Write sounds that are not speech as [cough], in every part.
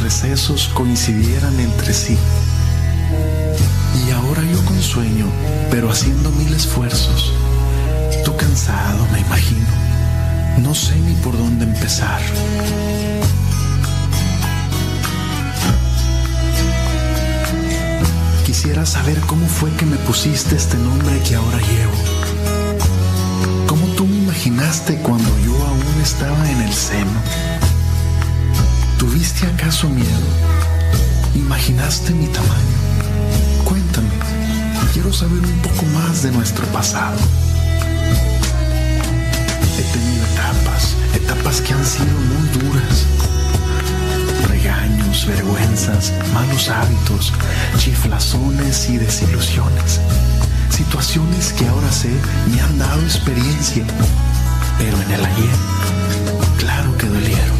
recesos coincidieran entre sí. Y ahora yo con sueño, pero haciendo mil esfuerzos. Tú cansado, me imagino. No sé ni por dónde empezar. Quisiera saber cómo fue que me pusiste este nombre que ahora llevo. ¿Cómo tú me imaginaste cuando yo aún estaba en el seno? ¿Tuviste acaso miedo? ¿Imaginaste mi tamaño? Cuéntame, quiero saber un poco más de nuestro pasado. He tenido etapas, etapas que han sido muy duras. Regaños, vergüenzas, malos hábitos, chiflazones y desilusiones. Situaciones que ahora sé me han dado experiencia, pero en el ayer, claro que dolieron.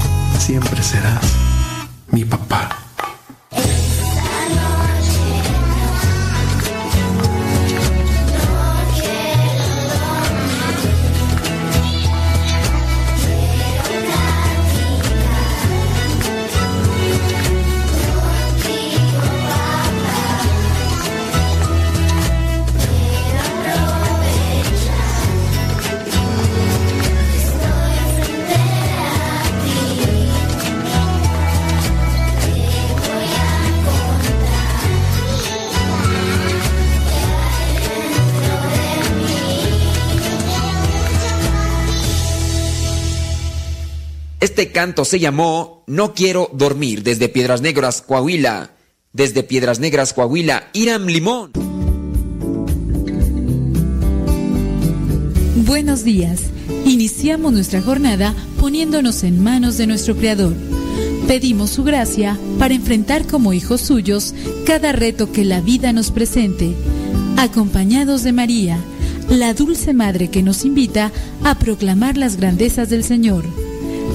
siempre serás mi papá. Este canto se llamó No quiero dormir desde Piedras Negras, Coahuila. Desde Piedras Negras, Coahuila, Iram Limón. Buenos días. Iniciamos nuestra jornada poniéndonos en manos de nuestro Creador. Pedimos su gracia para enfrentar como hijos suyos cada reto que la vida nos presente, acompañados de María, la dulce Madre que nos invita a proclamar las grandezas del Señor.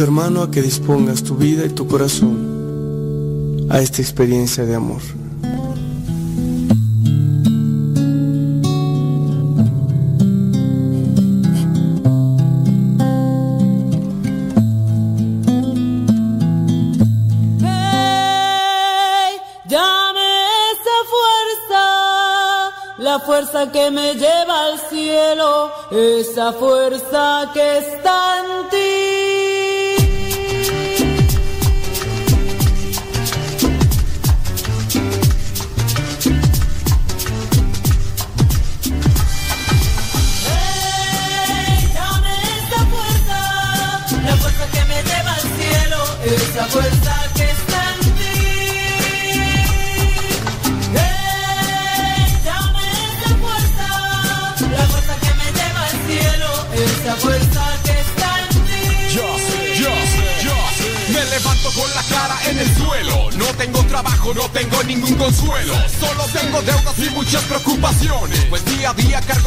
Invito hermano a que dispongas tu vida y tu corazón a esta experiencia de amor. la fuerza que me lleva al cielo, esa fuerza que está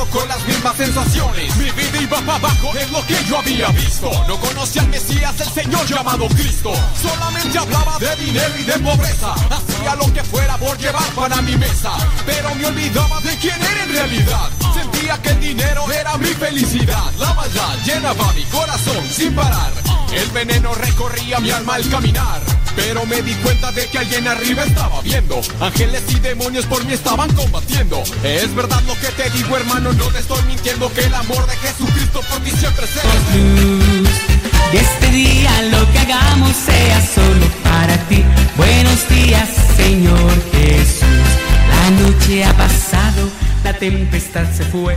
con las mismas sensaciones. Mi vida iba para abajo, es lo que yo había visto. No conocía al Mesías, el Señor llamado Cristo. Solamente hablaba de dinero y de pobreza. Hacía lo que fuera por llevar para mi mesa, pero me olvidaba de quién era en realidad. Sentía que el dinero era mi felicidad. La maldad llenaba mi corazón sin parar. El veneno recorría mi alma al caminar. Pero me di cuenta de que alguien arriba estaba viendo Ángeles y demonios por mí estaban combatiendo Es verdad lo que te digo hermano, no te estoy mintiendo Que el amor de Jesucristo por ti siempre será Y este día lo que hagamos sea solo para ti. Buenos días Señor Jesús. La noche ha pasado, la tempestad se fue.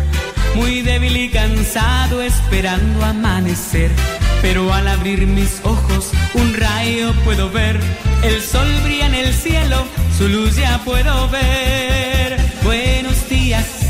Muy débil y cansado esperando amanecer. Pero al abrir mis ojos un rayo puedo ver, el sol brilla en el cielo, su luz ya puedo ver.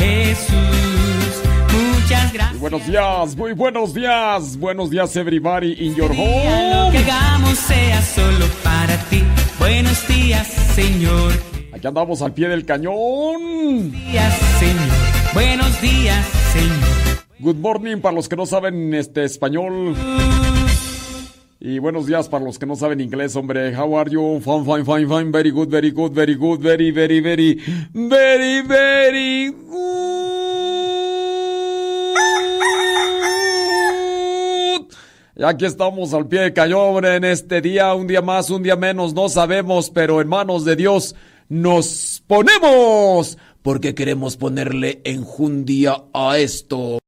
Jesús. Muchas gracias. Muy buenos días, muy buenos días. Buenos días, everybody in your Día lo que home. hagamos sea solo para ti. Buenos días, Señor. Aquí andamos al pie del cañón. Días, Señor. Buenos días, Señor. Good morning para los que no saben este español. Y buenos días para los que no saben inglés, hombre. How are you? Fine, fine, fine, fine. Very good, very good, very good, very, very, very, very, very good. Y aquí estamos al pie de cañón, hombre, en este día, un día más, un día menos, no sabemos, pero en manos de Dios nos ponemos, porque queremos ponerle enjundia a esto.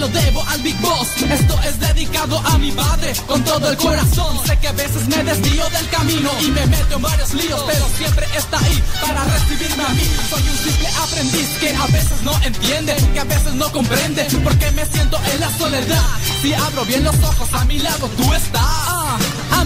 Lo debo al Big Boss. Esto es dedicado a mi padre con todo el corazón. Sé que a veces me desvío del camino y me meto en varios líos, pero siempre está ahí para recibirme a mí. Soy un simple aprendiz que a veces no entiende, que a veces no comprende, porque me siento en la soledad. Si abro bien los ojos, a mi lado tú estás.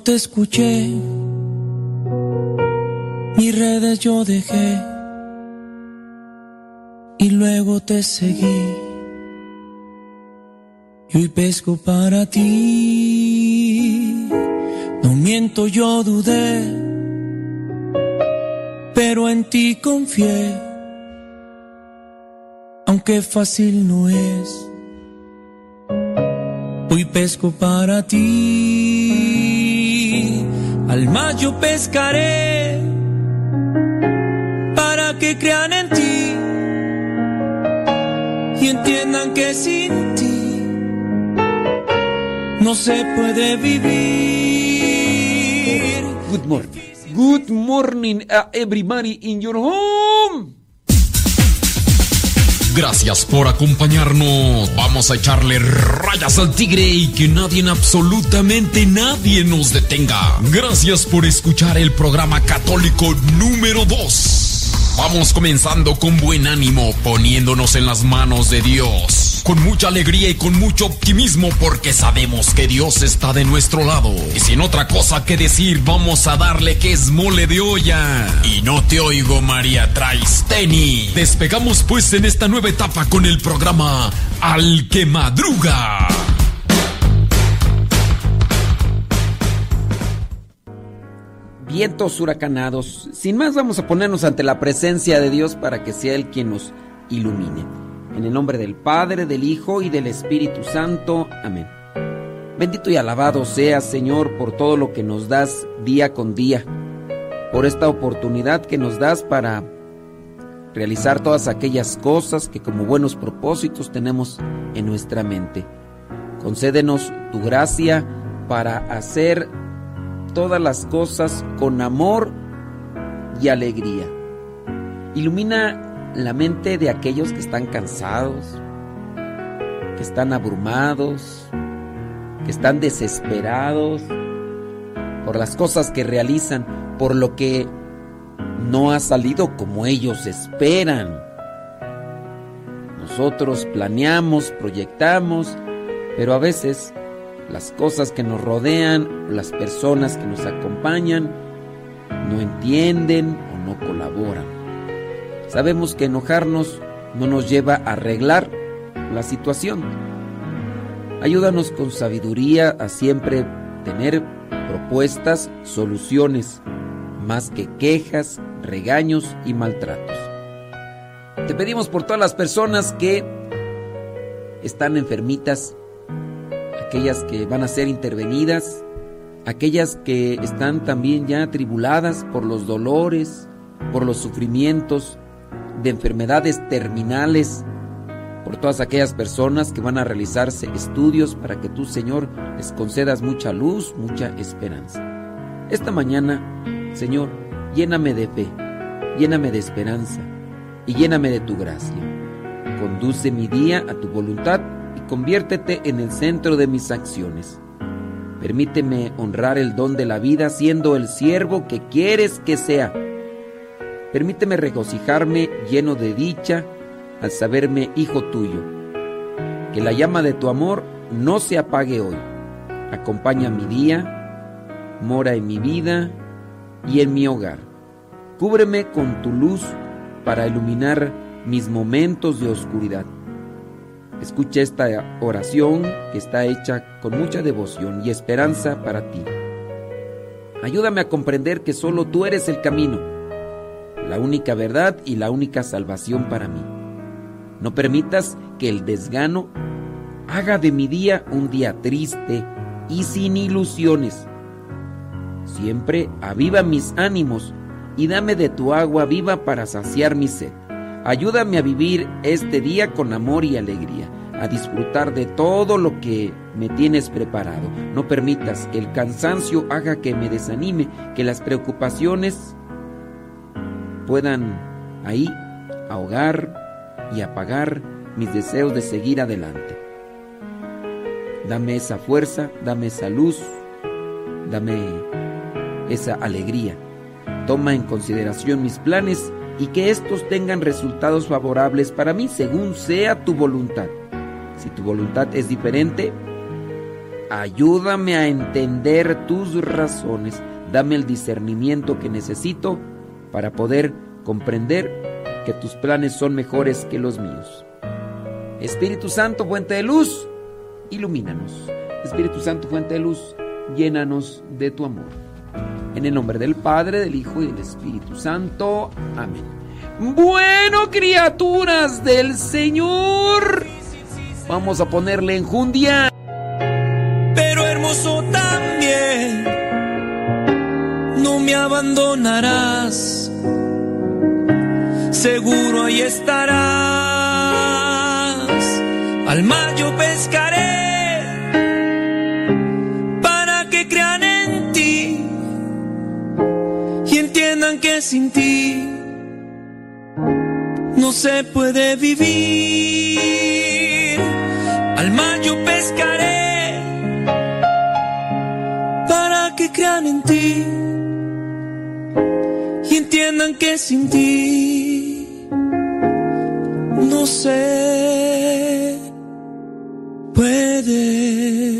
te escuché, mis redes yo dejé y luego te seguí. Y pesco para ti. No miento, yo dudé, pero en ti confié. Aunque fácil no es. Hoy pesco para ti. Al mar yo pescaré para que crean en ti y entiendan que sin ti no se puede vivir. Good morning. Good morning, uh, everybody in your home. Gracias por acompañarnos. Vamos a echarle rayas al tigre y que nadie, absolutamente nadie nos detenga. Gracias por escuchar el programa católico número 2. Vamos comenzando con buen ánimo, poniéndonos en las manos de Dios. Con mucha alegría y con mucho optimismo porque sabemos que Dios está de nuestro lado. Y sin otra cosa que decir, vamos a darle que es mole de olla. Y no te oigo, María Traisteni. Despegamos pues en esta nueva etapa con el programa Al que Madruga. Vientos huracanados. Sin más, vamos a ponernos ante la presencia de Dios para que sea Él quien nos ilumine. En el nombre del Padre, del Hijo y del Espíritu Santo. Amén. Bendito y alabado seas, Señor, por todo lo que nos das día con día, por esta oportunidad que nos das para realizar todas aquellas cosas que como buenos propósitos tenemos en nuestra mente. Concédenos tu gracia para hacer todas las cosas con amor y alegría. Ilumina la mente de aquellos que están cansados, que están abrumados, que están desesperados por las cosas que realizan, por lo que no ha salido como ellos esperan. Nosotros planeamos, proyectamos, pero a veces las cosas que nos rodean, las personas que nos acompañan, no entienden o no colaboran. Sabemos que enojarnos no nos lleva a arreglar la situación. Ayúdanos con sabiduría a siempre tener propuestas, soluciones, más que quejas, regaños y maltratos. Te pedimos por todas las personas que están enfermitas, aquellas que van a ser intervenidas, aquellas que están también ya atribuladas por los dolores, por los sufrimientos de enfermedades terminales, por todas aquellas personas que van a realizarse estudios para que tú, Señor, les concedas mucha luz, mucha esperanza. Esta mañana, Señor, lléname de fe, lléname de esperanza y lléname de tu gracia. Conduce mi día a tu voluntad y conviértete en el centro de mis acciones. Permíteme honrar el don de la vida siendo el siervo que quieres que sea. Permíteme regocijarme lleno de dicha al saberme hijo tuyo. Que la llama de tu amor no se apague hoy. Acompaña mi día, mora en mi vida y en mi hogar. Cúbreme con tu luz para iluminar mis momentos de oscuridad. Escucha esta oración que está hecha con mucha devoción y esperanza para ti. Ayúdame a comprender que solo tú eres el camino, la única verdad y la única salvación para mí. No permitas que el desgano haga de mi día un día triste y sin ilusiones. Siempre aviva mis ánimos y dame de tu agua viva para saciar mi sed. Ayúdame a vivir este día con amor y alegría, a disfrutar de todo lo que me tienes preparado. No permitas que el cansancio haga que me desanime, que las preocupaciones puedan ahí ahogar y apagar mis deseos de seguir adelante. Dame esa fuerza, dame esa luz, dame esa alegría. Toma en consideración mis planes y que estos tengan resultados favorables para mí según sea tu voluntad. Si tu voluntad es diferente, ayúdame a entender tus razones. Dame el discernimiento que necesito para poder comprender que tus planes son mejores que los míos. Espíritu Santo, fuente de luz, ilumínanos. Espíritu Santo, fuente de luz, llénanos de tu amor. En el nombre del Padre, del Hijo y del Espíritu Santo. Amén. Bueno, criaturas del Señor, vamos a ponerle enjundia. Pero hermoso también, no me abandonarás seguro ahí estarás. Al mar yo pescaré sin ti no se puede vivir. Al mar yo pescaré para que crean en ti y entiendan que sin ti no se puede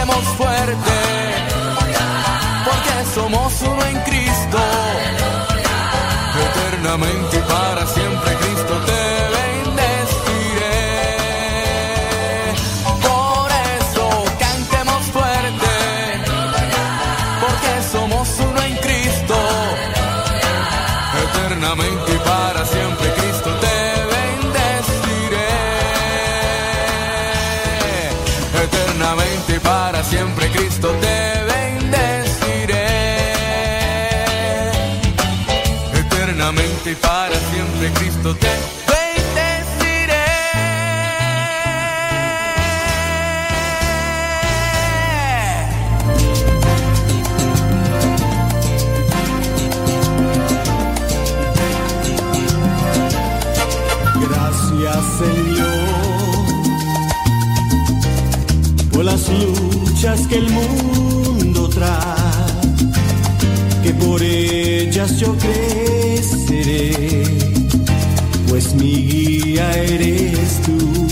cantemos fuerte, porque somos uno en Cristo. Eternamente Cristo te bendeciré. Gracias Señor por las luchas que el mundo trae, que por ellas yo creceré, pues mi guía eres tú.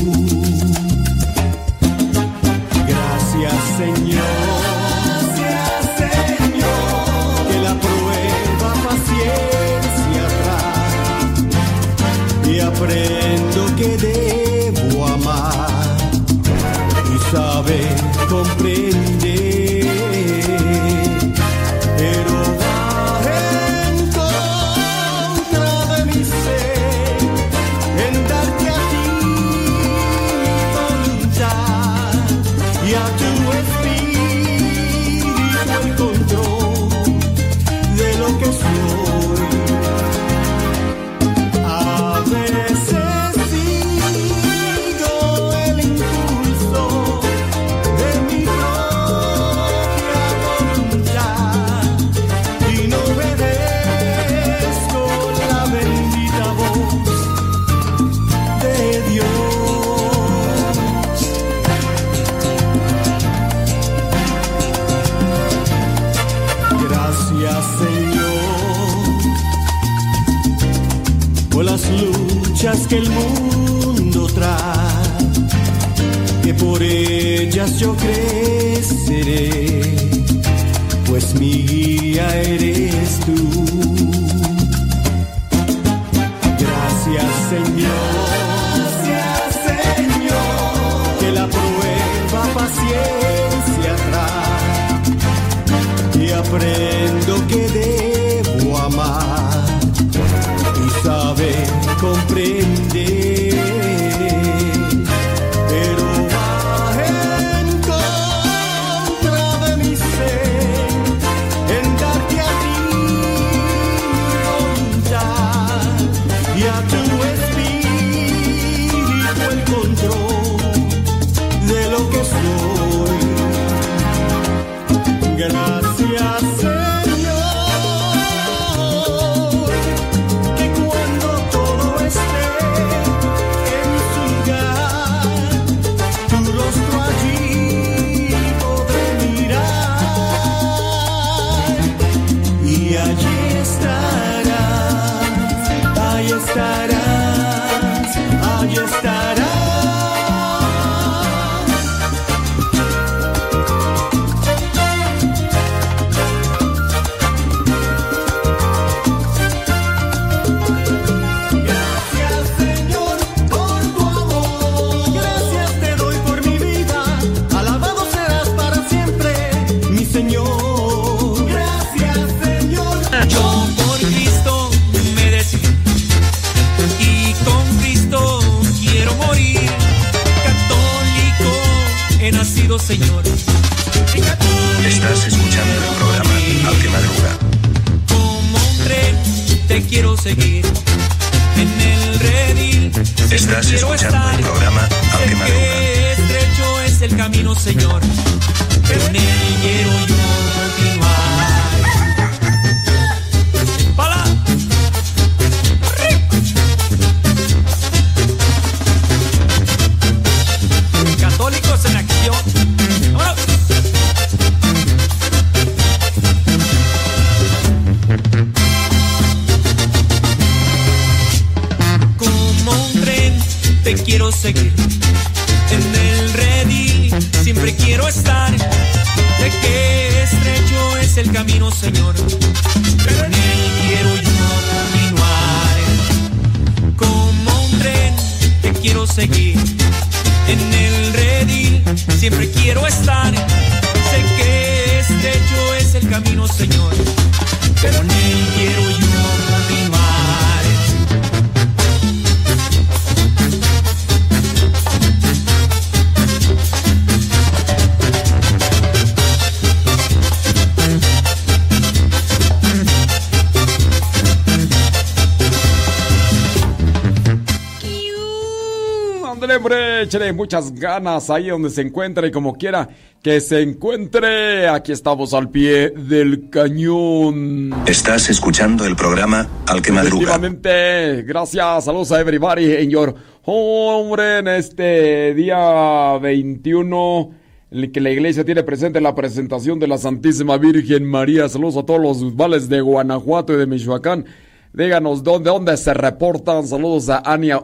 Ganas ahí donde se encuentre y como quiera que se encuentre. Aquí estamos al pie del cañón. Estás escuchando el programa Al que madruga. Gracias, saludos a everybody en your hombre en este día 21 en el que la iglesia tiene presente la presentación de la Santísima Virgen María. Saludos a todos los vales de Guanajuato y de Michoacán. Díganos dónde, dónde se reportan. Saludos a Ania,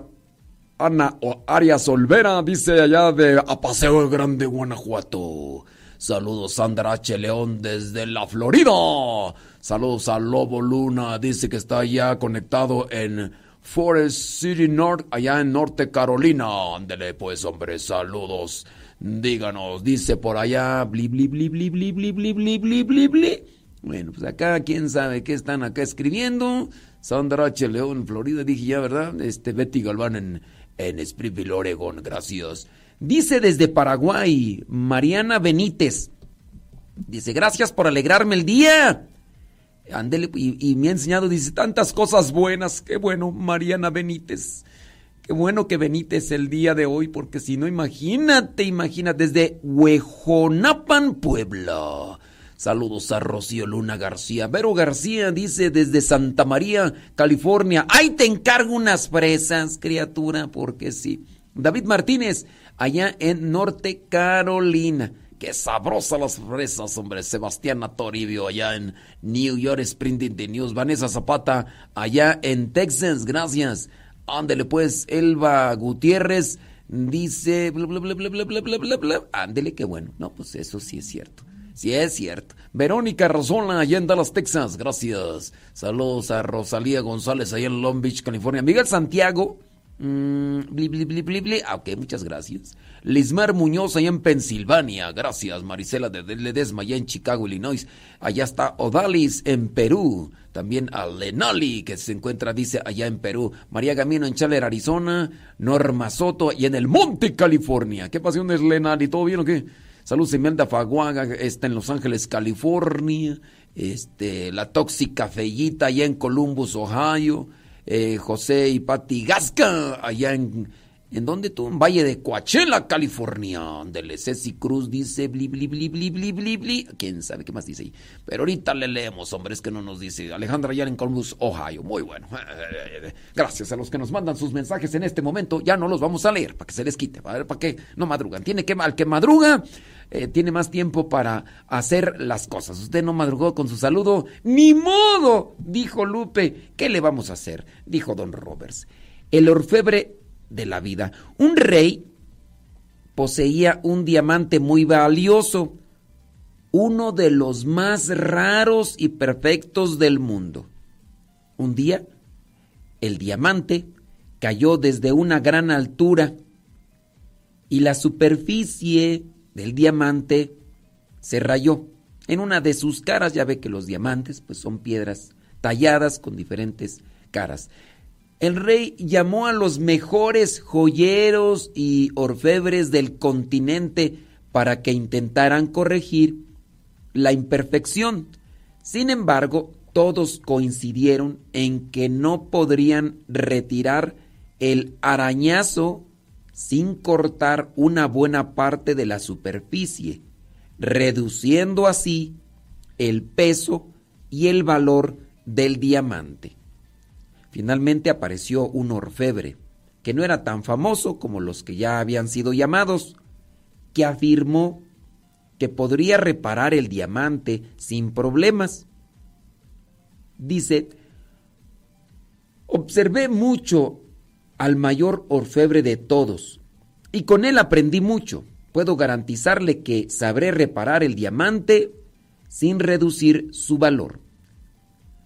Ana o Arias Olvera, dice allá de Apaseo Grande, Guanajuato. Saludos Sandra H. León desde la Florida. Saludos a Lobo Luna, dice que está allá conectado en Forest City North, allá en Norte Carolina. Ándele pues, hombre, saludos. Díganos, dice por allá, bli bli bli bli bli bli bli bli bli bli. Bueno, pues acá quién sabe qué están acá escribiendo. Sandra H. León, Florida, dije ya, ¿verdad? Este Betty Galván en, en Springfield, Oregon, gracias. Dice desde Paraguay, Mariana Benítez. Dice, gracias por alegrarme el día. Ándele, y, y me ha enseñado, dice, tantas cosas buenas. Qué bueno, Mariana Benítez. Qué bueno que Benítez el día de hoy, porque si no, imagínate, imagínate, desde Huejonapan, Puebla. Saludos a Rocío Luna García. Vero García dice desde Santa María, California. ¡Ay, te encargo unas fresas, criatura! Porque sí. David Martínez, allá en Norte Carolina. ¡Qué sabrosas las fresas, hombre! Sebastián Toribio, allá en New York, Sprinting the News. Vanessa Zapata, allá en Texas. Gracias. Ándele pues, Elba Gutiérrez dice. Bla, bla, bla. Ándele, qué bueno. No, pues eso sí es cierto. Sí es cierto. Verónica Rosola, allá en Dallas, Texas. Gracias. Saludos a Rosalía González, allá en Long Beach, California. Miguel Santiago. mm, bli, bli, bli. Ah, ok, muchas gracias. Lismar Muñoz, allá en Pensilvania. Gracias. Marisela de Ledesma, allá en Chicago, Illinois. Allá está Odalis, en Perú. También a Lenali, que se encuentra, dice, allá en Perú. María Gamino, en Chaler, Arizona. Norma Soto, y en el Monte, California. ¿Qué pasión es Lenali? ¿Todo bien o qué? Saludos Imelda Faguaga, está en Los Ángeles, California. Este, la tóxica Fellita allá en Columbus, Ohio. Eh, José y Pati Gasca allá en, ¿En dónde tú? En Valle de Coachella, California. Ándele, Ceci Cruz dice bli. ¿Quién sabe qué más dice ahí? Pero ahorita le leemos, hombre, es que no nos dice. Alejandra ya en Columbus, Ohio. Muy bueno. [laughs] Gracias a los que nos mandan sus mensajes en este momento. Ya no los vamos a leer para que se les quite. A ver, para que no madrugan. Tiene que, al que madruga, eh, tiene más tiempo para hacer las cosas. Usted no madrugó con su saludo. ¡Ni modo! Dijo Lupe. ¿Qué le vamos a hacer? Dijo don Roberts. El orfebre de la vida. Un rey poseía un diamante muy valioso, uno de los más raros y perfectos del mundo. Un día, el diamante cayó desde una gran altura y la superficie del diamante se rayó. En una de sus caras, ya ve que los diamantes pues son piedras talladas con diferentes caras el rey llamó a los mejores joyeros y orfebres del continente para que intentaran corregir la imperfección. Sin embargo, todos coincidieron en que no podrían retirar el arañazo sin cortar una buena parte de la superficie, reduciendo así el peso y el valor del diamante. Finalmente apareció un orfebre, que no era tan famoso como los que ya habían sido llamados, que afirmó que podría reparar el diamante sin problemas. Dice, observé mucho al mayor orfebre de todos, y con él aprendí mucho. Puedo garantizarle que sabré reparar el diamante sin reducir su valor.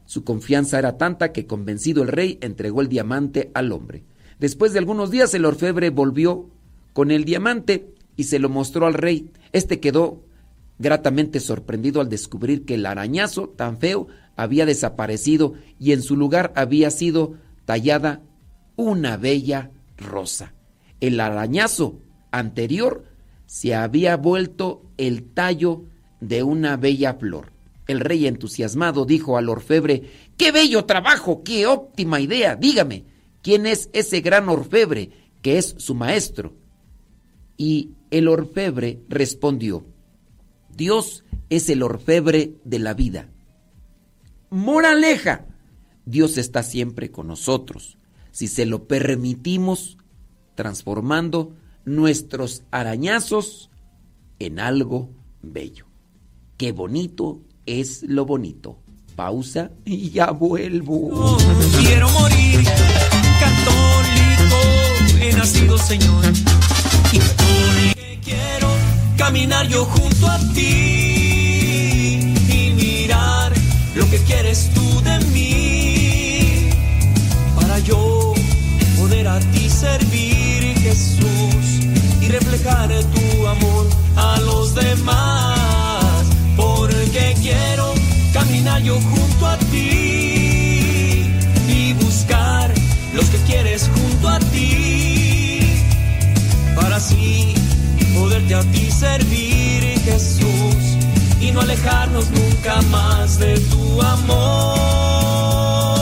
Su confianza era tanta que convencido el rey entregó el diamante al hombre. Después de algunos días el orfebre volvió con el diamante y se lo mostró al rey. Este quedó gratamente sorprendido al descubrir que el arañazo tan feo había desaparecido y en su lugar había sido tallada una bella rosa. El arañazo anterior se había vuelto el tallo de una bella flor. El rey entusiasmado dijo al orfebre, ¡Qué bello trabajo! ¡Qué óptima idea! Dígame, ¿quién es ese gran orfebre que es su maestro? Y el orfebre respondió, Dios es el orfebre de la vida. Moraleja, Dios está siempre con nosotros, si se lo permitimos, transformando nuestros arañazos en algo bello. Qué bonito es lo bonito. Pausa y ya vuelvo. quiero morir católico, he nacido Señor. Quiero caminar yo junto a ti y mirar lo que quieres tú de mí. Yo poder a ti servir, Jesús, y reflejar tu amor a los demás porque quiero caminar yo junto a ti y buscar los que quieres junto a ti para así poderte a ti servir Jesús y no alejarnos nunca más de tu amor.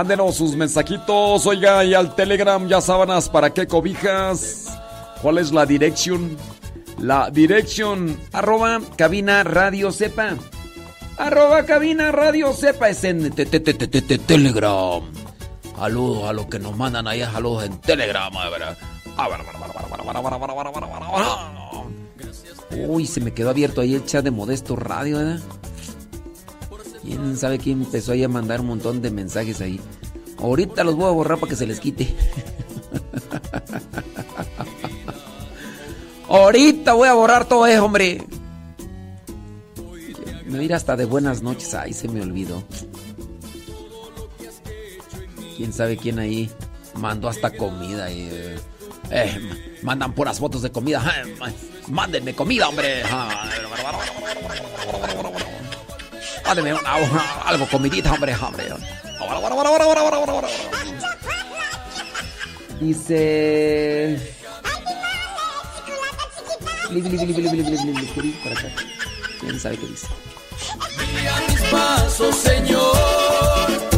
Mándenos sus mensajitos, oiga, y al Telegram, ya sábanas, ¿para qué cobijas? ¿Cuál es la dirección? La dirección, arroba cabina radio sepa. Arroba cabina radio sepa es en Telegram. Saludos a los que nos mandan ahí, saludos en Telegram, verdad. Uy, se me quedó abierto ahí el chat de Modesto Radio, ¿verdad? ¿eh? ¿Quién sabe quién empezó ahí a mandar un montón de mensajes ahí? Ahorita los voy a borrar para que se les quite. [laughs] Ahorita voy a borrar todo eso, hombre. Me mira hasta de buenas noches. Ay, se me olvidó. Quién sabe quién ahí mandó hasta comida. Y, eh, eh, mandan puras fotos de comida. [laughs] Mándenme comida, hombre. Párenme una, una, algo, comidita, hombre, hombre. Dice... ¿Quién sabe qué dice? Mis pasos, Señor.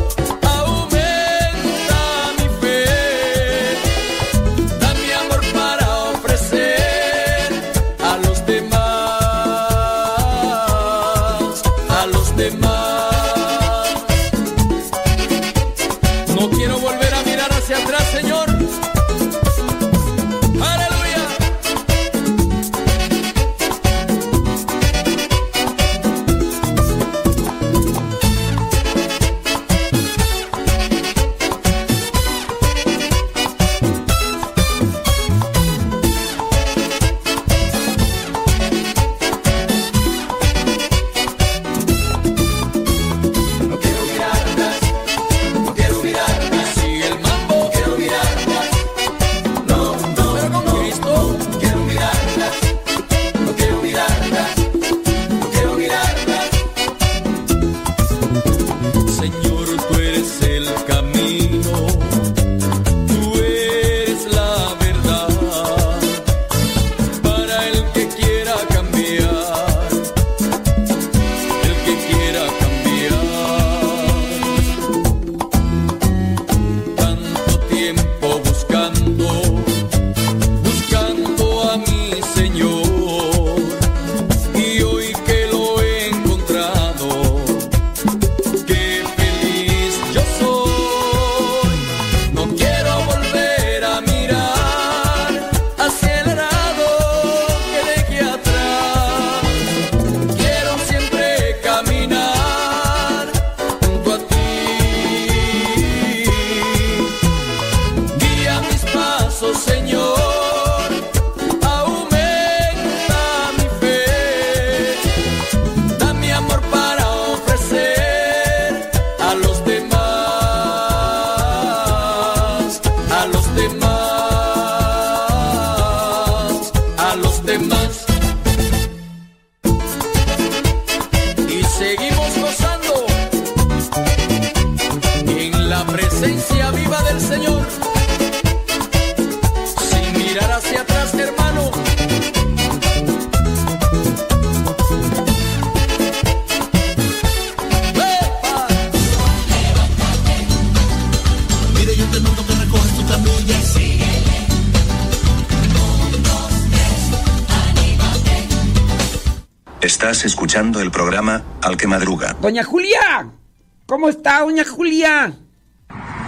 ¿Cómo está, doña Julia?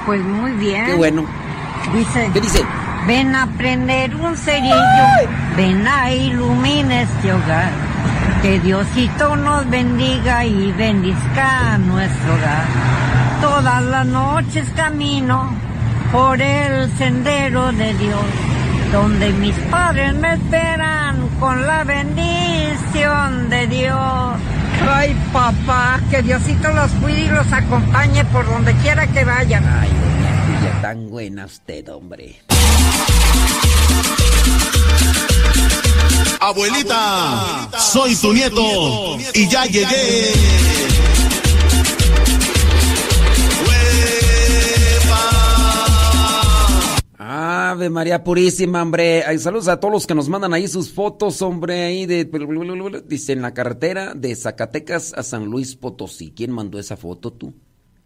Pues muy bien. Qué bueno. Dice. ¿Qué dice? Ven a prender un cerillo, ven a iluminar este hogar. Que Diosito nos bendiga y bendizca nuestro hogar. Todas las noches camino por el sendero de Dios, donde mis padres me esperan con la bendición de Dios. Ay, papá, que Diosito los cuide y los acompañe por donde quiera que vayan. Ay, doña Julia, tan buena usted, hombre. Abuelita, soy tu nieto y ya llegué. Ah, Ave María Purísima, hombre. Ay, saludos a todos los que nos mandan ahí sus fotos, hombre, ahí de... Dice, en la carretera de Zacatecas a San Luis Potosí. ¿Quién mandó esa foto, tú?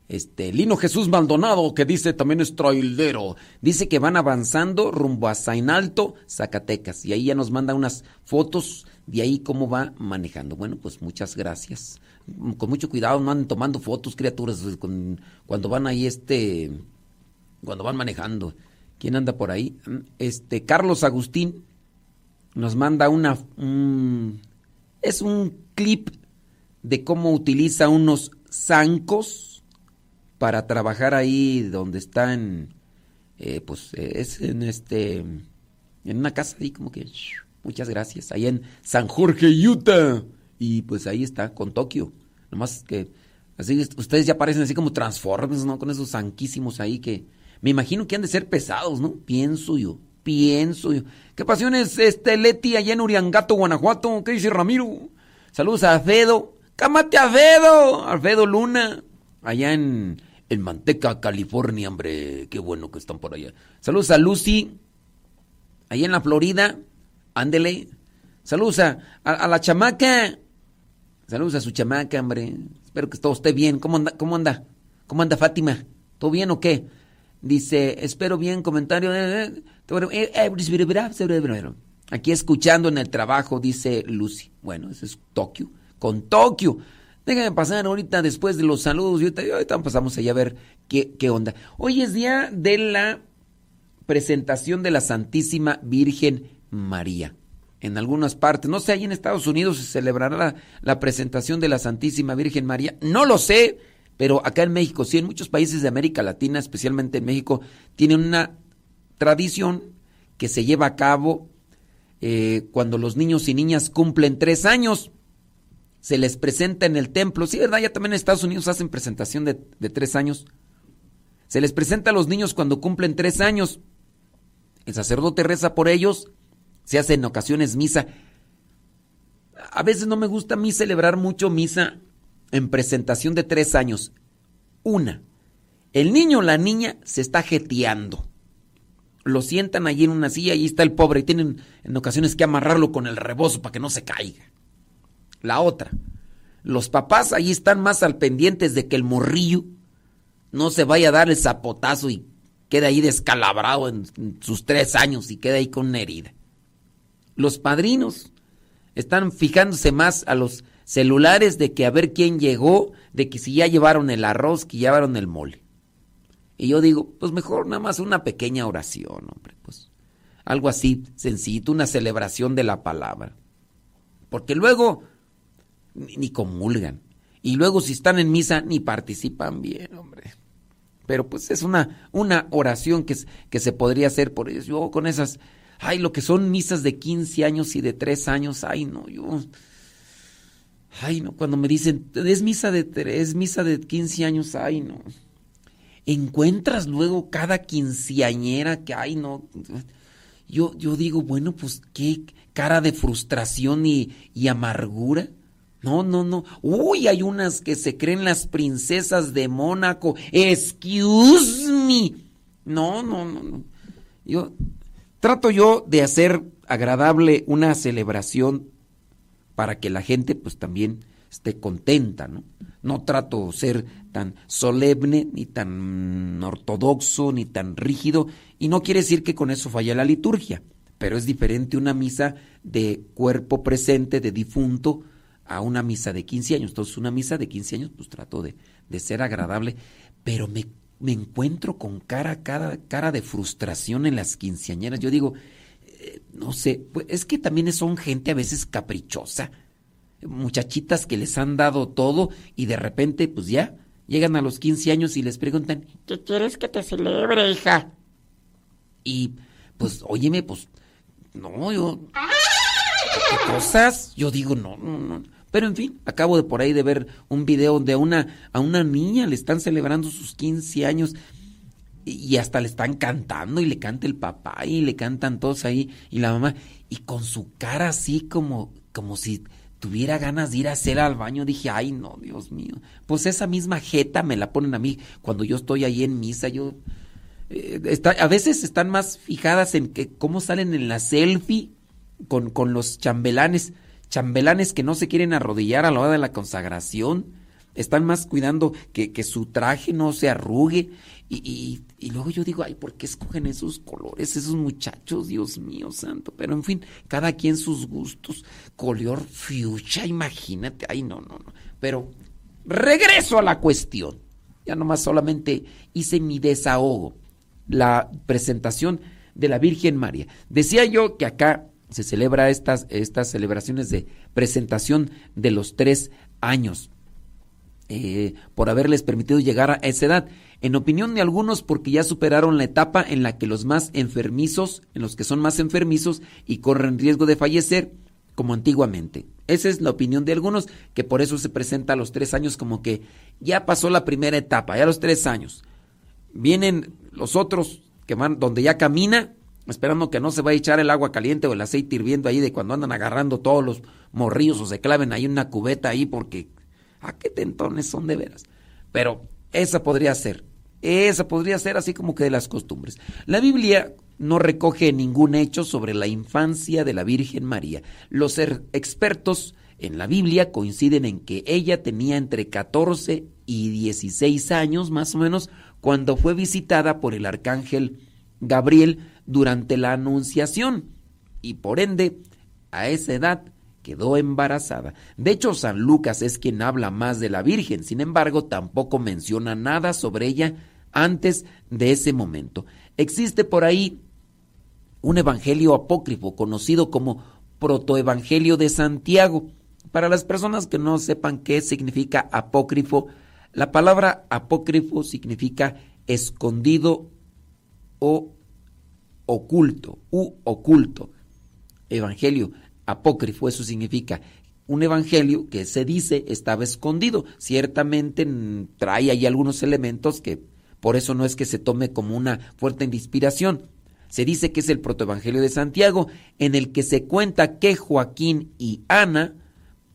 Este, Lino Jesús Maldonado, que dice también es traildero. Dice que van avanzando rumbo a Sainalto, Zacatecas. Y ahí ya nos manda unas fotos de ahí cómo va manejando. Bueno, pues muchas gracias. Con mucho cuidado, no anden tomando fotos, criaturas, con- cuando van ahí, este, cuando van manejando. ¿Quién anda por ahí? Este, Carlos Agustín nos manda una, un- es un clip de cómo utiliza unos zancos para trabajar ahí donde están, eh, pues eh, es en este, en una casa ahí como que, muchas gracias, ahí en San Jorge, Utah. Y pues ahí está, con Tokio. Nomás que, así, ustedes ya parecen así como Transformers, ¿no? Con esos zanquísimos ahí que, me imagino que han de ser pesados, ¿no? Pienso yo, pienso. ¿Qué pasiones, este, Leti, allá en Uriangato, Guanajuato? ¿Qué dice Ramiro? Saludos a Alfredo. ¡Cámate, Alfredo! Alfredo Luna, allá en, Manteca, California, hombre. Qué bueno que están por allá. Saludos a Lucy, allá en la Florida. Ándele. Saludos a la chamaca. Saludos a su chamaca, hombre. Espero que todo esté bien. ¿Cómo anda? ¿Cómo anda? ¿Cómo anda Fátima? ¿Todo bien o qué? Dice, espero bien, comentario. Aquí escuchando en el trabajo, dice Lucy. Bueno, ese es Tokio. Con Tokio. Déjame pasar ahorita después de los saludos. Y ahorita pasamos allá a ver qué, qué onda. Hoy es día de la presentación de la Santísima Virgen María. En algunas partes, no sé, ahí en Estados Unidos se celebrará la, la presentación de la Santísima Virgen María. No lo sé, pero acá en México, sí, en muchos países de América Latina, especialmente en México, tienen una tradición que se lleva a cabo eh, cuando los niños y niñas cumplen tres años. Se les presenta en el templo. Sí, ¿verdad? Ya también en Estados Unidos hacen presentación de, de tres años. Se les presenta a los niños cuando cumplen tres años. El sacerdote reza por ellos. Se hace en ocasiones misa. A veces no me gusta a mí celebrar mucho misa en presentación de tres años. Una, el niño o la niña se está jeteando. Lo sientan allí en una silla y está el pobre y tienen en ocasiones que amarrarlo con el rebozo para que no se caiga. La otra, los papás allí están más al pendientes de que el morrillo no se vaya a dar el zapotazo y quede ahí descalabrado en sus tres años y quede ahí con una herida. Los padrinos están fijándose más a los celulares de que a ver quién llegó, de que si ya llevaron el arroz, que llevaron el mole. Y yo digo, pues mejor nada más una pequeña oración, hombre, pues algo así sencillito, una celebración de la palabra. Porque luego ni, comulgan. Y luego si están en misa ni participan bien, hombre. Pero pues es una, una oración que, que se podría hacer por ellos. Yo con esas, ay, lo que son misas de 15 años y de 3 años, ay, no, yo... Ay, no, cuando me dicen, es misa de, es misa de 15 años, ay, no. Encuentras luego cada quinceañera que, ay, no. Yo, yo digo, bueno, pues qué cara de frustración y, y amargura. No, no, no. Uy, hay unas que se creen las princesas de Mónaco. Excuse me. No, no, no, no. Yo trato yo de hacer agradable una celebración para que la gente pues también esté contenta, ¿no? No trato ser tan solemne, ni tan ortodoxo, ni tan rígido, y no quiere decir que con eso falla la liturgia, pero es diferente una misa de cuerpo presente, de difunto, a una misa de 15 años. Entonces, una misa de 15 años, pues trato de, de ser agradable, pero me, me encuentro con cara, cara, cara de frustración en las quinceañeras. Yo digo, no sé, pues, es que también son gente a veces caprichosa muchachitas que les han dado todo y de repente pues ya llegan a los 15 años y les preguntan, ¿qué quieres que te celebre, hija? Y pues, óyeme, pues, no, yo... ¿Qué cosas? Yo digo, no, no, no. Pero en fin, acabo de por ahí de ver un video donde a una, a una niña le están celebrando sus 15 años y, hasta le están cantando y le canta el papá y le cantan todos ahí y la mamá y con su cara así como, como si tuviera ganas de ir a hacer al baño, dije, ay no, Dios mío. Pues esa misma jeta me la ponen a mí cuando yo estoy ahí en misa, yo eh, está- a veces están más fijadas en que cómo salen en la selfie con, con los chambelanes, chambelanes que no se quieren arrodillar a la hora de la consagración, están más cuidando que, que su traje no se arrugue. Y, y- y luego yo digo, ay, ¿por qué escogen esos colores, esos muchachos? Dios mío santo. Pero en fin, cada quien sus gustos. Color fuchsia, imagínate. Ay, no, no, no. Pero regreso a la cuestión. Ya nomás solamente hice mi desahogo. La presentación de la Virgen María. Decía yo que acá se celebra estas, estas celebraciones de presentación de los tres años. eh, por haberles permitido llegar a esa edad. En opinión de algunos, porque ya superaron la etapa en la que los más enfermizos, en los que son más enfermizos y corren riesgo de fallecer, como antiguamente. Esa es la opinión de algunos, que por eso se presenta a los tres años como que ya pasó la primera etapa, ya a los tres años. Vienen los otros que van donde ya camina, esperando que no se vaya a echar el agua caliente o el aceite hirviendo ahí de cuando andan agarrando todos los morrillos o se claven ahí una cubeta ahí porque ¿a qué tentones son de veras? Pero esa podría ser, esa podría ser así como que de las costumbres. La Biblia no recoge ningún hecho sobre la infancia de la Virgen María. Los er- expertos en la Biblia coinciden en que ella tenía entre 14 y 16 años más o menos cuando fue visitada por el arcángel Gabriel durante la anunciación y por ende a esa edad quedó embarazada. De hecho, San Lucas es quien habla más de la Virgen, sin embargo, tampoco menciona nada sobre ella antes de ese momento. Existe por ahí un evangelio apócrifo conocido como protoevangelio de Santiago. Para las personas que no sepan qué significa apócrifo, la palabra apócrifo significa escondido o oculto, u oculto. Evangelio apócrifo, eso significa un evangelio que se dice estaba escondido. Ciertamente mm, trae ahí algunos elementos que por eso no es que se tome como una fuerte inspiración. Se dice que es el protoevangelio de Santiago, en el que se cuenta que Joaquín y Ana,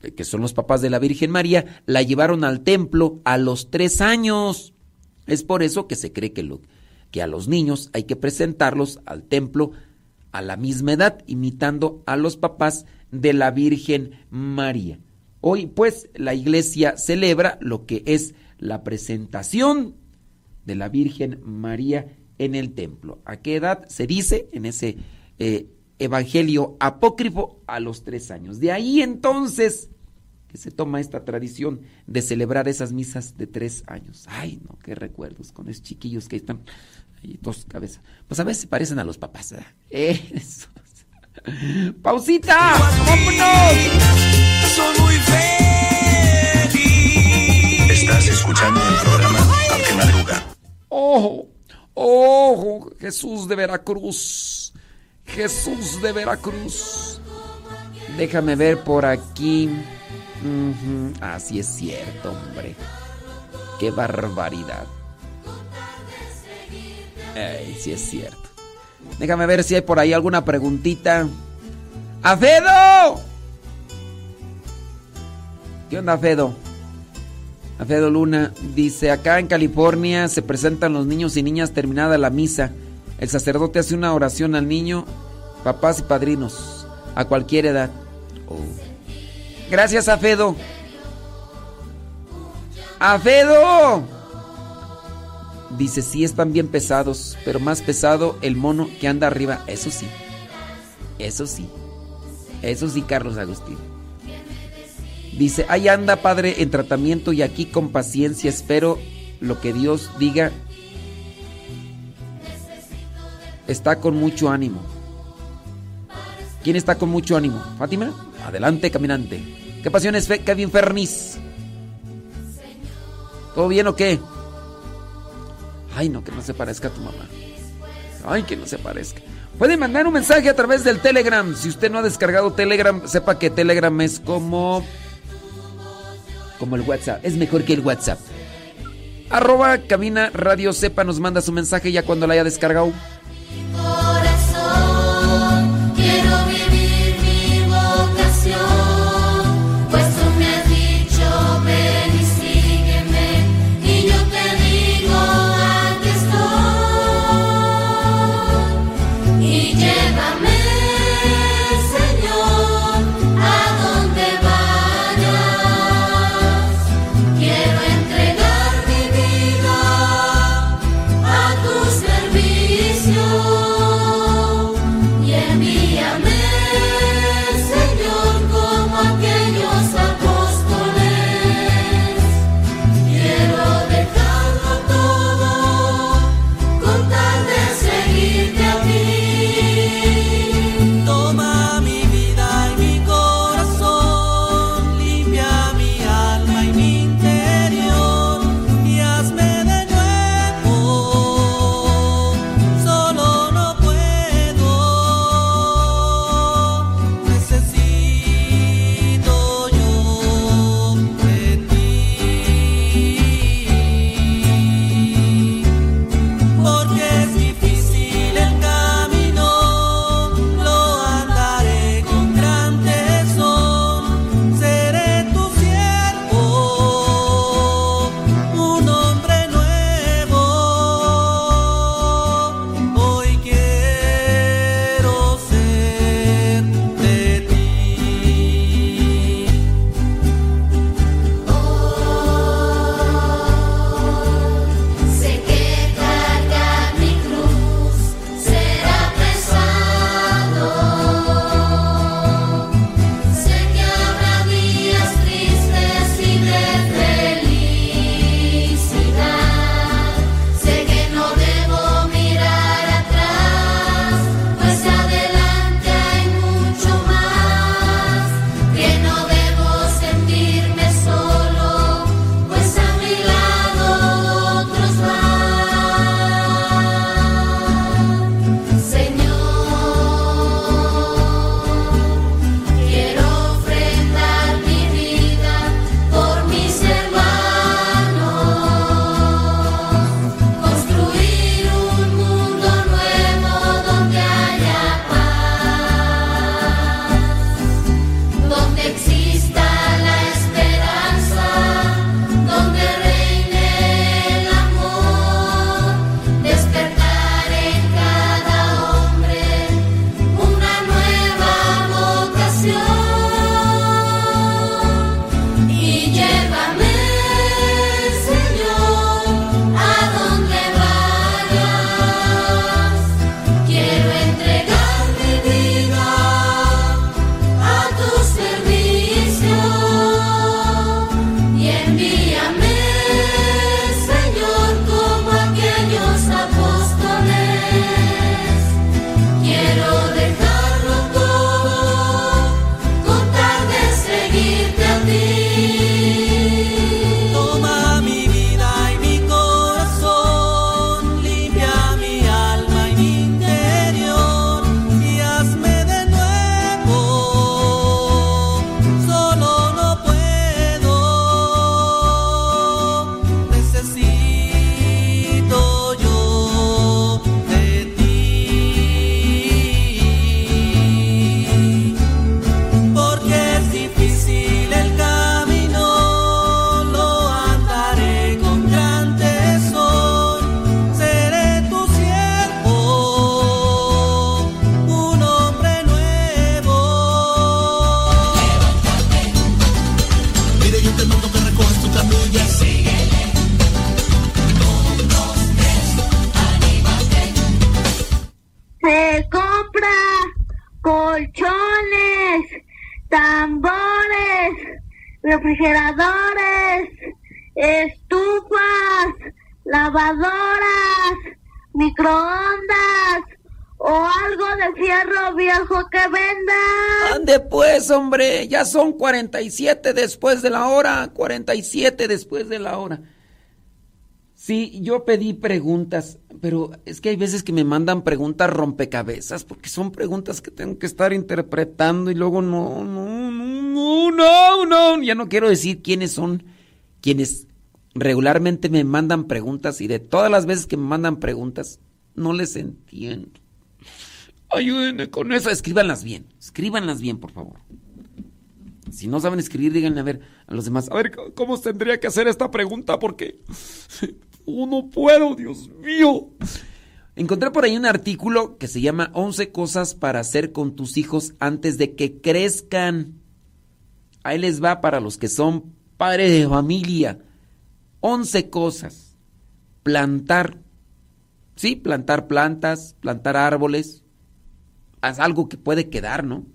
eh, que son los papás de la Virgen María, la llevaron al templo a los tres años. Es por eso que se cree que, lo, que a los niños hay que presentarlos al templo a la misma edad, imitando a los papás de la Virgen María. Hoy, pues, la iglesia celebra lo que es la presentación de la Virgen María en el templo. ¿A qué edad se dice en ese eh, evangelio apócrifo? A los tres años. De ahí entonces que se toma esta tradición de celebrar esas misas de tres años. Ay, no, qué recuerdos con esos chiquillos que están ahí dos cabezas. Pues a veces se parecen a los papás. ¿verdad? Eso. ¡Pausita! ¡Vámonos! Soy muy feliz. Estás escuchando el programa Aunque Madruga. ¡Ojo! ¡Ojo! Jesús de Veracruz. Jesús de Veracruz. Déjame ver por aquí. Ujú, Así es cierto, hombre. Qué barbaridad. Ay, sí es cierto. Déjame ver si hay por ahí alguna preguntita. ¡Afedo! ¿Qué onda, Afedo? Afedo Luna dice, acá en California se presentan los niños y niñas terminada la misa. El sacerdote hace una oración al niño, papás y padrinos, a cualquier edad. Oh. Gracias, Afedo. ¡Afedo! Dice, sí están bien pesados, pero más pesado el mono que anda arriba. Eso sí. Eso sí. Eso sí, Carlos Agustín. Dice, ahí anda, padre, en tratamiento y aquí con paciencia espero lo que Dios diga. Está con mucho ánimo. ¿Quién está con mucho ánimo? ¿Fátima? Adelante, caminante. ¿Qué pasiones, Kevin Fernis? ¿Todo bien o qué? Ay, no, que no se parezca a tu mamá. Ay, que no se parezca. Puede mandar un mensaje a través del Telegram. Si usted no ha descargado Telegram, sepa que Telegram es como. como el WhatsApp. Es mejor que el WhatsApp. Arroba cabina radio sepa nos manda su mensaje ya cuando la haya descargado. Refrigeradores, estufas, lavadoras, microondas o algo de fierro viejo que venda. Ande pues, hombre, ya son 47 después de la hora, 47 después de la hora. Sí, yo pedí preguntas, pero es que hay veces que me mandan preguntas rompecabezas, porque son preguntas que tengo que estar interpretando y luego no, no, no, no, no, ya no quiero decir quiénes son quienes regularmente me mandan preguntas y de todas las veces que me mandan preguntas, no les entiendo. Ayúdenme con eso, escríbanlas bien, escríbanlas bien, por favor. Si no saben escribir, díganle a ver a los demás, a ver cómo tendría que hacer esta pregunta, porque [laughs] oh, no puedo, Dios mío. Encontré por ahí un artículo que se llama 11 cosas para hacer con tus hijos antes de que crezcan. Ahí les va para los que son padres de familia. 11 cosas. Plantar. Sí, plantar plantas, plantar árboles. Haz algo que puede quedar, ¿no?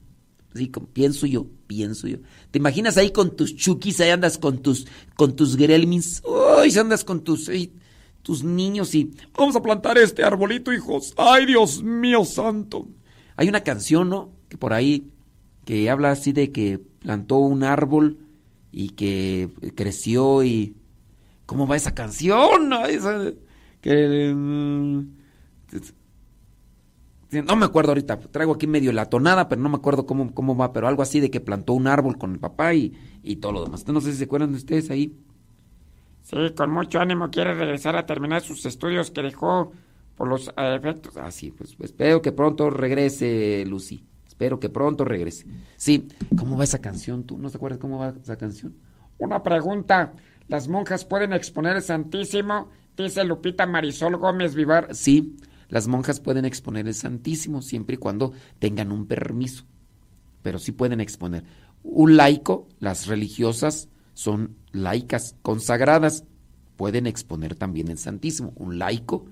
Como pienso yo, pienso yo. ¿Te imaginas ahí con tus chukis, ahí andas con tus, con tus gremlins? Uy, si andas con tus, ay, tus niños y vamos a plantar este arbolito, hijos. Ay, Dios mío santo. Hay una canción, ¿no? Que por ahí, que habla así de que plantó un árbol y que creció y... ¿Cómo va esa canción? [laughs] Ay, esa- que... mm, no me acuerdo ahorita, traigo aquí medio la tonada, pero no me acuerdo cómo, cómo va, pero algo así de que plantó un árbol con el papá y, y todo lo demás. No sé si se acuerdan de ustedes ahí. Sí, con mucho ánimo quiere regresar a terminar sus estudios que dejó por los eh, efectos. Ah, sí, pues, pues espero que pronto regrese, Lucy. Espero que pronto regrese. Sí, ¿cómo va esa canción? ¿Tú no te acuerdas cómo va esa canción? Una pregunta. ¿Las monjas pueden exponer el Santísimo? Dice Lupita Marisol Gómez Vivar. Sí, las monjas pueden exponer el Santísimo siempre y cuando tengan un permiso. Pero sí pueden exponer. Un laico, las religiosas son laicas consagradas, pueden exponer también el Santísimo. Un laico,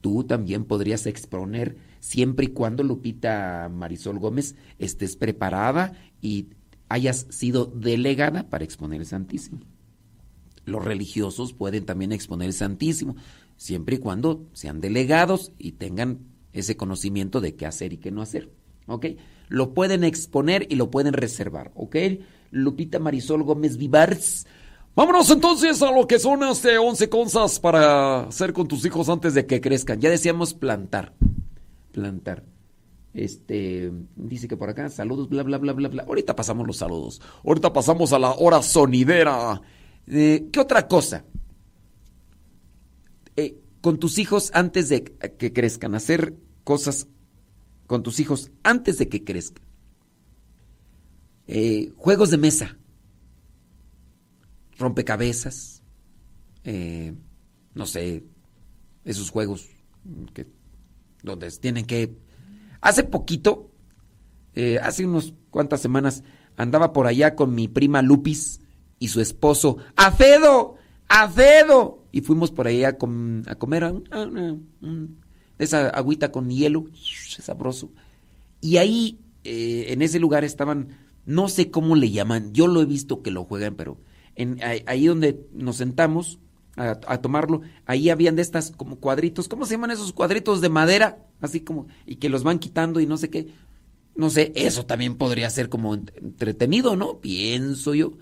tú también podrías exponer siempre y cuando Lupita Marisol Gómez estés preparada y hayas sido delegada para exponer el Santísimo. Los religiosos pueden también exponer el Santísimo, siempre y cuando sean delegados y tengan ese conocimiento de qué hacer y qué no hacer. ¿Ok? Lo pueden exponer y lo pueden reservar. ¿Ok? Lupita Marisol Gómez Vivars. Vámonos entonces a lo que son este 11 cosas para hacer con tus hijos antes de que crezcan. Ya decíamos plantar. Plantar. Este, dice que por acá, saludos, bla, bla, bla, bla, bla. Ahorita pasamos los saludos. Ahorita pasamos a la hora sonidera. Eh, ¿Qué otra cosa? Eh, con tus hijos antes de que crezcan, hacer cosas con tus hijos antes de que crezcan. Eh, juegos de mesa, rompecabezas, no sé, esos juegos que, donde tienen que... Hace poquito, eh, hace unas cuantas semanas, andaba por allá con mi prima Lupis y su esposo, ¡Afedo! ¡Afedo! Y fuimos por allá a, a comer esa agüita con hielo, sabroso. Y ahí, eh, en ese lugar estaban, no sé cómo le llaman, yo lo he visto que lo juegan, pero ahí donde nos sentamos a, tomarlo, ahí habían de estas como cuadritos, ¿cómo se llaman esos cuadritos de madera? Así como, y que los van quitando y no sé qué. No sé, eso también podría ser como ent- entretenido, ¿no? Pienso yo.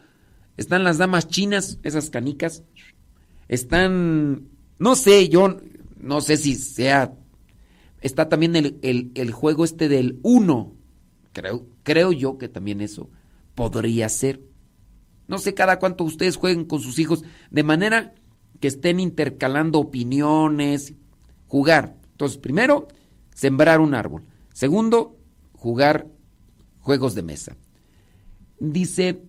Están las damas chinas, esas canicas. Están, no sé, yo no sé si sea... Está también el, el- el juego este del uno. Creo, creo yo que también eso podría ser. No sé cada cuánto ustedes jueguen con sus hijos, de manera que estén intercalando opiniones, jugar. Entonces, primero, sembrar un árbol. Segundo, jugar juegos de mesa. Dice,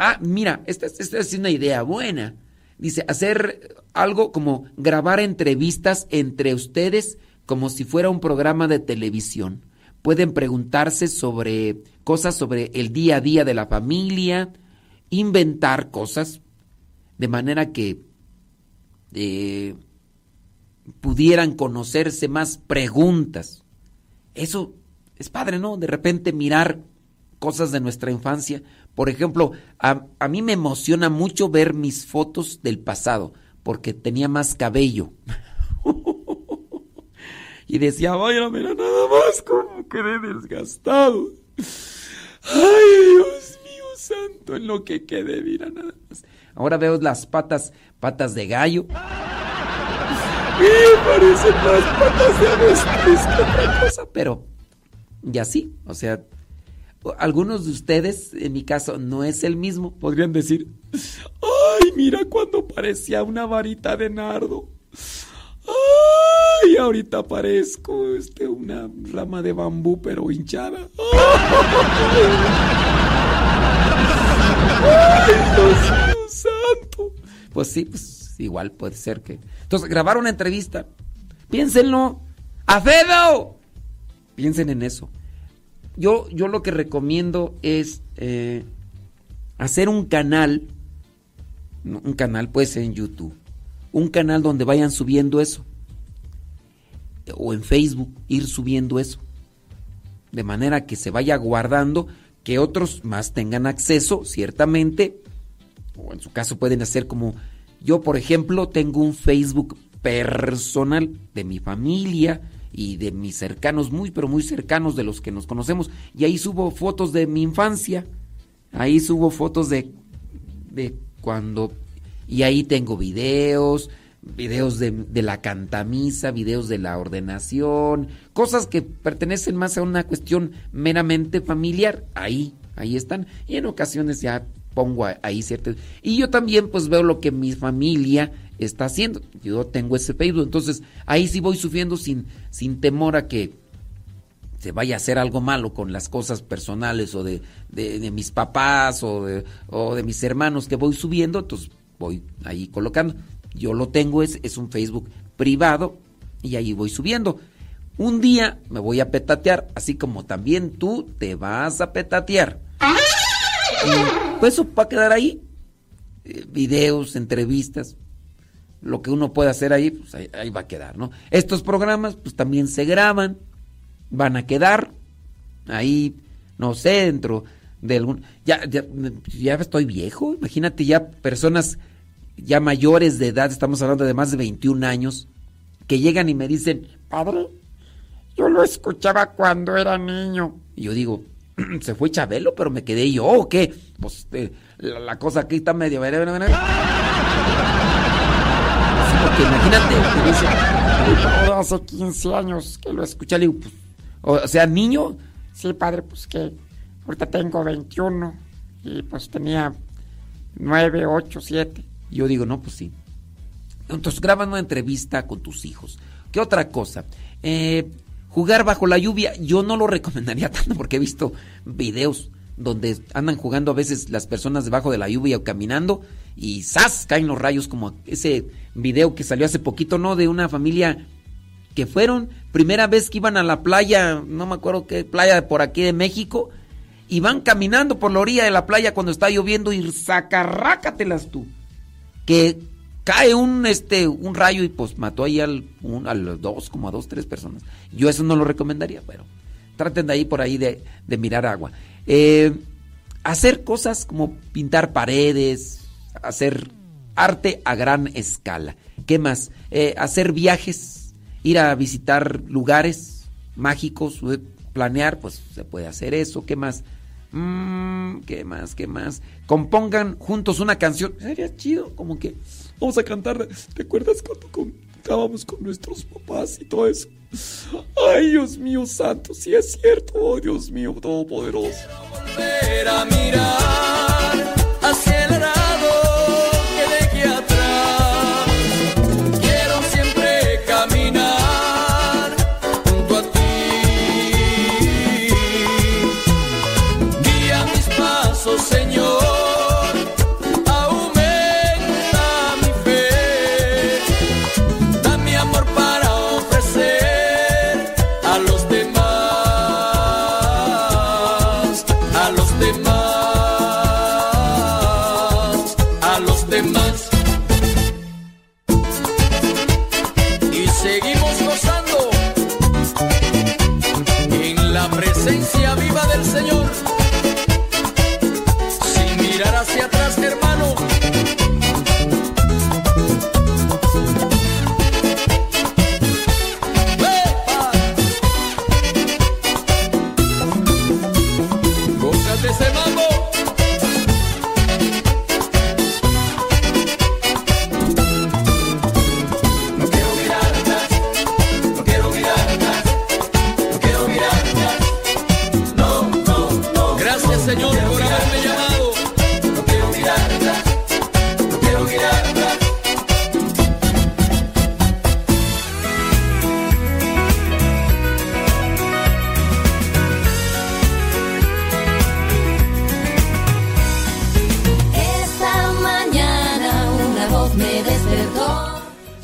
ah, mira, esta, es una idea buena. Dice, hacer algo como grabar entrevistas entre ustedes como si fuera un programa de televisión. Pueden preguntarse sobre cosas sobre el día a día de la familia, inventar cosas, de manera que eh, pudieran conocerse más preguntas. Eso es padre, ¿no? De repente mirar cosas de nuestra infancia. Por ejemplo, a, a mí me emociona mucho ver mis fotos del pasado, porque tenía más cabello. [laughs] y decía, vaya, mira nada más cómo quedé desgastado. Ay, Dios mío santo, en lo que quedé, mira nada más. Ahora veo las patas, patas de gallo. Y parecen las patas de avestruz que otra cosa, pero y así, o sea, algunos de ustedes, en mi caso, no es el mismo, podrían decir, ay, mira cuando parecía una varita de nardo. Ay, ahorita parezco este, una rama de bambú, pero hinchada. [laughs] Ay, Dios mío santo. Pues sí, pues igual puede ser que. Entonces, grabar una entrevista. Piénsenlo. ¡Afedo! Piensen en eso. Yo, yo lo que recomiendo es eh, hacer un canal. Un canal puede ser en YouTube. Un canal donde vayan subiendo eso. O en Facebook, ir subiendo eso. De manera que se vaya guardando, que otros más tengan acceso, ciertamente. O en su caso pueden hacer como yo, por ejemplo, tengo un Facebook personal de mi familia y de mis cercanos, muy pero muy cercanos de los que nos conocemos. Y ahí subo fotos de mi infancia. Ahí subo fotos de, de cuando... Y ahí tengo videos, videos de, de la cantamisa, videos de la ordenación, cosas que pertenecen más a una cuestión meramente familiar. Ahí, ahí están. Y en ocasiones ya pongo ahí ciertas... Y yo también pues veo lo que mi familia está haciendo. Yo tengo ese Facebook, entonces ahí sí voy sufriendo sin, sin temor a que se vaya a hacer algo malo con las cosas personales o de, de, de mis papás o de, o de mis hermanos que voy subiendo, entonces voy ahí colocando. Yo lo tengo, es, es un Facebook privado y ahí voy subiendo. Un día me voy a petatear, así como también tú te vas a petatear. [laughs] Pues eso va a quedar ahí. Eh, videos, entrevistas, lo que uno puede hacer ahí, pues ahí, ahí va a quedar, ¿no? Estos programas pues también se graban, van a quedar ahí, no sé, dentro de algún... Ya, ya, ya estoy viejo, imagínate ya personas ya mayores de edad, estamos hablando de más de 21 años, que llegan y me dicen, Padre, yo lo escuchaba cuando era niño. y yo digo, [clears throat] se fue Chabelo, pero me quedé yo, ¿o qué? Pues eh, la, cosa aquí está medio... Sí, porque imagínate, hace 15 años que lo escuché. le digo, pues, o sea, niño, Sí, padre, pues que ahorita tengo 21 y pues tenía 9, 8, 7. Yo digo, no, pues sí. Entonces graban una entrevista con tus hijos. ¿Qué otra cosa? Eh, jugar bajo la lluvia, yo no lo recomendaría [laughs] tanto porque he visto videos donde andan jugando a veces las personas debajo de la lluvia o caminando y ¡zas! caen los rayos como ese video que salió hace poquito, ¿no? De una familia que fueron primera vez que iban a la playa, no me acuerdo qué playa por aquí de México, y van caminando por la orilla de la playa cuando está lloviendo y sacarrácatelas tú. Que cae un este un rayo y pues mató ahí al un, a los dos, como a dos, tres personas. Yo eso no lo recomendaría, pero traten de ahí por ahí de, de mirar agua. Eh, hacer cosas como pintar paredes, hacer arte a gran escala. ¿Qué más? Eh, hacer viajes, ir a visitar lugares mágicos, eh, planear, pues se puede hacer eso. ¿Qué más? Mm, ¿Qué más? ¿Qué más? Compongan juntos una canción. Sería chido, como que vamos a cantar. ¿Te acuerdas cuando cantábamos con nuestros papás y todo eso? Ay, Dios mío santo, si es cierto, oh Dios mío todopoderoso. volver a mirar hacia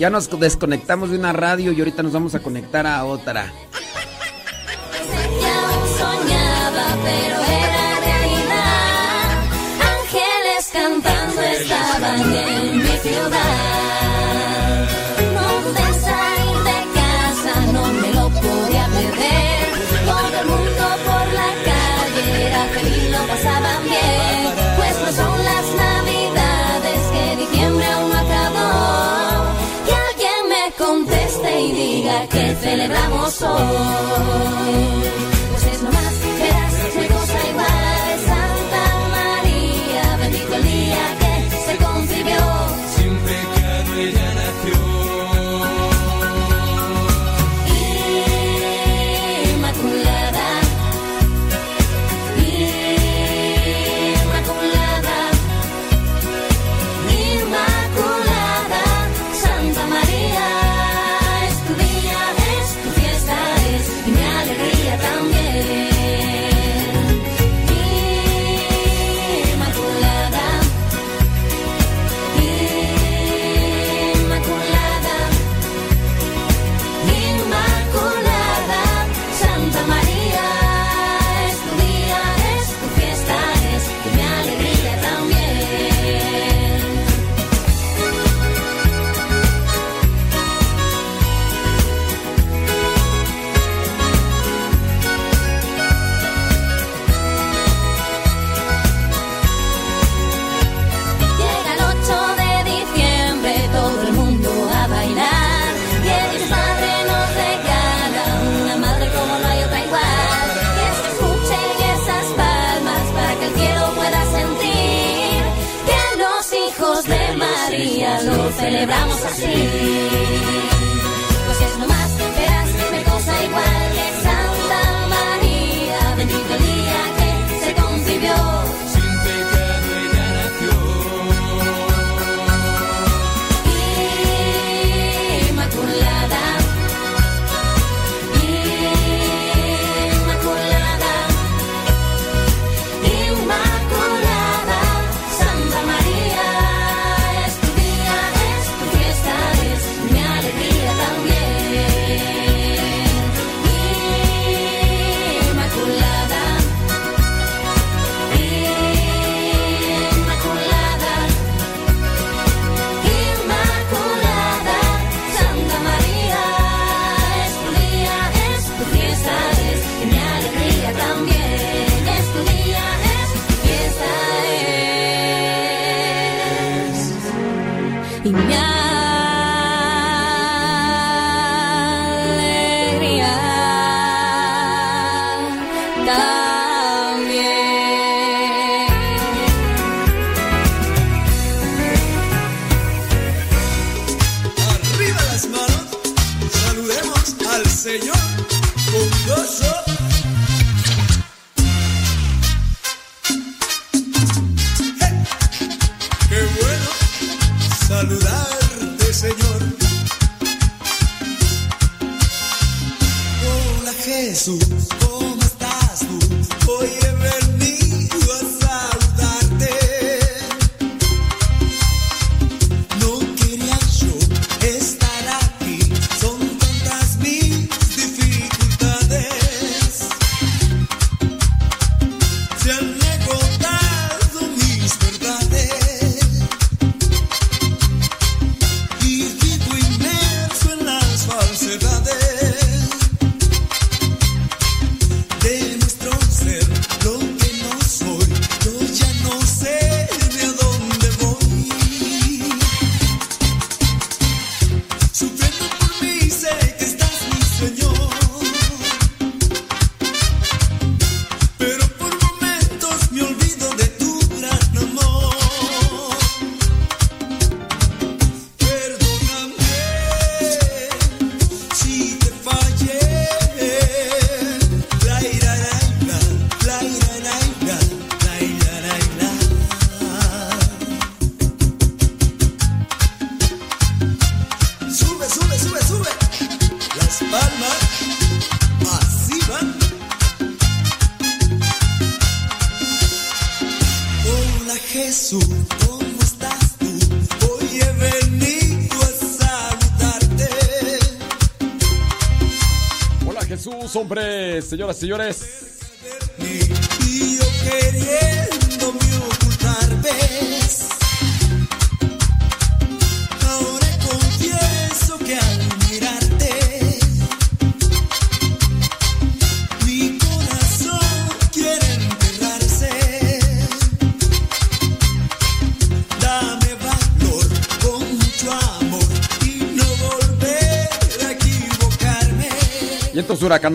Ya nos desconectamos de una radio y ahorita nos vamos a conectar a otra. soñaba, pero era realidad. Ángeles cantando estaban en mi ciudad. Donde salí de casa no me lo podía perder. Todo el mundo por la calle era feliz, lo pasaban bien. que celebramos hoy. Jesús, hombre, señoras y señores.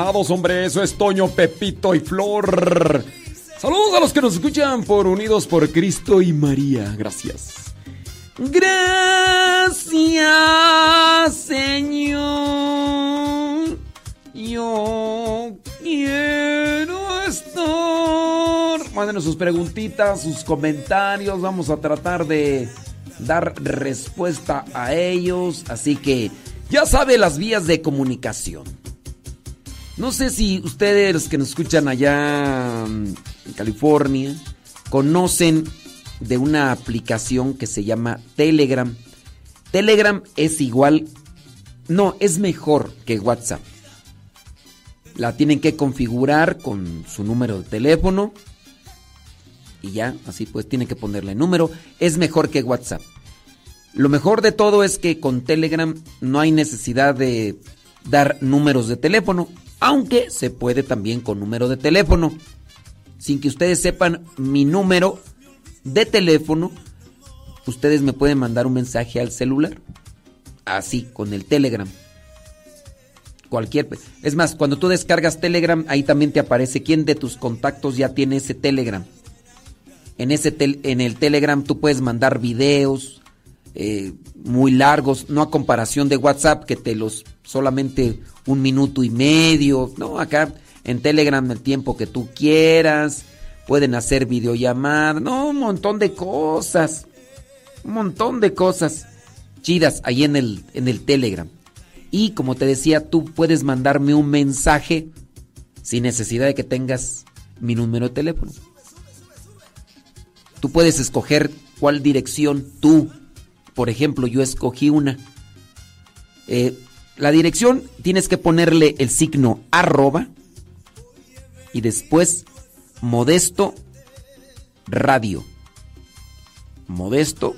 Hombre, eso es Toño, Pepito y Flor. Saludos a los que nos escuchan por Unidos por Cristo y María. Gracias. Gracias, Señor. Yo quiero estar. Mándenos sus preguntitas, sus comentarios. Vamos a tratar de dar respuesta a ellos. Así que ya sabe las vías de comunicación. No sé si ustedes que nos escuchan allá mm, en California conocen de una aplicación que se llama Telegram. Telegram es igual, no, es mejor que WhatsApp. La tienen que configurar con su número de teléfono y ya, así pues tienen que ponerle número. Es mejor que WhatsApp. Lo mejor de todo es que con Telegram no hay necesidad de dar números de teléfono, aunque se puede también con número de teléfono. Sin que ustedes sepan mi número de teléfono, ustedes me pueden mandar un mensaje al celular. Así, con el Telegram. Cualquier. Es más, cuando tú descargas Telegram, ahí también te aparece quién de tus contactos ya tiene ese Telegram. En, ese en el Telegram tú puedes mandar videos eh, muy largos, no a comparación de WhatsApp que te los solamente un minuto y medio. No, acá en Telegram el tiempo que tú quieras. Pueden hacer videollamadas. No, un montón de cosas. Un montón de cosas chidas ahí en el, en el Telegram. Y como te decía, tú puedes mandarme un mensaje sin necesidad de que tengas mi número de teléfono. Tú puedes escoger cuál dirección tú. Por ejemplo, yo escogí una. Eh, la dirección tienes que ponerle el signo arroba y después modesto radio. Modesto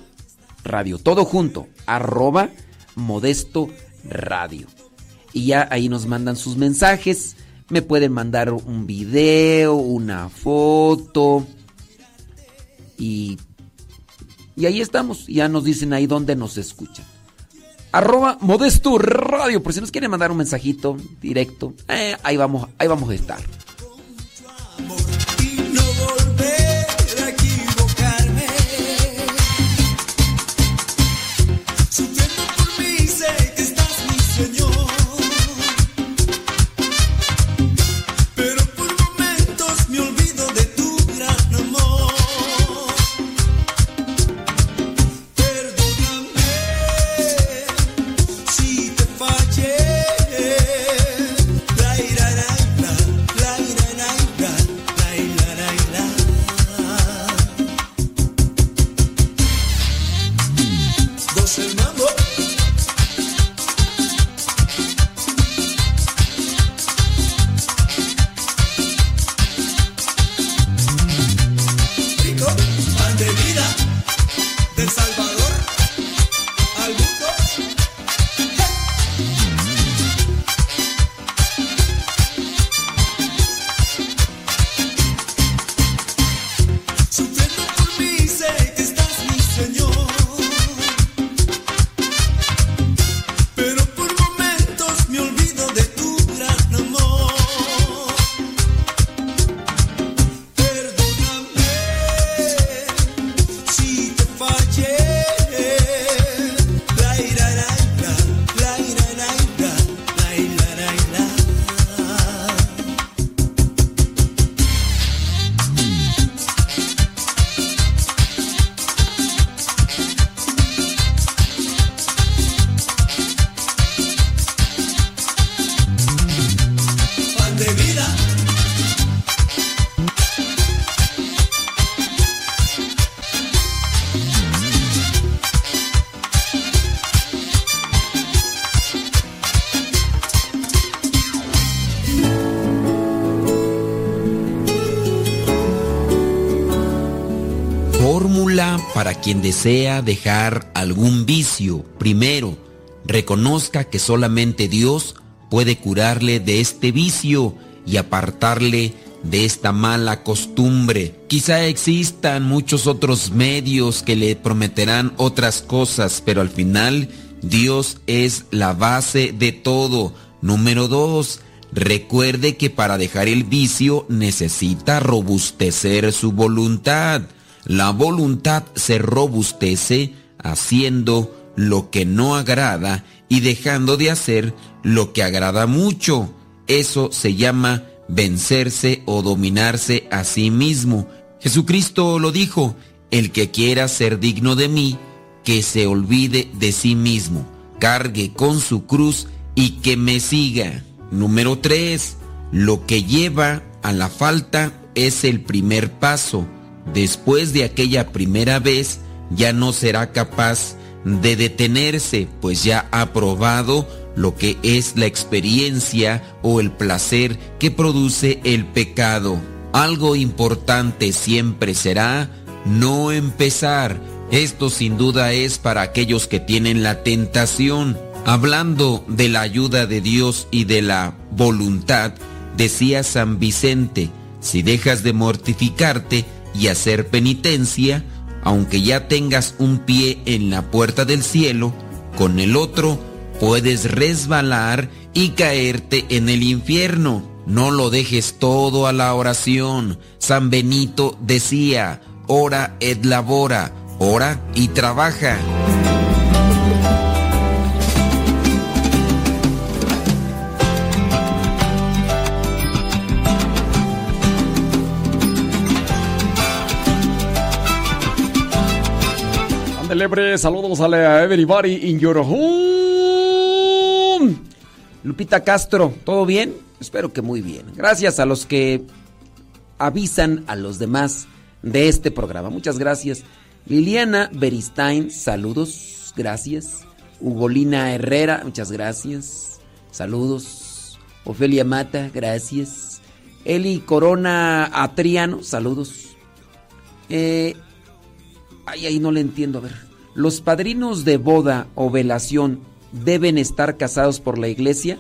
radio. Todo junto. Arroba modesto radio. Y ya ahí nos mandan sus mensajes. Me pueden mandar un video, una foto. Y, y ahí estamos. Ya nos dicen ahí dónde nos escuchan. Arroba Modesto Radio. Por si nos quieren mandar un mensajito directo. eh, ahí, vamos, ahí vamos a estar. Quien desea dejar algún vicio. Primero, reconozca que solamente Dios puede curarle de este vicio y apartarle de esta mala costumbre. Quizá existan muchos otros medios que le prometerán otras cosas, pero al final Dios es la base de todo. Número dos, recuerde que para dejar el vicio necesita robustecer su voluntad. La voluntad se robustece haciendo lo que no agrada y dejando de hacer lo que agrada mucho. Eso se llama vencerse o dominarse a sí mismo. Jesucristo lo dijo, el que quiera ser digno de mí, que se olvide de sí mismo, cargue con su cruz y que me siga. Número 3. Lo que lleva a la falta es el primer paso. Después de aquella primera vez, ya no será capaz de detenerse, pues ya ha probado lo que es la experiencia o el placer que produce el pecado. Algo importante siempre será no empezar. Esto sin duda es para aquellos que tienen la tentación. Hablando de la ayuda de Dios y de la voluntad, decía San Vicente, si dejas de mortificarte y hacer penitencia, aunque ya tengas un pie en la puerta del cielo, con el otro puedes resbalar y caerte en el infierno. No lo dejes todo a la oración. San Benito decía, ora et labora, ora y trabaja. Celebre, saludos a everybody in your home. Lupita Castro, ¿todo bien? Espero que muy bien. Gracias a los que avisan a los demás de este programa. Muchas gracias. Liliana Beristain, saludos, gracias. Ugolina Herrera, muchas gracias. Saludos. Ofelia Mata, gracias. Eli Corona Atriano, saludos. Eh, ay, ahí no le entiendo, a ver. ¿Los padrinos de boda o velación deben estar casados por la iglesia?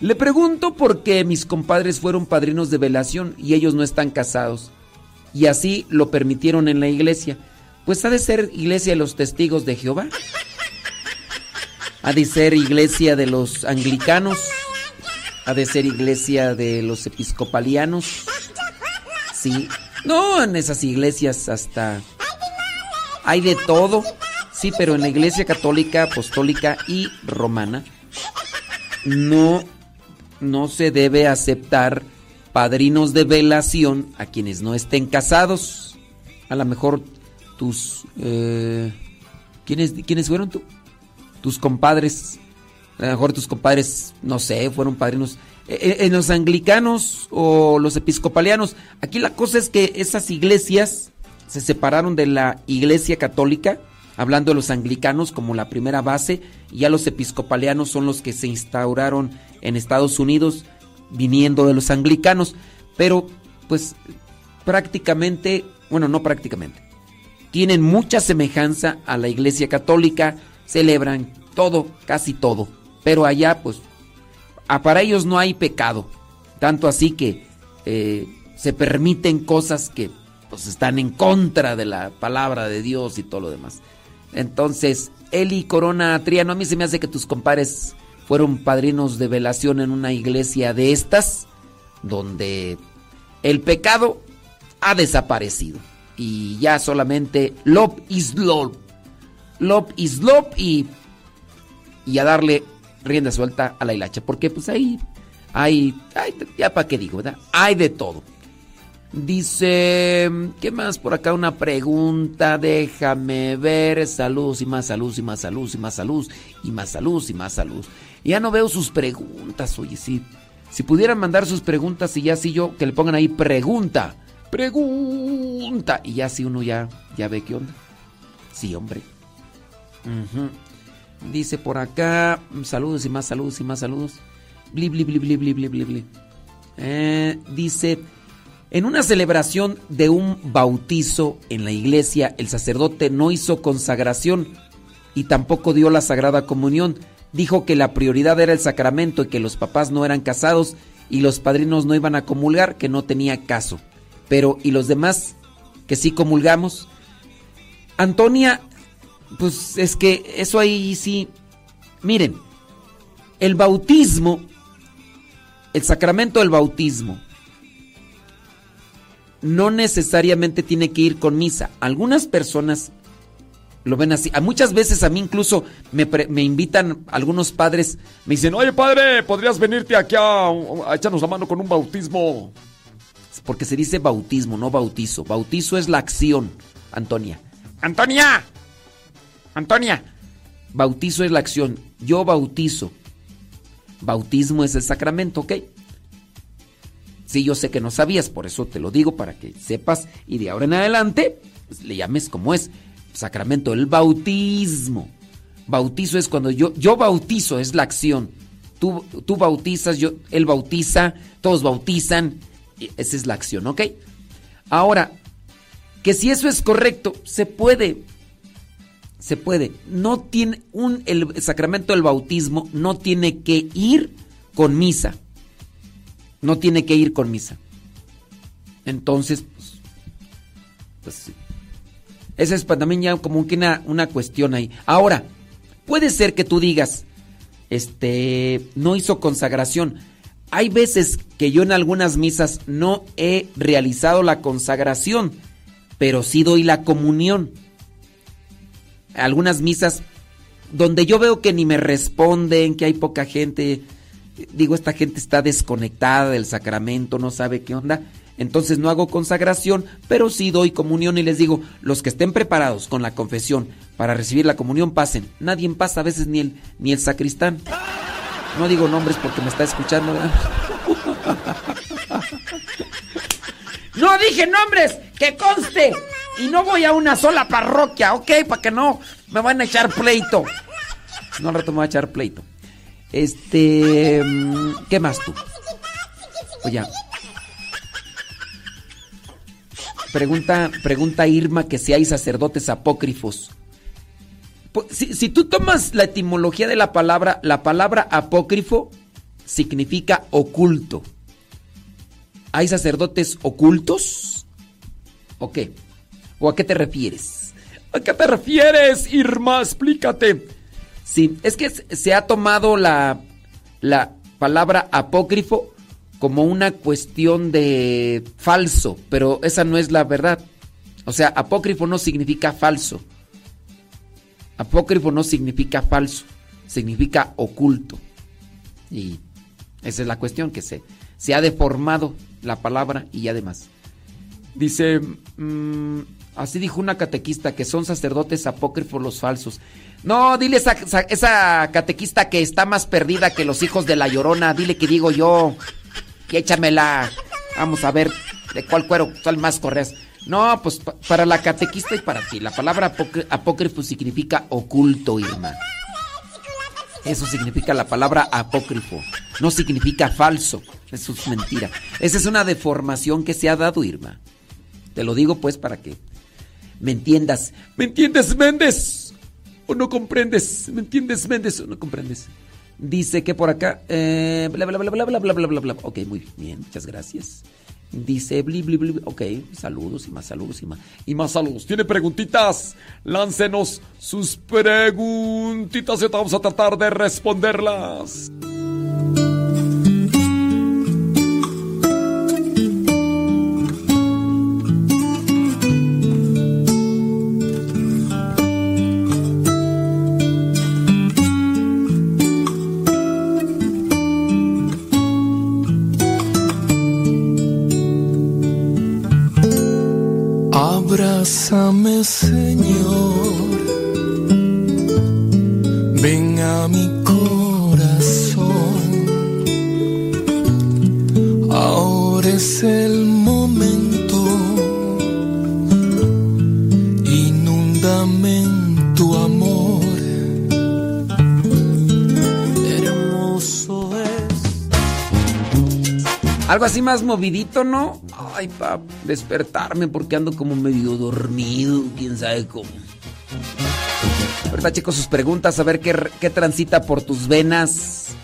Le pregunto porque mis compadres fueron padrinos de velación y ellos no están casados. Y así lo permitieron en la iglesia. Pues ha de ser iglesia de los testigos de Jehová. Ha de ser iglesia de los anglicanos. Ha de ser iglesia de los episcopalianos. Sí. No, en esas iglesias hasta hay de todo. Sí, pero en la iglesia católica, apostólica y romana no, no se debe aceptar padrinos de velación a quienes no estén casados. A lo mejor tus... Eh, ¿quiénes, ¿Quiénes fueron tú? Tus compadres. A lo mejor tus compadres, no sé, fueron padrinos. Eh, eh, En los anglicanos o los episcopalianos, aquí la cosa es que esas iglesias se separaron de la iglesia católica, hablando de los anglicanos como la primera base, y ya los episcopalianos son los que se instauraron en Estados Unidos viniendo de los anglicanos, pero pues prácticamente, bueno, no prácticamente, tienen mucha semejanza a la iglesia católica, celebran todo, casi todo, pero allá pues a- para ellos no hay pecado, tanto así que eh, se permiten cosas que pues están en contra de la palabra de Dios y todo lo demás. Entonces, Eli Corona Triano, a mí se me hace que tus compadres fueron padrinos de velación en una iglesia de estas, donde el pecado ha desaparecido. Y ya solamente love is love. Love is love y, y a darle rienda suelta a la hilacha. Porque pues ahí hay, hay ya para qué digo, ¿verdad? Hay de todo. Dice, ¿qué más por acá? Una pregunta, déjame ver. Saludos y más saludos y más saludos y más saludos y más saludos y más saludos. Ya no veo sus preguntas, oye, sí. Si pudieran mandar sus preguntas y ya sí yo, que le pongan ahí pregunta, pregunta. Y ya sí uno ya, ya ve qué onda. Sí, hombre. Dice por acá, saludos y más saludos y más saludos. Bli, bli, bli, bli, bli, bli, bli. Eh, dice, En una celebración de un bautizo en la iglesia, el sacerdote no hizo consagración y tampoco dio la sagrada comunión. Dijo que la prioridad era el sacramento y que los papás no eran casados y los padrinos no iban a comulgar, que no tenía caso. Pero, ¿y los demás que sí comulgamos? Antonia, pues es que eso ahí sí. Miren, el bautismo, el sacramento del bautismo, no necesariamente tiene que ir con misa. Algunas personas lo ven así. A muchas veces a mí incluso me, pre- me invitan algunos padres, me dicen, oye padre, ¿podrías venirte aquí a, a echarnos la mano con un bautismo? Porque se dice bautismo, no bautizo. Bautizo es la acción, Antonia. Antonia. Antonia. Bautizo es la acción. Yo bautizo. Bautismo es el sacramento, ¿ok? Sí, yo sé que no sabías, por eso te lo digo para que sepas y de ahora en adelante pues, le llames como es. Sacramento, el bautismo. Bautizo es cuando yo, yo bautizo, es la acción. Tú, tú bautizas, yo, él bautiza, todos bautizan. Esa es la acción, ¿ok? Ahora, que si eso es correcto, se puede. Se puede. No tiene un el sacramento del bautismo no tiene que ir con misa. No tiene que ir con misa. Entonces, pues, pues sí. Esa es también ya como que una, una cuestión ahí. Ahora, puede ser que tú digas, este, no hizo consagración. Hay veces que yo en algunas misas no he realizado la consagración, pero sí doy la comunión. Algunas misas donde yo veo que ni me responden, que hay poca gente, digo, esta gente está desconectada del sacramento, no sabe qué onda. Entonces no hago consagración, pero sí doy comunión y les digo, los que estén preparados con la confesión para recibir la comunión pasen. Nadie pasa a veces ni el, ni el sacristán. No digo nombres porque me está escuchando. [laughs] No dije nombres, que conste. Y no voy a una sola parroquia, ¿ok? Para que no me van a echar pleito. No al rato me voy a echar pleito. Este, mm, ¿qué más tú? Oye, pregunta, pregunta Irma que si hay sacerdotes apócrifos. Pues, Si, si tú tomas la etimología de la palabra, la palabra apócrifo significa oculto. ¿Hay sacerdotes ocultos? ¿O qué? ¿O a qué te refieres? ¿A qué te refieres, Irma? Explícate. Sí, es que se ha tomado la, la palabra apócrifo como una cuestión de falso, pero esa no es la verdad. O sea, apócrifo no significa falso. Apócrifo no significa falso, significa oculto. Y esa es la cuestión, que se, se ha deformado la palabra y además. Dice, mm, así dijo una catequista, que son sacerdotes apócrifos los falsos. No, dile esa, esa- catequista que está más perdida que los hijos de la llorona. Dile que digo yo. Que échamela. Vamos a ver de cuál cuero sale más correas. No, pues pa- para la catequista y para ti. La palabra apócri- apócrifo significa oculto, Irma. Eso significa la palabra apócrifo. No significa falso. Eso es mentira. Esa es una deformación que se ha dado, Irma. Te lo digo pues para que me entiendas. ¿Me entiendes, Méndez? ¿O no comprendes? ¿Me entiendes, Méndez? ¿O no comprendes? Dice que por acá. eh, bla, bla, bla, bla, bla, bla, bla, bla, bla. Ok, muy bien, muchas gracias. Dice bli, bli, bli. Ok, saludos y más saludos y más. Y más saludos. ¿Tiene preguntitas? Láncenos sus preguntitas y vamos a tratar de responderlas. Señor. Ven a mi corazón. Ahora es el momento. Inúndame en tu amor. Hermoso es. Algo así más movidito, ¿no? ay, para despertarme porque ando como medio dormido, quién sabe cómo. Ahorita chicos sus preguntas, a ver qué, qué transita por tus venas.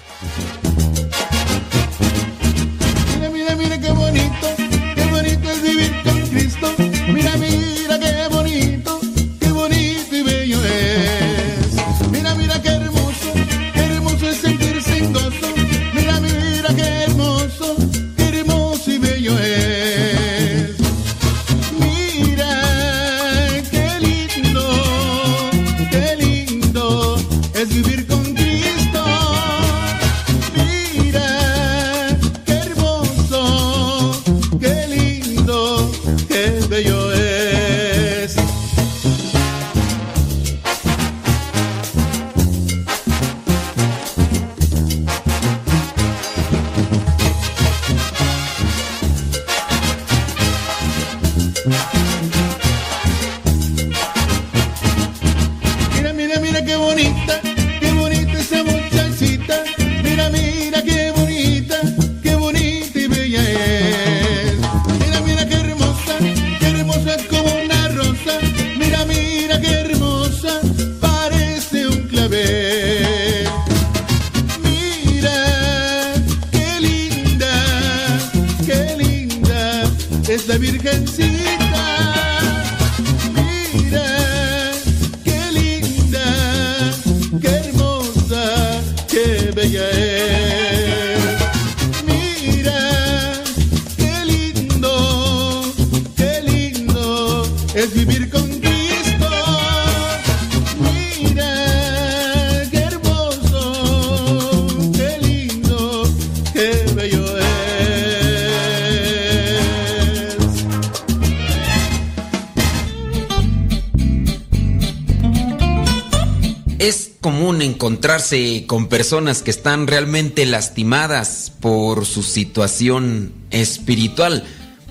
Con personas que están realmente lastimadas por su situación espiritual,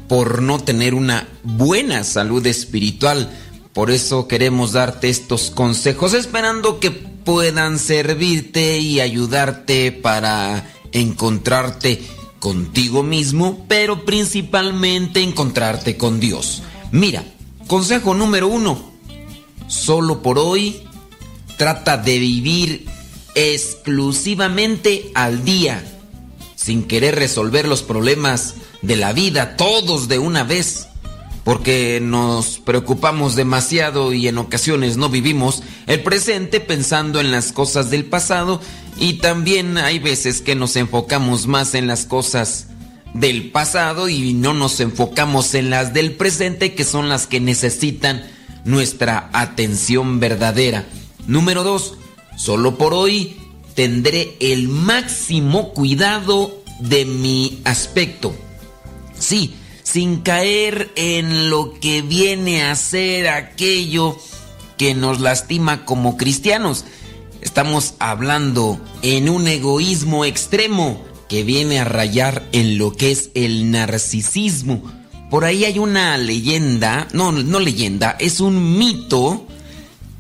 por no tener una buena salud espiritual. Por eso queremos darte estos consejos esperando que puedan servirte y ayudarte para encontrarte contigo mismo, pero principalmente encontrarte con Dios. Mira, consejo número uno, solo por hoy trata de vivir exclusivamente al día, sin querer resolver los problemas de la vida todos de una vez, porque nos preocupamos demasiado y en ocasiones no vivimos el presente pensando en las cosas del pasado y también hay veces que nos enfocamos más en las cosas del pasado y no nos enfocamos en las del presente que son las que necesitan nuestra atención verdadera. Número 2. Solo por hoy tendré el máximo cuidado de mi aspecto. Sí, sin caer en lo que viene a ser aquello que nos lastima como cristianos. Estamos hablando en un egoísmo extremo que viene a rayar en lo que es el narcisismo. Por ahí hay una leyenda, no, no leyenda, es un mito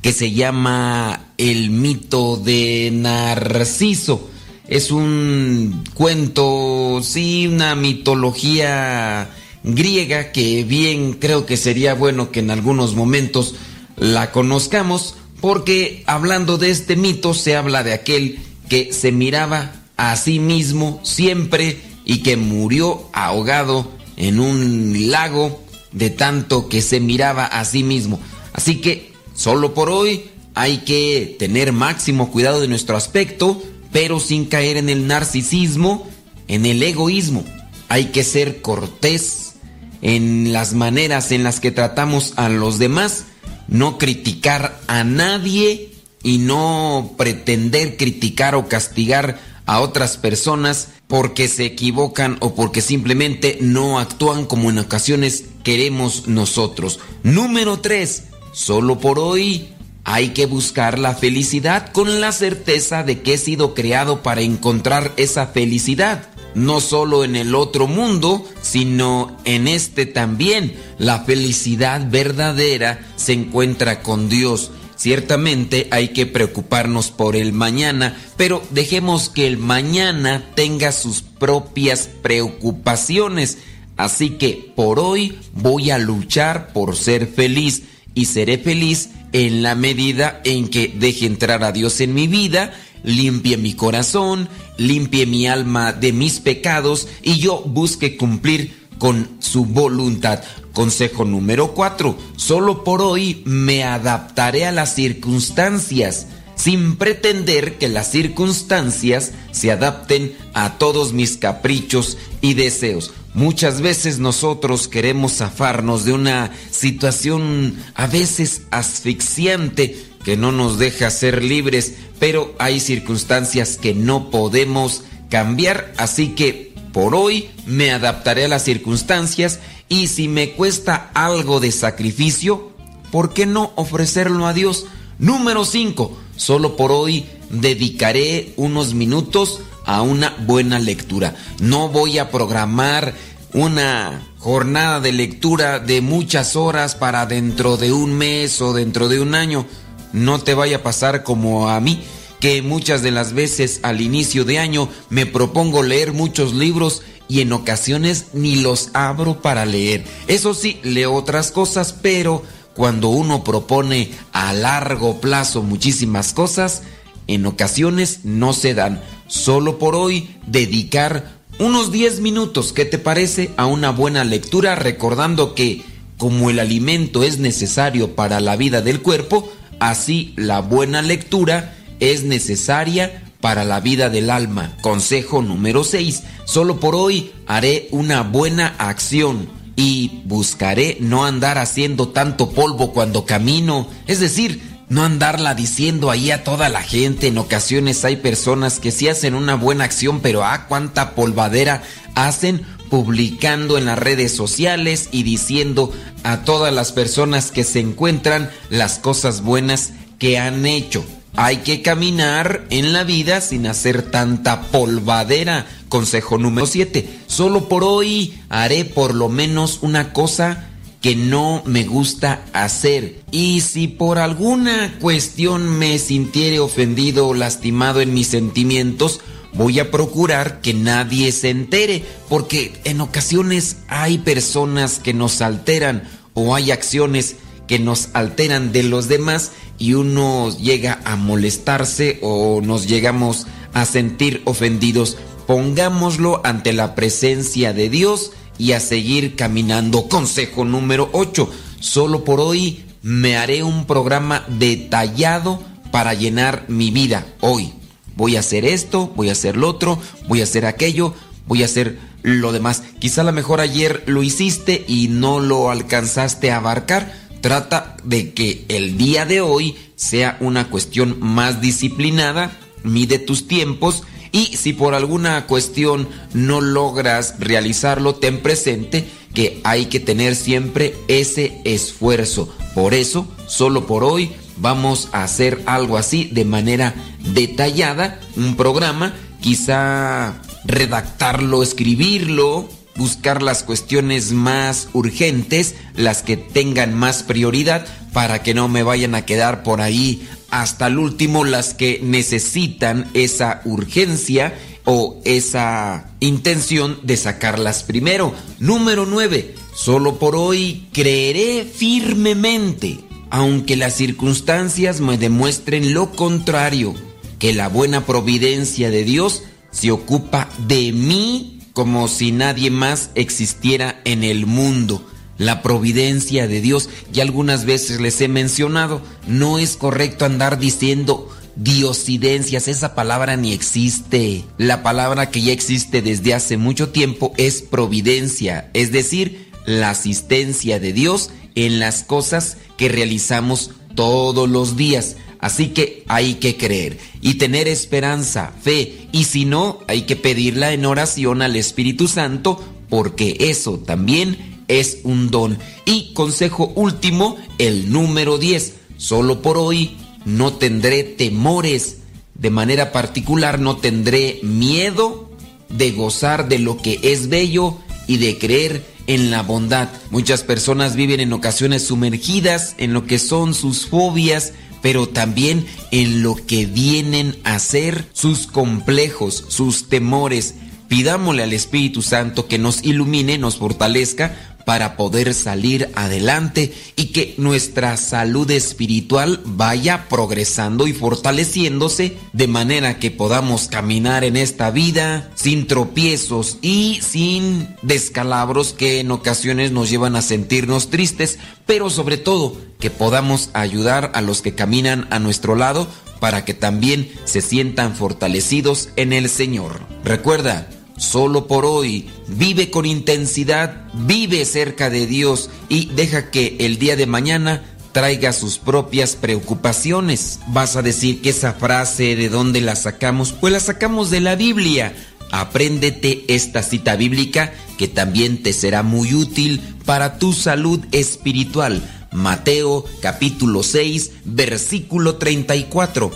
que se llama el mito de Narciso. Es un cuento, sí, una mitología griega que bien creo que sería bueno que en algunos momentos la conozcamos, porque hablando de este mito se habla de aquel que se miraba a sí mismo siempre y que murió ahogado en un lago de tanto que se miraba a sí mismo. Así que solo por hoy hay que tener máximo cuidado de nuestro aspecto, pero sin caer en el narcisismo, en el egoísmo. Hay que ser cortés en las maneras en las que tratamos a los demás, no criticar a nadie y no pretender criticar o castigar a otras personas porque se equivocan o porque simplemente no actúan como en ocasiones queremos nosotros. Número 3. Solo por hoy hay que buscar la felicidad con la certeza de que he sido creado para encontrar esa felicidad. No solo en el otro mundo, sino en este también. La felicidad verdadera se encuentra con Dios. Ciertamente hay que preocuparnos por el mañana, pero dejemos que el mañana tenga sus propias preocupaciones. Así que por hoy voy a luchar por ser feliz y seré feliz en la medida en que deje entrar a Dios en mi vida, limpie mi corazón, limpie mi alma de mis pecados y yo busque cumplir con su voluntad. Consejo número 4. Solo por hoy me adaptaré a las circunstancias sin pretender que las circunstancias se adapten a todos mis caprichos y deseos. Muchas veces nosotros queremos zafarnos de una situación a veces asfixiante que no nos deja ser libres, pero hay circunstancias que no podemos cambiar, así que por hoy me adaptaré a las circunstancias y si me cuesta algo de sacrificio, ¿por qué no ofrecerlo a Dios? Número 5. Solo por hoy dedicaré unos minutos a una buena lectura. No voy a programar una jornada de lectura de muchas horas para dentro de un mes o dentro de un año. No te vaya a pasar como a mí, que muchas de las veces al inicio de año me propongo leer muchos libros y en ocasiones ni los abro para leer. Eso sí, leo otras cosas, pero cuando uno propone a largo plazo muchísimas cosas, en ocasiones no se dan. Solo por hoy dedicar unos 10 minutos, ¿qué te parece? A una buena lectura, recordando que como el alimento es necesario para la vida del cuerpo, así la buena lectura es necesaria para la vida del alma. Consejo número 6. Solo por hoy haré una buena acción y buscaré no andar haciendo tanto polvo cuando camino. Es decir, no andarla diciendo ahí a toda la gente. En ocasiones hay personas que sí hacen una buena acción, pero ah, cuánta polvadera hacen publicando en las redes sociales y diciendo a todas las personas que se encuentran las cosas buenas que han hecho. Hay que caminar en la vida sin hacer tanta polvadera. Consejo número 7. Solo por hoy haré por lo menos una cosa que no me gusta hacer. Y si por alguna cuestión me sintiere ofendido o lastimado en mis sentimientos, voy a procurar que nadie se entere, porque en ocasiones hay personas que nos alteran o hay acciones que nos alteran de los demás y uno llega a molestarse o nos llegamos a sentir ofendidos. Pongámoslo ante la presencia de Dios y a seguir caminando. Consejo número 8. Solo por hoy me haré un programa detallado para llenar mi vida hoy. Voy a hacer esto, voy a hacer lo otro, voy a hacer aquello, voy a hacer lo demás. Quizá a lo mejor ayer lo hiciste y no lo alcanzaste a abarcar. Trata de que el día de hoy sea una cuestión más disciplinada, mide tus tiempos y si por alguna cuestión no logras realizarlo, ten presente que hay que tener siempre ese esfuerzo. Por eso, solo por hoy, vamos a hacer algo así de manera detallada, un programa, quizá redactarlo, escribirlo, buscar las cuestiones más urgentes, las que tengan más prioridad, para que no me vayan a quedar por ahí hasta el último las que necesitan esa urgencia o esa intención de sacarlas primero. Número 9. Solo por hoy creeré firmemente, aunque las circunstancias me demuestren lo contrario, que la buena providencia de Dios se ocupa de mí como si nadie más existiera en el mundo. La providencia de Dios, y algunas veces les he mencionado, no es correcto andar diciendo diosidencias, esa palabra ni existe. La palabra que ya existe desde hace mucho tiempo es providencia, es decir, la asistencia de Dios en las cosas que realizamos todos los días. Así que hay que creer y tener esperanza, fe, y si no, hay que pedirla en oración al Espíritu Santo, porque eso también es un don. Y consejo último, el número 10. Solo por hoy no tendré temores. De manera particular no tendré miedo de gozar de lo que es bello y de creer en la bondad. Muchas personas viven en ocasiones sumergidas en lo que son sus fobias, pero también en lo que vienen a ser sus complejos, sus temores. pidámosle al Espíritu Santo que nos ilumine, nos fortalezca para poder salir adelante y que nuestra salud espiritual vaya progresando y fortaleciéndose de manera que podamos caminar en esta vida sin tropiezos y sin descalabros que en ocasiones nos llevan a sentirnos tristes, pero sobre todo que podamos ayudar a los que caminan a nuestro lado para que también se sientan fortalecidos en el Señor. Recuerda, solo por hoy. Vive con intensidad, vive cerca de Dios y deja que el día de mañana traiga sus propias preocupaciones. Vas a decir que esa frase de dónde la sacamos, pues la sacamos de la Biblia. Apréndete esta cita bíblica que también te será muy útil para tu salud espiritual. Mateo capítulo 6 versículo 34.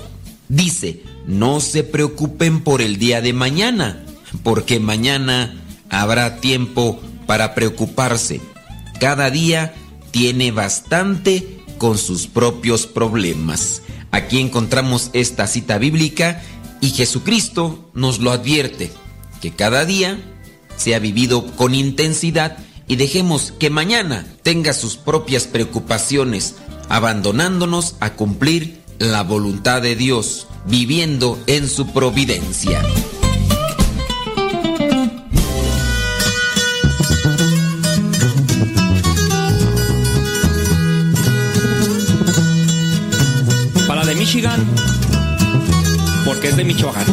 Dice, no se preocupen por el día de mañana porque mañana habrá tiempo para preocuparse. Cada día tiene bastante con sus propios problemas. Aquí encontramos esta cita bíblica y Jesucristo nos lo advierte, que cada día sea vivido con intensidad y dejemos que mañana tenga sus propias preocupaciones, abandonándonos a cumplir la voluntad de Dios, viviendo en su providencia. Michigan, porque es de Michoacán.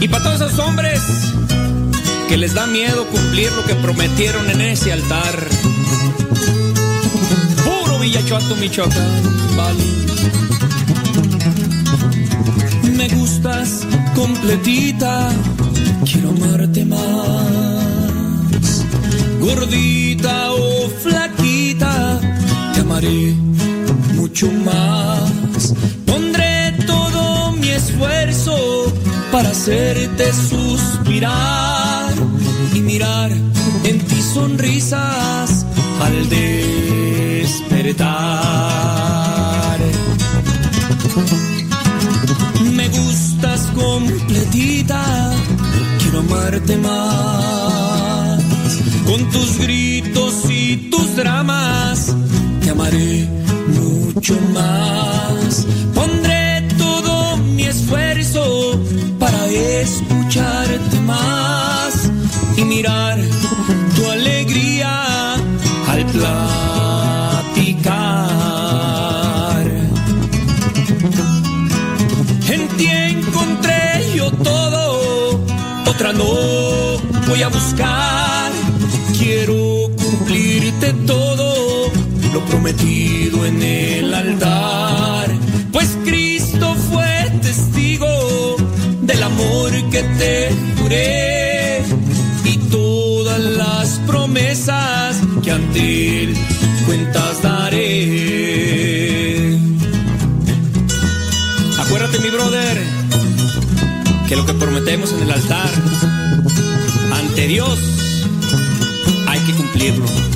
Y para todos esos hombres que les da miedo cumplir lo que prometieron en ese altar. Puro Villachuato, Michoacán, vale. Me gustas completita, quiero amarte más. Gordita o flaquita, te amaré mucho más. Pondré todo mi esfuerzo para hacerte suspirar y mirar en ti sonrisas al despertar. Me gustas completita, quiero amarte más. Con tus gritos y tus dramas, te amaré mucho más. Pondré todo mi esfuerzo para escucharte más y mirar tu alegría al platicar. En ti encontré yo todo, otra no voy a buscar. Quiero cumplirte todo lo prometido en el altar. Pues Cristo fue testigo del amor que te juré y todas las promesas que ante él cuentas daré. Acuérdate, mi brother, que lo que prometemos en el altar ante Dios hay que cumplirlo.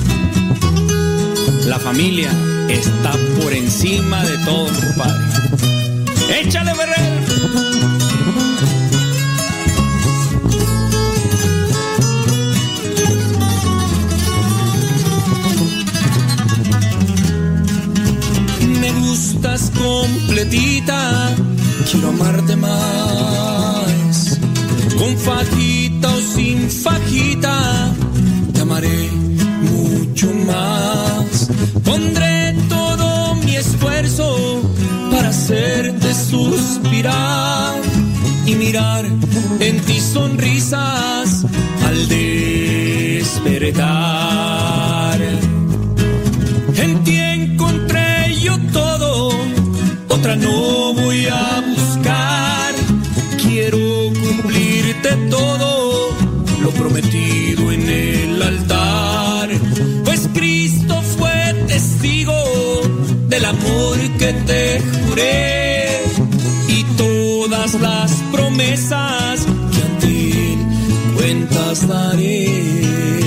La familia está por encima de todo, compadre. ¡Échale, Berrel! Me gustas completita, quiero amarte más. Con fajita o sin fajita, te amaré mucho más. Hacerte suspirar y mirar en ti sonrisas al despertar. En ti encontré yo todo, otra no voy a buscar. Quiero cumplirte todo, lo prometido en el altar. Pues Cristo fue testigo del amor que te juré y todas las promesas que a ti cuentas daré.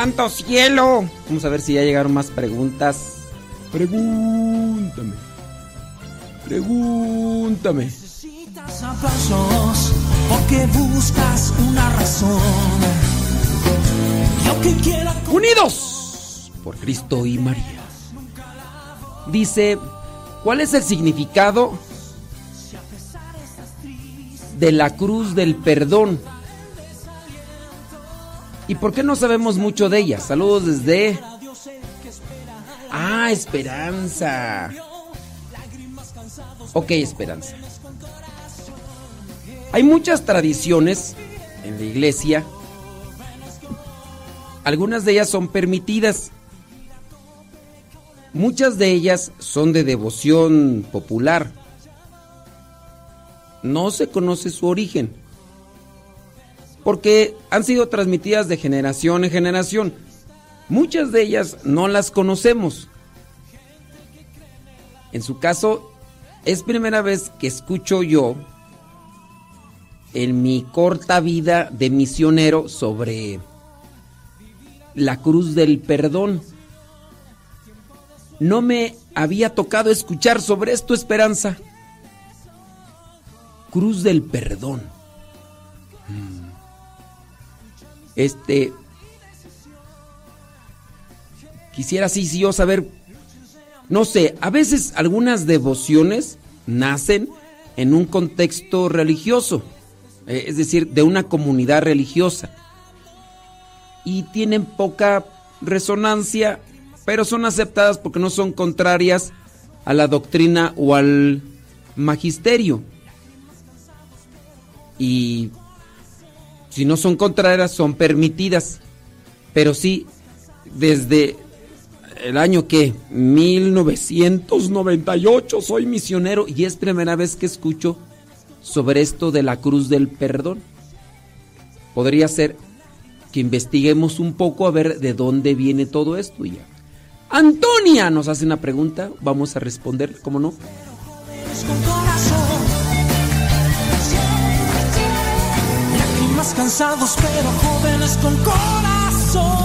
¡Santo cielo! Vamos a ver si ya llegaron más preguntas. Pregúntame. Pregúntame. Necesitas aplausos porque buscas una razón. Quiera Unidos por Cristo y María. Dice, ¿cuál es el significado de la cruz del perdón? ¿Y por qué no sabemos mucho de ella? Saludos desde... Ah, Esperanza. Ok, Esperanza. Hay muchas tradiciones en la iglesia. Algunas de ellas son permitidas. Muchas de ellas son de devoción popular. No se conoce su origen. Porque han sido transmitidas de generación en generación. Muchas de ellas no las conocemos. En su caso, es primera vez que escucho yo en mi corta vida de misionero sobre la cruz del perdón. No me había tocado escuchar sobre esto, Esperanza. Cruz del perdón. Mm. Este. Quisiera sí, sí, yo saber. No sé, a veces algunas devociones nacen en un contexto religioso, eh, es decir, de una comunidad religiosa. Y tienen poca resonancia, pero son aceptadas porque no son contrarias a la doctrina o al magisterio. Y si no son contrarias, son permitidas. Pero sí, desde el año que 1998 soy misionero y es primera vez que escucho sobre esto de la cruz del perdón. Podría ser que investiguemos un poco a ver de dónde viene todo esto ya. Antonia nos hace una pregunta, vamos a responder, ¿cómo no? con corazón. Lágrimas cansados, pero jóvenes con corazón.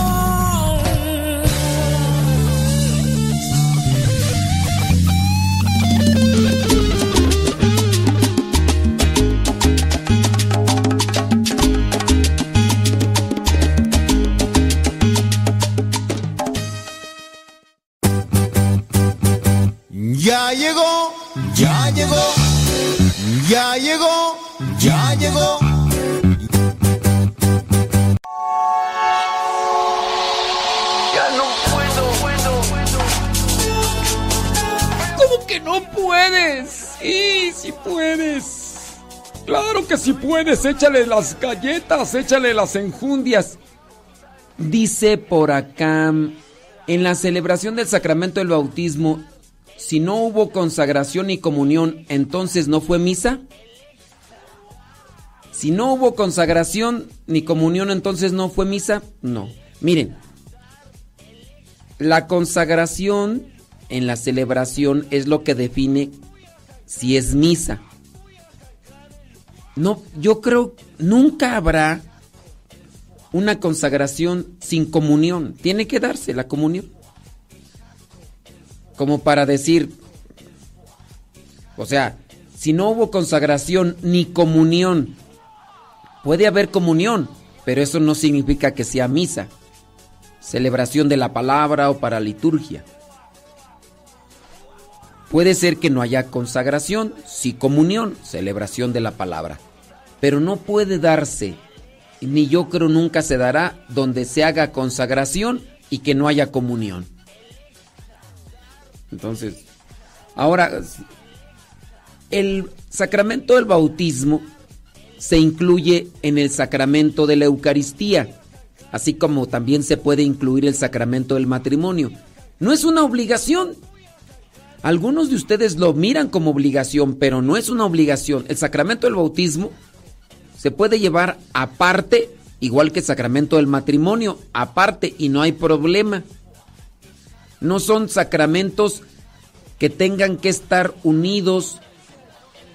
Ya llegó, ya llegó, ya llegó, ya llegó. Puedes. Claro que sí puedes. Échale las galletas, échale las enjundias. Dice por acá, en la celebración del sacramento del bautismo, si no hubo consagración y comunión, entonces no fue misa. Si no hubo consagración ni comunión, entonces no fue misa. No. Miren, la consagración en la celebración es lo que define si es misa. No, yo creo nunca habrá una consagración sin comunión. Tiene que darse la comunión. Como para decir, o sea, si no hubo consagración ni comunión, puede haber comunión, pero eso no significa que sea misa, celebración de la palabra o para liturgia. Puede ser que no haya consagración, sí comunión, celebración de la palabra. Pero no puede darse, ni yo creo nunca se dará, donde se haga consagración y que no haya comunión. Entonces, ahora, el sacramento del bautismo se incluye en el sacramento de la Eucaristía, así como también se puede incluir el sacramento del matrimonio. No es una obligación. Algunos de ustedes lo miran como obligación, pero no es una obligación. El sacramento del bautismo se puede llevar aparte, igual que el sacramento del matrimonio, aparte y no hay problema. No son sacramentos que tengan que estar unidos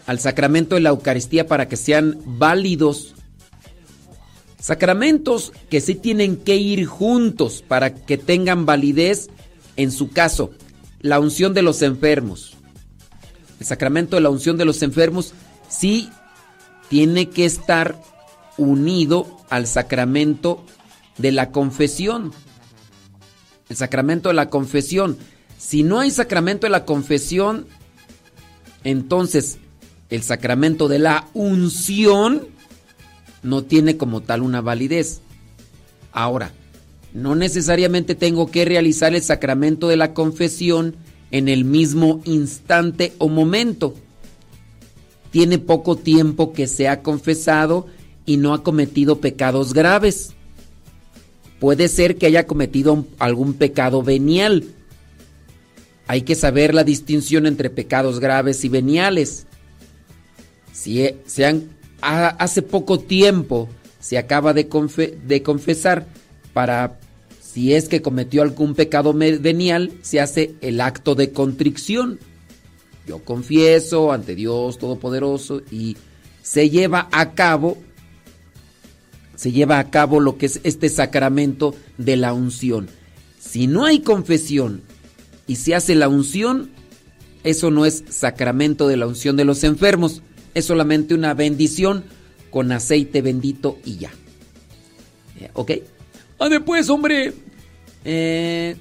al sacramento de la Eucaristía para que sean válidos. Sacramentos que sí tienen que ir juntos para que tengan validez, en su caso, la unción de los enfermos. El sacramento de la unción de los enfermos sí tiene que estar unido al sacramento de la confesión. El sacramento de la confesión. Si no hay sacramento de la confesión, entonces el sacramento de la unción no tiene como tal una validez. Ahora, no necesariamente tengo que realizar el sacramento de la confesión en el mismo instante o momento. Tiene poco tiempo que se ha confesado y no ha cometido pecados graves. Puede ser que haya cometido algún pecado venial. Hay que saber la distinción entre pecados graves y veniales. Si se han, hace poco tiempo se acaba de, de confesar para si es que cometió algún pecado venial, se hace el acto de contrición. Yo confieso ante Dios Todopoderoso y se lleva a cabo se lleva a cabo lo que es este sacramento de la unción. Si no hay confesión y se hace la unción, eso no es sacramento de la unción de los enfermos, es solamente una bendición con aceite bendito y ya. Eh, ¿Ok? Ah, después, hombre. Eh,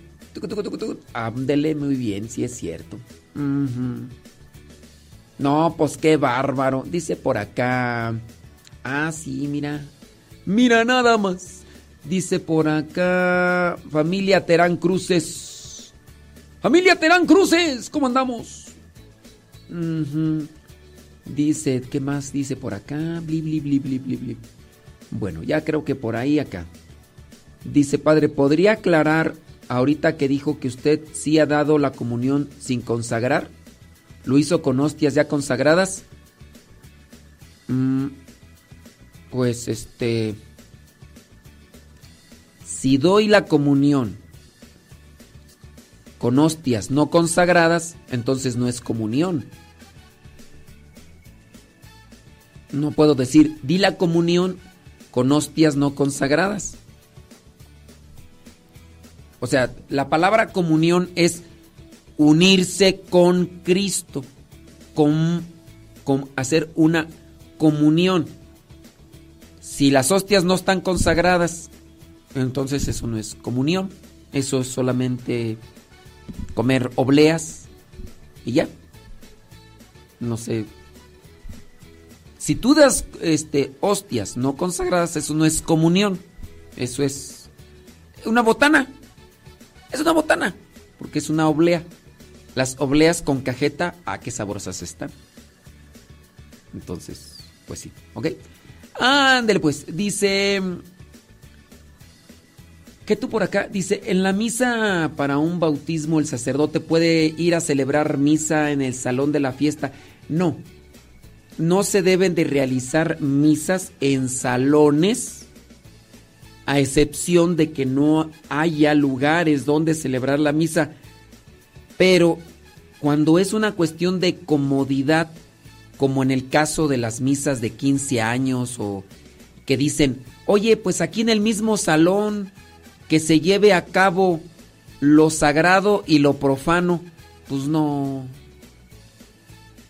ándele muy bien, si es cierto. No, pues qué bárbaro. Dice por acá. Ah, sí, mira. Mira nada más. Dice por acá. Familia Terán Cruces. Familia Terán Cruces, ¿cómo andamos? Dice, ¿qué más dice por acá? Bli, bli, bli, bli, bli, bli. Bueno, ya creo que por ahí acá. Dice, padre, ¿podría aclarar ahorita que dijo que usted sí ha dado la comunión sin consagrar? ¿Lo hizo con hostias ya consagradas? Mm, pues este... Si doy la comunión con hostias no consagradas, entonces no es comunión. No puedo decir, di la comunión con hostias no consagradas. O sea, la palabra comunión es unirse con Cristo, con, con hacer una comunión. Si las hostias no están consagradas, entonces eso no es comunión, eso es solamente comer obleas y ya. No sé. Si tú das este hostias no consagradas, eso no es comunión. Eso es una botana. Es una botana, porque es una oblea. Las obleas con cajeta, ah, qué sabrosas están. Entonces, pues sí, ¿ok? Ándale, pues, dice... Que tú por acá, dice, en la misa para un bautismo el sacerdote puede ir a celebrar misa en el salón de la fiesta. No, no se deben de realizar misas en salones a excepción de que no haya lugares donde celebrar la misa. Pero cuando es una cuestión de comodidad, como en el caso de las misas de 15 años o que dicen, oye, pues aquí en el mismo salón que se lleve a cabo lo sagrado y lo profano, pues no.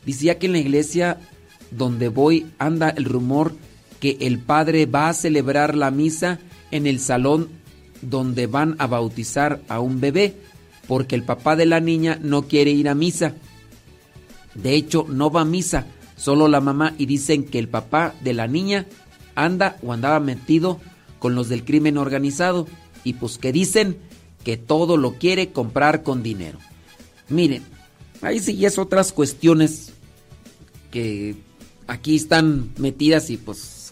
Dice que en la iglesia donde voy anda el rumor que el padre va a celebrar la misa en el salón donde van a bautizar a un bebé, porque el papá de la niña no quiere ir a misa. De hecho, no va a misa, solo la mamá y dicen que el papá de la niña anda o andaba metido con los del crimen organizado y pues que dicen que todo lo quiere comprar con dinero. Miren, ahí sí es otras cuestiones que aquí están metidas y pues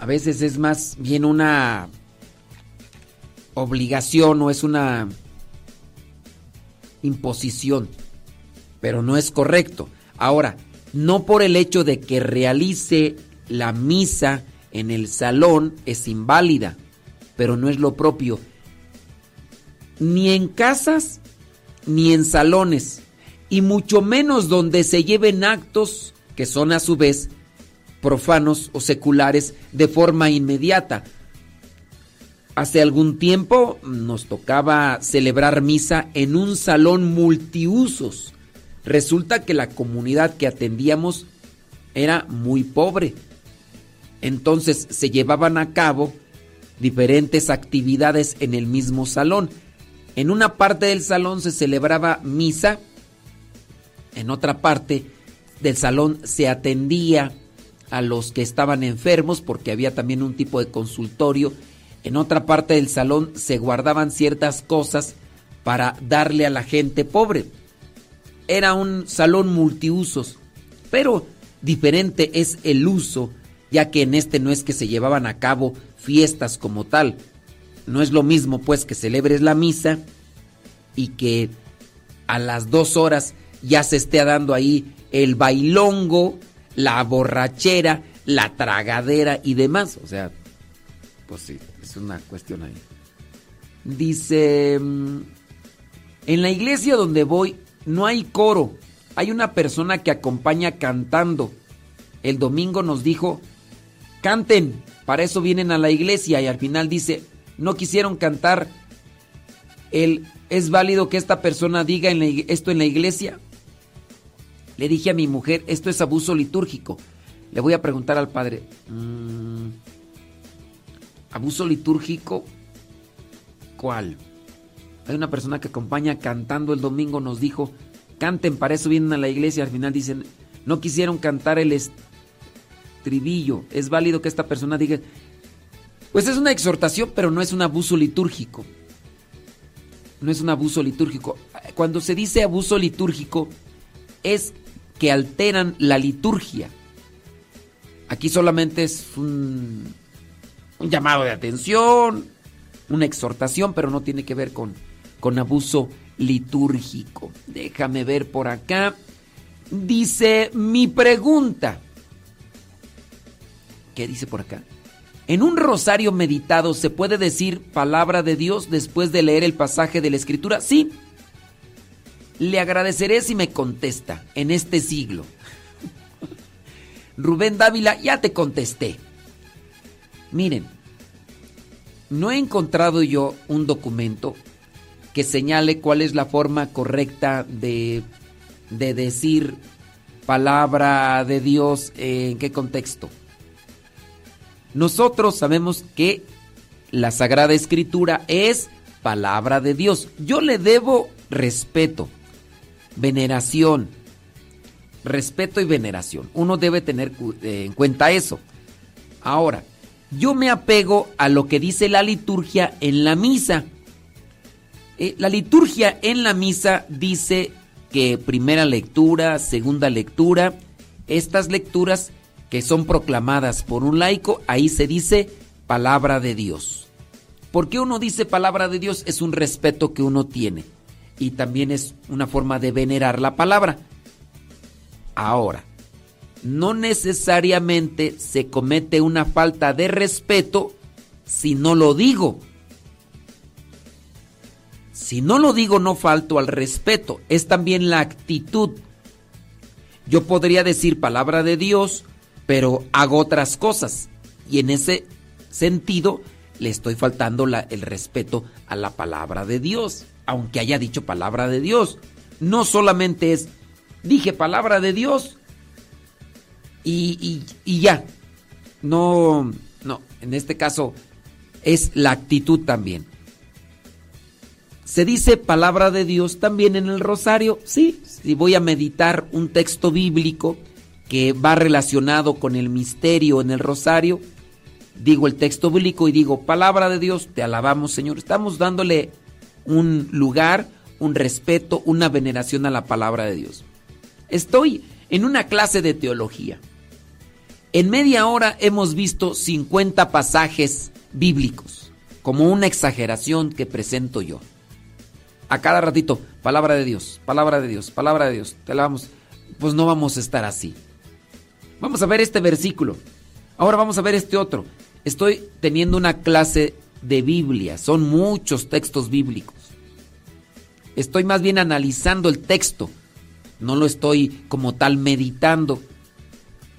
a veces es más bien una obligación o es una imposición, pero no es correcto. Ahora, no por el hecho de que realice la misa en el salón es inválida, pero no es lo propio. Ni en casas, ni en salones, y mucho menos donde se lleven actos que son a su vez profanos o seculares de forma inmediata. Hace algún tiempo nos tocaba celebrar misa en un salón multiusos. Resulta que la comunidad que atendíamos era muy pobre. Entonces se llevaban a cabo diferentes actividades en el mismo salón. En una parte del salón se celebraba misa, en otra parte del salón se atendía a los que estaban enfermos porque había también un tipo de consultorio. En otra parte del salón se guardaban ciertas cosas para darle a la gente pobre. Era un salón multiusos, pero diferente es el uso, ya que en este no es que se llevaban a cabo fiestas como tal. No es lo mismo pues que celebres la misa y que a las dos horas ya se esté dando ahí el bailongo, la borrachera, la tragadera y demás. O sea, pues sí, es una cuestión ahí. Dice, mm, en la iglesia donde voy no hay coro, hay una persona que acompaña cantando. El domingo nos dijo, canten, para eso vienen a la iglesia y al final dice, no quisieron cantar. El, ¿Es válido que esta persona diga esto en la iglesia? Le dije a mi mujer, esto es abuso litúrgico. Le voy a preguntar al padre, mm, ¿abuso litúrgico? ¿Cuál? Hay una persona que acompaña cantando el domingo, nos dijo, canten, para eso vienen a la iglesia. Al final dicen, no quisieron cantar el estribillo. ¿Es válido que esta persona diga? Pues es una exhortación, pero no es un abuso litúrgico. No es un abuso litúrgico. Cuando se dice abuso litúrgico, es que alteran la liturgia. Aquí solamente es un, llamado de atención, una exhortación, pero no tiene que ver con, con abuso litúrgico. Déjame ver por acá. Dice mi pregunta. ¿Qué dice por acá? En un rosario meditado se puede decir palabra de Dios después de leer el pasaje de la escritura. Sí. Le agradeceré si me contesta en este siglo. Rubén Dávila, ya te contesté. Miren, no he encontrado yo un documento que señale cuál es la forma correcta de, de decir palabra de Dios, en qué contexto. Nosotros sabemos que la Sagrada Escritura es palabra de Dios. Yo le debo respeto, veneración, respeto y veneración. Uno debe tener eh, en cuenta eso. Ahora, yo me apego a lo que dice la liturgia en la misa. Eh, la liturgia en la misa dice que primera lectura, segunda lectura, estas lecturas que son proclamadas por un laico, ahí se dice palabra de Dios. ¿Por qué uno dice palabra de Dios? Es un respeto que uno tiene y también es una forma de venerar la palabra. Ahora, no necesariamente se comete una falta de respeto si no lo digo. Si no lo digo, no falto al respeto. Es también la actitud. Yo podría decir palabra de Dios, pero hago otras cosas. Y en ese sentido, le estoy faltando el respeto a la palabra de Dios. Aunque haya dicho palabra de Dios. No solamente es, dije palabra de Dios y, y- y ya. No, no, en este caso es la actitud también. ¿Se dice palabra de Dios también en el rosario? Sí, si voy a meditar un texto bíblico que va relacionado con el misterio en el rosario, digo el texto bíblico y digo, palabra de Dios, te alabamos Señor. Estamos dándole un lugar, un respeto, una veneración a la palabra de Dios. Estoy en una clase de teología. En media hora hemos visto 50 pasajes bíblicos, como una exageración que presento yo. A cada ratito, palabra de Dios, palabra de Dios, palabra de Dios. Te la vamos. Pues no vamos a estar así. Vamos a ver este versículo. Ahora vamos a ver este otro. Estoy teniendo una clase de Biblia. Son muchos textos bíblicos. Estoy más bien analizando el texto. No lo estoy como tal meditando.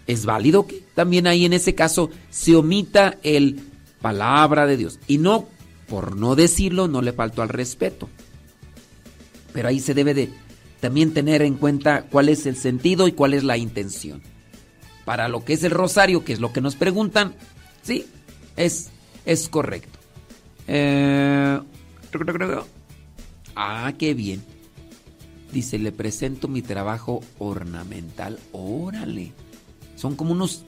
Es válido que también ahí en ese caso se omita el palabra de Dios. Y no, por no decirlo, no le faltó al respeto. Pero ahí se debe de también tener en cuenta cuál es el sentido y cuál es la intención. Para lo que es el rosario, que es lo que nos preguntan, sí, es, es correcto. Eh, ah, qué bien. Dice, le presento mi trabajo ornamental. Órale. Son como unos,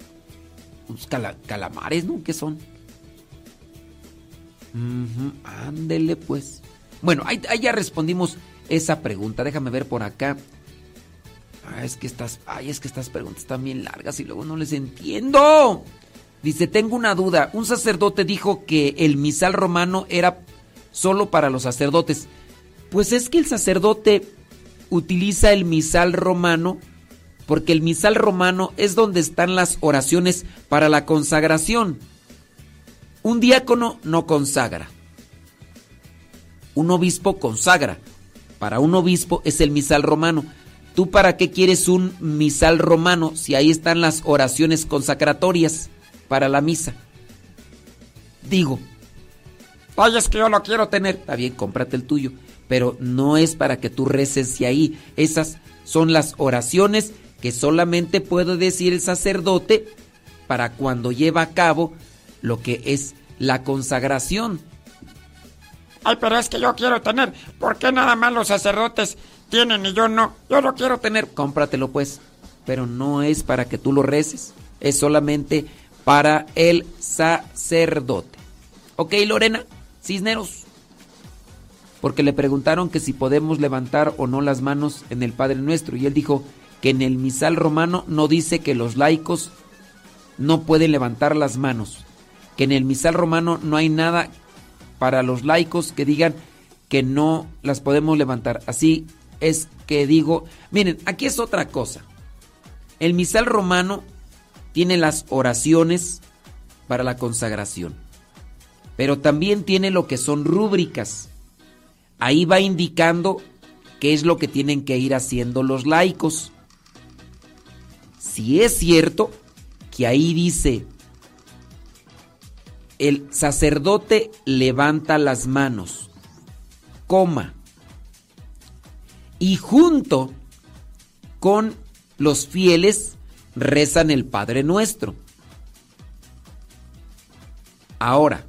unos cala- calamares, ¿no? ¿Qué son? Ándele pues. Bueno, ahí, ya respondimos esa pregunta. Déjame ver por acá. Ah, es que estas, ay, es que estas preguntas están bien largas y luego no les entiendo. Dice, tengo una duda. Un sacerdote dijo que el misal romano era solo para los sacerdotes. Pues es que el sacerdote utiliza el misal romano porque el misal romano es donde están las oraciones para la consagración. Un diácono no consagra. Un obispo consagra. Para un obispo es el misal romano. ¿Tú para qué quieres un misal romano si ahí están las oraciones consacratorias para la misa? Digo, Ay, es que yo lo quiero tener. Está bien, cómprate el tuyo. Pero no es para que tú reces de ahí. Esas son las oraciones que solamente puede decir el sacerdote para cuando lleva a cabo lo que es la consagración. Ay, pero es que yo quiero tener. ¿Por qué nada más los sacerdotes tienen y yo no? Yo lo quiero tener. Cómpratelo pues. Pero no es para que tú lo reces. Es solamente para el sacerdote. ¿Ok, Lorena? Cisneros. Porque le preguntaron que si podemos levantar o no las manos en el Padre Nuestro. Y él dijo que en el misal romano no dice que los laicos no pueden levantar las manos. Que en el misal romano no hay nada para los laicos que digan que no las podemos levantar. Así es que digo, miren, aquí es otra cosa. El misal romano tiene las oraciones para la consagración, pero también tiene lo que son rúbricas. Ahí va indicando qué es lo que tienen que ir haciendo los laicos. Si es cierto que ahí dice, el sacerdote levanta las manos, coma, y junto con los fieles rezan el Padre Nuestro. Ahora,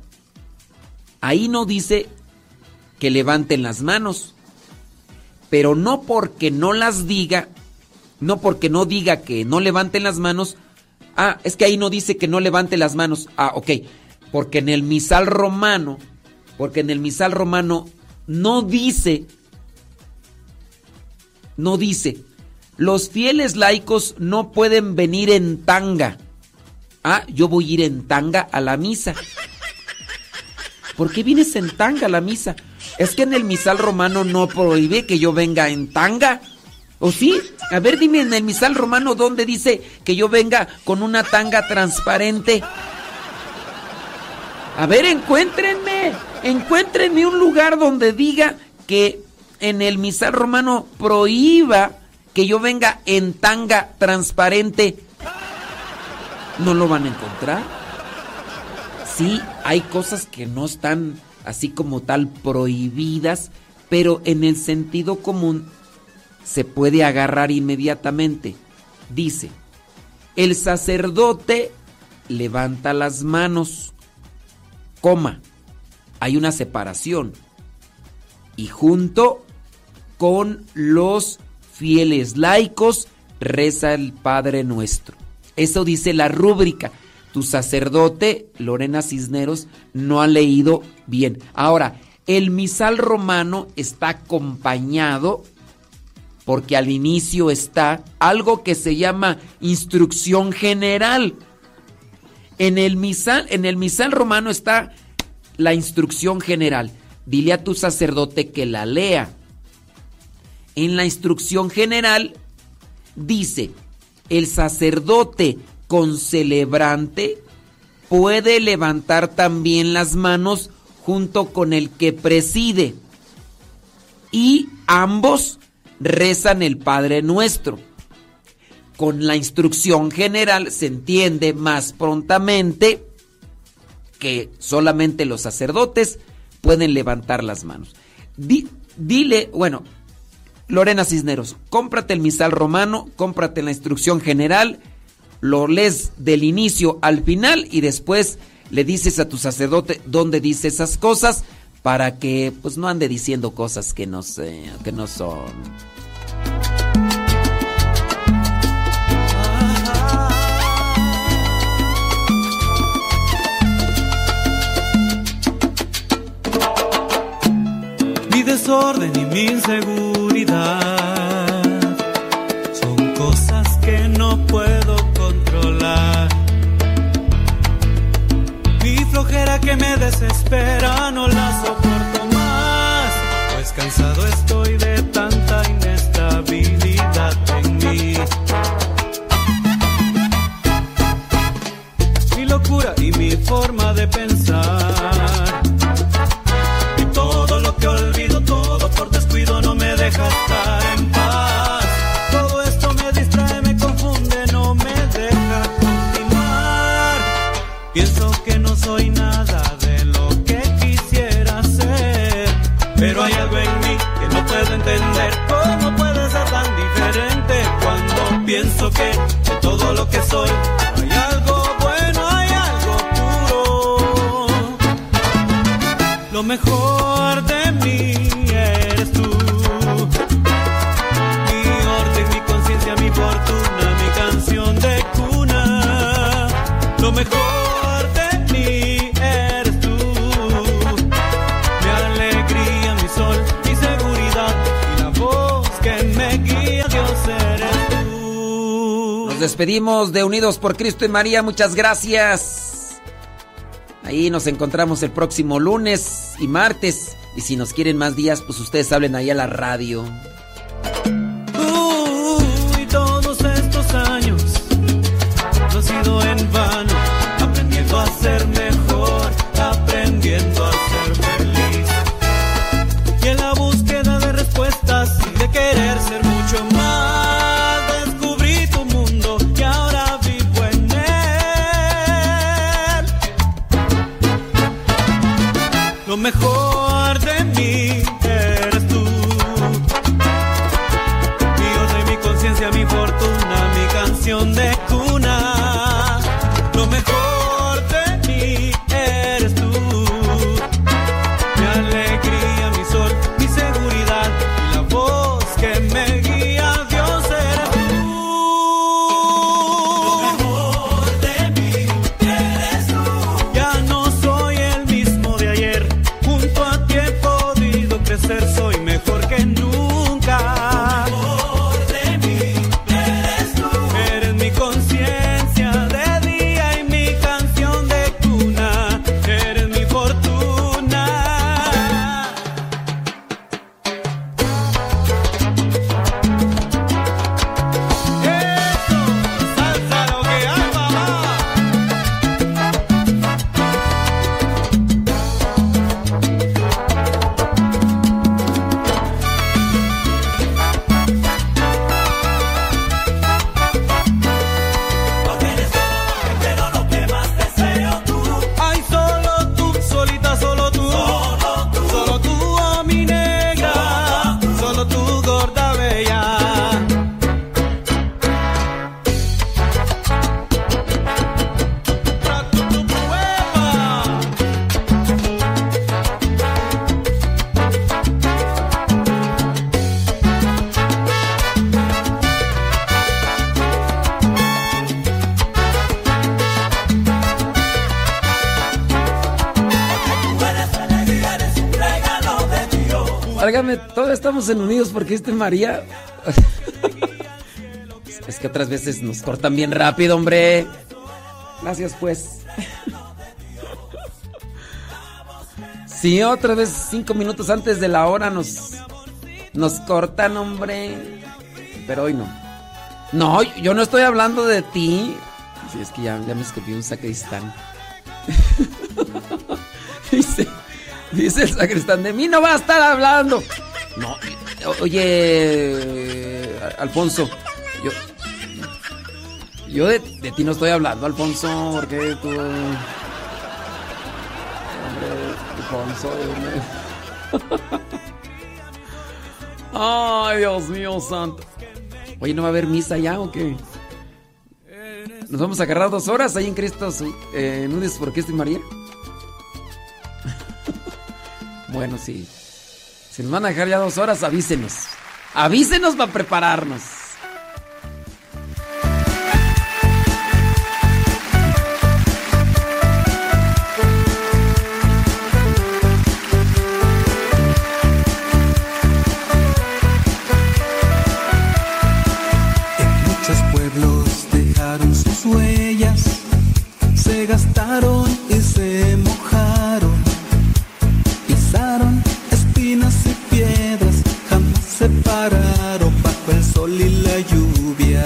ahí no dice que levanten las manos, pero no porque no las diga, no porque no diga que no levanten las manos, ah, es que ahí no dice que no levante las manos, ah, ok, porque en el misal romano, porque en el misal romano no dice, no dice, los fieles laicos no pueden venir en tanga. Ah, yo voy a ir en tanga a la misa. ¿Por qué vienes en tanga a la misa? Es que en el misal romano no prohíbe que yo venga en tanga. ¿O sí? A ver, dime en el misal romano dónde dice que yo venga con una tanga transparente. A ver, encuéntrenme, encuéntrenme un lugar donde diga que en el misal romano prohíba que yo venga en tanga transparente. No lo van a encontrar. Sí, hay cosas que no están así como tal prohibidas, pero en el sentido común se puede agarrar inmediatamente. Dice, el sacerdote levanta las manos, coma, hay una separación. y junto con los fieles laicos reza el Padre Nuestro. Eso dice la rúbrica. Tu sacerdote, Lorena Cisneros, no ha leído bien. Ahora, el misal romano está acompañado porque al inicio está algo que se llama instrucción general. En el misal, en el misal romano está la instrucción general. Dile a tu sacerdote que la lea. En la instrucción general dice, el sacerdote con celebrante puede levantar también las manos junto con el que preside. Y ambos rezan el Padre Nuestro. Con la instrucción general se entiende más prontamente que solamente los sacerdotes pueden levantar las manos. dile, bueno, Lorena Cisneros, cómprate el misal romano, cómprate la instrucción general, lo lees del inicio al final y después le dices a tu sacerdote dónde dice esas cosas para que pues no ande diciendo cosas que no sé, que no son. Mi desorden y mi inseguridad flojera que me desespera no la soporto más, pues cansado estoy de que soy hay algo bueno, hay algo puro? Lo mejor de mí eres tú. Mi orden, mi conciencia, mi fortuna, mi canción de cuna. Lo mejor despedimos de Unidos por Cristo y María, muchas gracias. Ahí nos encontramos el próximo lunes y martes. Y si nos quieren más días, pues ustedes hablen ahí a la radio. Mejor estamos en Unidos porque este María. [laughs] es que otras veces nos cortan bien rápido, hombre. Gracias, pues. Sí, otra vez cinco minutos antes de la hora nos, nos cortan, hombre. Pero hoy no. No, yo no estoy hablando de ti. Sí, es que ya, ya me escribió un sacristán. [laughs] dice, dice el sacristán, de mí no va a estar hablando. No, oye, Alfonso, yo, yo de, ti no estoy hablando, Alfonso, porque tú... Alfonso. [laughs] Ay, Dios mío santo. Oye, ¿no va a haber misa ya o qué? Nos vamos a agarrar dos horas ahí en Cristo eh, Nudes por Cristo y María. [laughs] bueno, sí. Si nos van a dejar ya dos horas, avísenos. Avísenos para prepararnos. Jamás se pararon bajo el sol y la lluvia.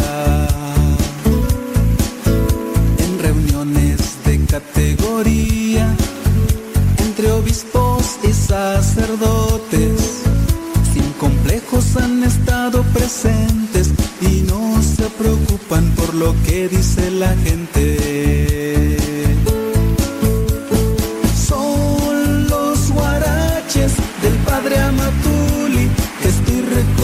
En reuniones de categoría, entre obispos y sacerdotes, sin complejos han estado presentes y no se preocupan por lo que dice la gente.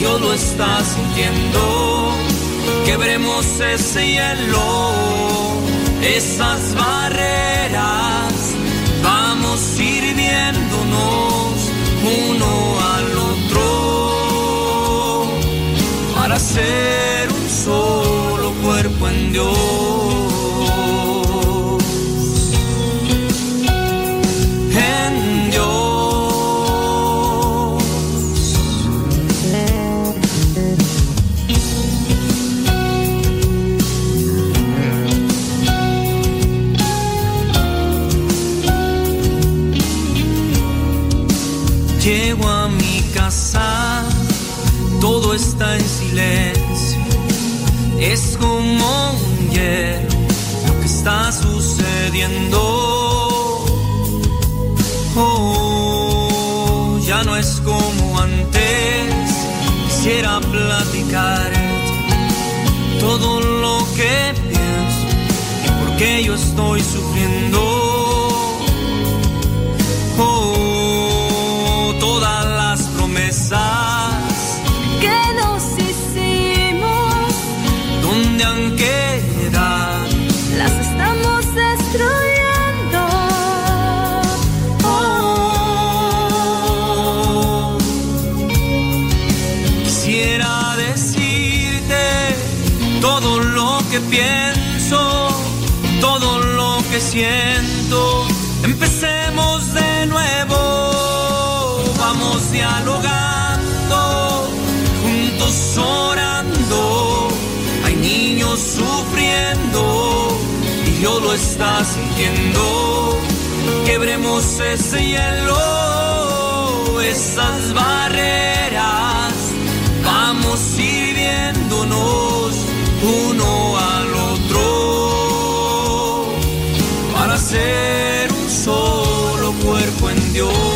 Dios lo está sintiendo. Quebremos ese hielo, esas barreras. Vamos sirviéndonos uno al otro para ser un solo cuerpo en Dios. Todo lo que pienso y por qué yo estoy sufriendo. Sintiendo. Quebremos ese hielo, esas barreras. Vamos sirviéndonos uno al otro para ser un solo cuerpo en Dios.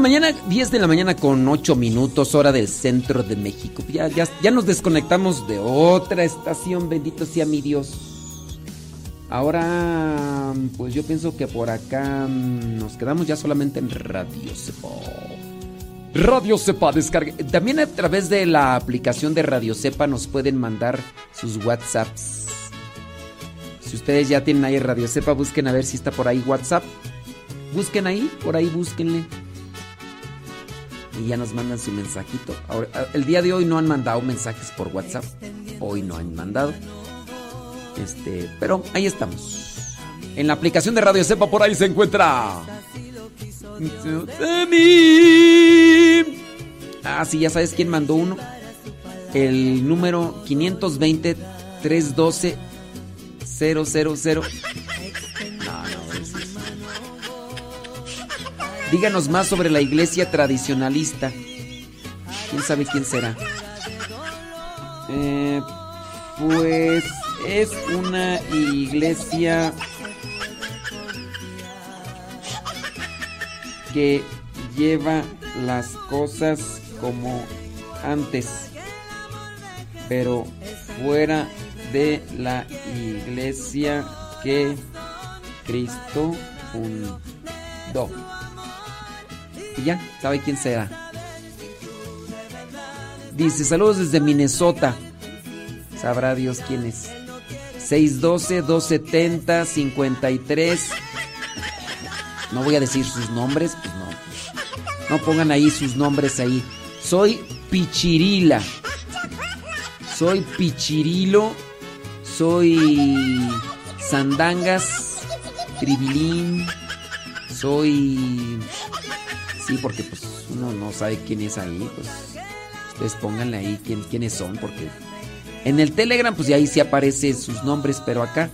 Mañana, 10 de la mañana con 8 minutos, hora del centro de México. Ya, ya, ya nos desconectamos de otra estación, bendito sea mi Dios. Ahora, pues yo pienso que por acá mm, nos quedamos ya solamente en Radio Cepa. Radio Cepa, descargue. También a través de la aplicación de Radio Cepa nos pueden mandar sus WhatsApps. Si ustedes ya tienen ahí Radio Cepa, busquen a ver si está por ahí WhatsApp. Busquen ahí, por ahí búsquenle. Y ya nos mandan su mensajito. El día de hoy no han mandado mensajes por WhatsApp. Hoy no han mandado. Este, pero ahí estamos. En la aplicación de Radio Cepa por ahí se encuentra. Ah, sí, ya sabes quién mandó uno. El número 520 312 000. Díganos más sobre la iglesia tradicionalista. ¿Quién sabe quién será? Eh, pues es una iglesia que lleva las cosas como antes, pero fuera de la iglesia que Cristo fundó. Ya, sabe quién será. Dice, saludos desde Minnesota. Sabrá Dios quién es. 612-270-53. No voy a decir sus nombres, pues no. No pongan ahí sus nombres ahí. Soy Pichirila. Soy Pichirilo. Soy Sandangas. Tribilín. Soy... Sí, porque pues uno no sabe quién es ahí. Pues ustedes pónganle ahí quién, quiénes son, porque... En el Telegram, pues ahí sí aparecen sus nombres, pero acá...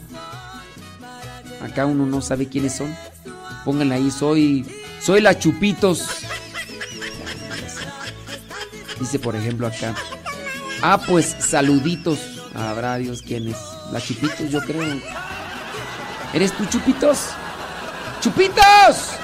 Acá uno no sabe quiénes son. Pónganle ahí, soy... Soy la Chupitos. Dice, por ejemplo, acá. Ah, pues saluditos. Habrá Dios quién es. La Chupitos, yo creo. ¿Eres tú, Chupitos? ¡Chupitos!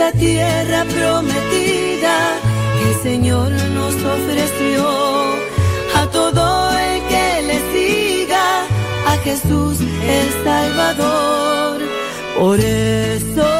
La tierra prometida que el Señor nos ofreció a todo el que le siga, a Jesús el Salvador. Por eso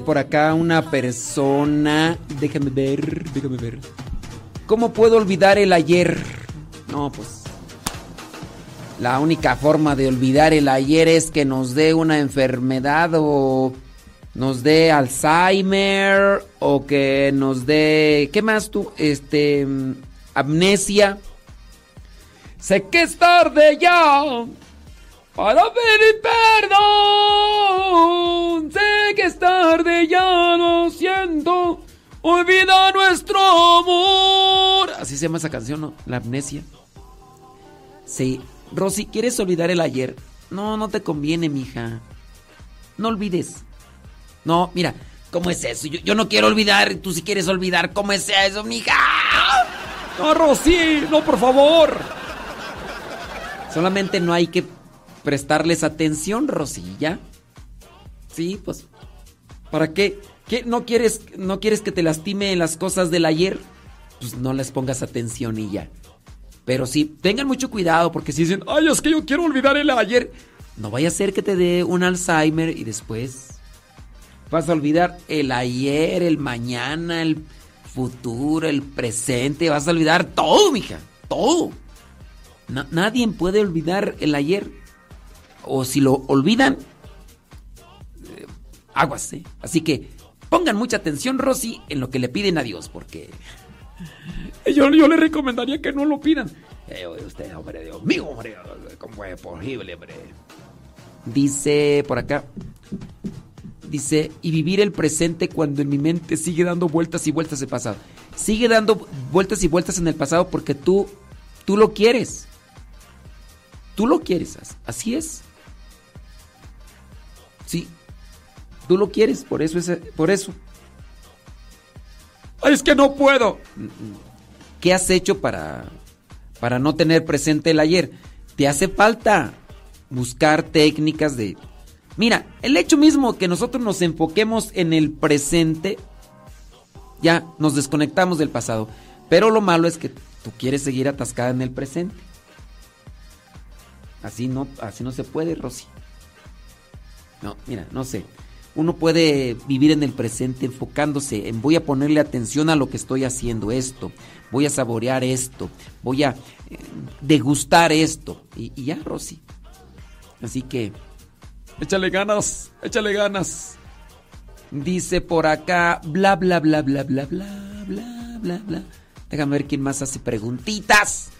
Por acá una persona. Déjame ver, déjame ver. ¿Cómo puedo olvidar el ayer? No, pues. La única forma de olvidar el ayer es que nos dé una enfermedad o nos dé Alzheimer o que nos dé. ¿Qué más tú? Este. mm, Amnesia. Sé que es tarde ya para pedir perdón. Sé que es tarde ya, lo siento. Olvida nuestro amor. Así se llama esa canción, ¿no? La amnesia. Sí. Rosy, ¿quieres olvidar el ayer? No, no te conviene, mija. No olvides. No, mira, ¿cómo es eso? Yo, no quiero olvidar, tú si quieres olvidar, ¿cómo es eso, mija? No, Rosy, no, por favor. Solamente no hay que prestarles atención, Rosilla. Sí, pues. ¿Para qué? ¿Qué? ¿No quieres, ¿No quieres que te lastime las cosas del ayer? Pues no les pongas atención y ya. Pero sí, tengan mucho cuidado porque si dicen, ay, es que yo quiero olvidar el ayer. No vaya a ser que te dé un Alzheimer y después vas a olvidar el ayer, el mañana, el futuro, el presente. Vas a olvidar todo, mija. Todo. Na- nadie puede olvidar el ayer. O si lo olvidan, eh, aguas, ¿eh? Así que pongan mucha atención, Rosy, en lo que le piden a Dios, porque [laughs] yo, yo le recomendaría que no lo pidan. Eh, usted, hombre, Dios mío, hombre, ¿cómo es posible, hombre? Dice por acá. Dice, y vivir el presente cuando en mi mente sigue dando vueltas y vueltas el pasado. Sigue dando vueltas y vueltas en el pasado porque tú, tú lo quieres. Tú lo quieres, as- así es. Sí, tú lo quieres, por eso es, por eso. Es que no puedo. ¿Qué has hecho para, para no tener presente el ayer? Te hace falta buscar técnicas de... Mira, el hecho mismo que nosotros nos enfoquemos en el presente, ya nos desconectamos del pasado. Pero lo malo es que tú quieres seguir atascada en el presente. Así no, así no se puede, Rosy. No, mira, no sé. uno puede vivir en el presente enfocándose en voy a ponerle atención a lo que estoy haciendo esto, voy a saborear esto, voy a eh, degustar esto. Y, y ya, Rosy. Así que Échale ganas, échale ganas. dice por acá, bla, bla, bla, bla, bla, bla, bla, bla, bla. Déjame ver quién más hace preguntitas.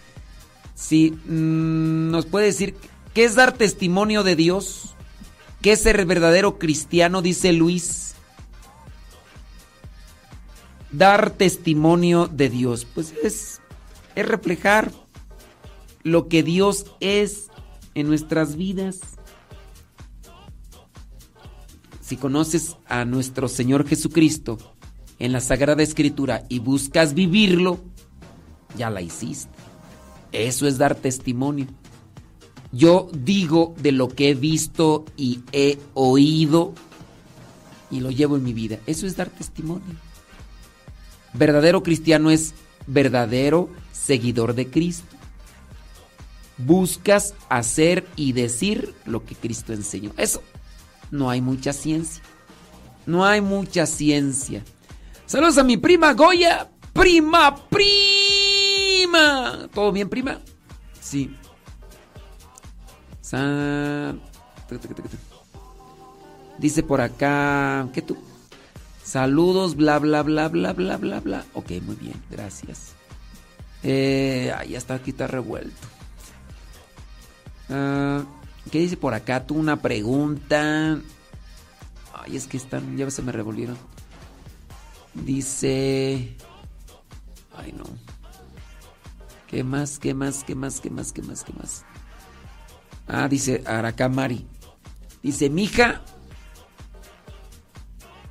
Sí, mm, nos puede decir, ¿qué es dar testimonio de Dios? ¿Qué es ser verdadero cristiano? Dice Luis. Dar testimonio de Dios, pues es, es reflejar lo que Dios es en nuestras vidas. Si conoces a nuestro Señor Jesucristo en la Sagrada Escritura y buscas vivirlo, ya la hiciste. Eso es dar testimonio. Yo digo de lo que he visto y he oído y lo llevo en mi vida. Eso es dar testimonio. Verdadero cristiano es verdadero seguidor de Cristo. Buscas hacer y decir lo que Cristo enseñó. Eso. No hay mucha ciencia. No hay mucha ciencia. Saludos a mi prima Goya. Prima, prima. ¿Todo bien, prima? Sí. Dice por acá. ¿Qué tú? Saludos, bla, bla, bla, bla, bla, bla, bla. Ok, muy bien, gracias. Eh, ya está aquí, está revuelto. Ah, ¿Qué dice por acá? Tú una pregunta. Ay, es que están, ya se me revolvieron. Dice. Ay, no. ¿Qué más? ¿Qué más? ¿Qué más? ¿Qué más? ¿Qué más? ¿Qué más? Ah, dice Arakamari. Dice, mija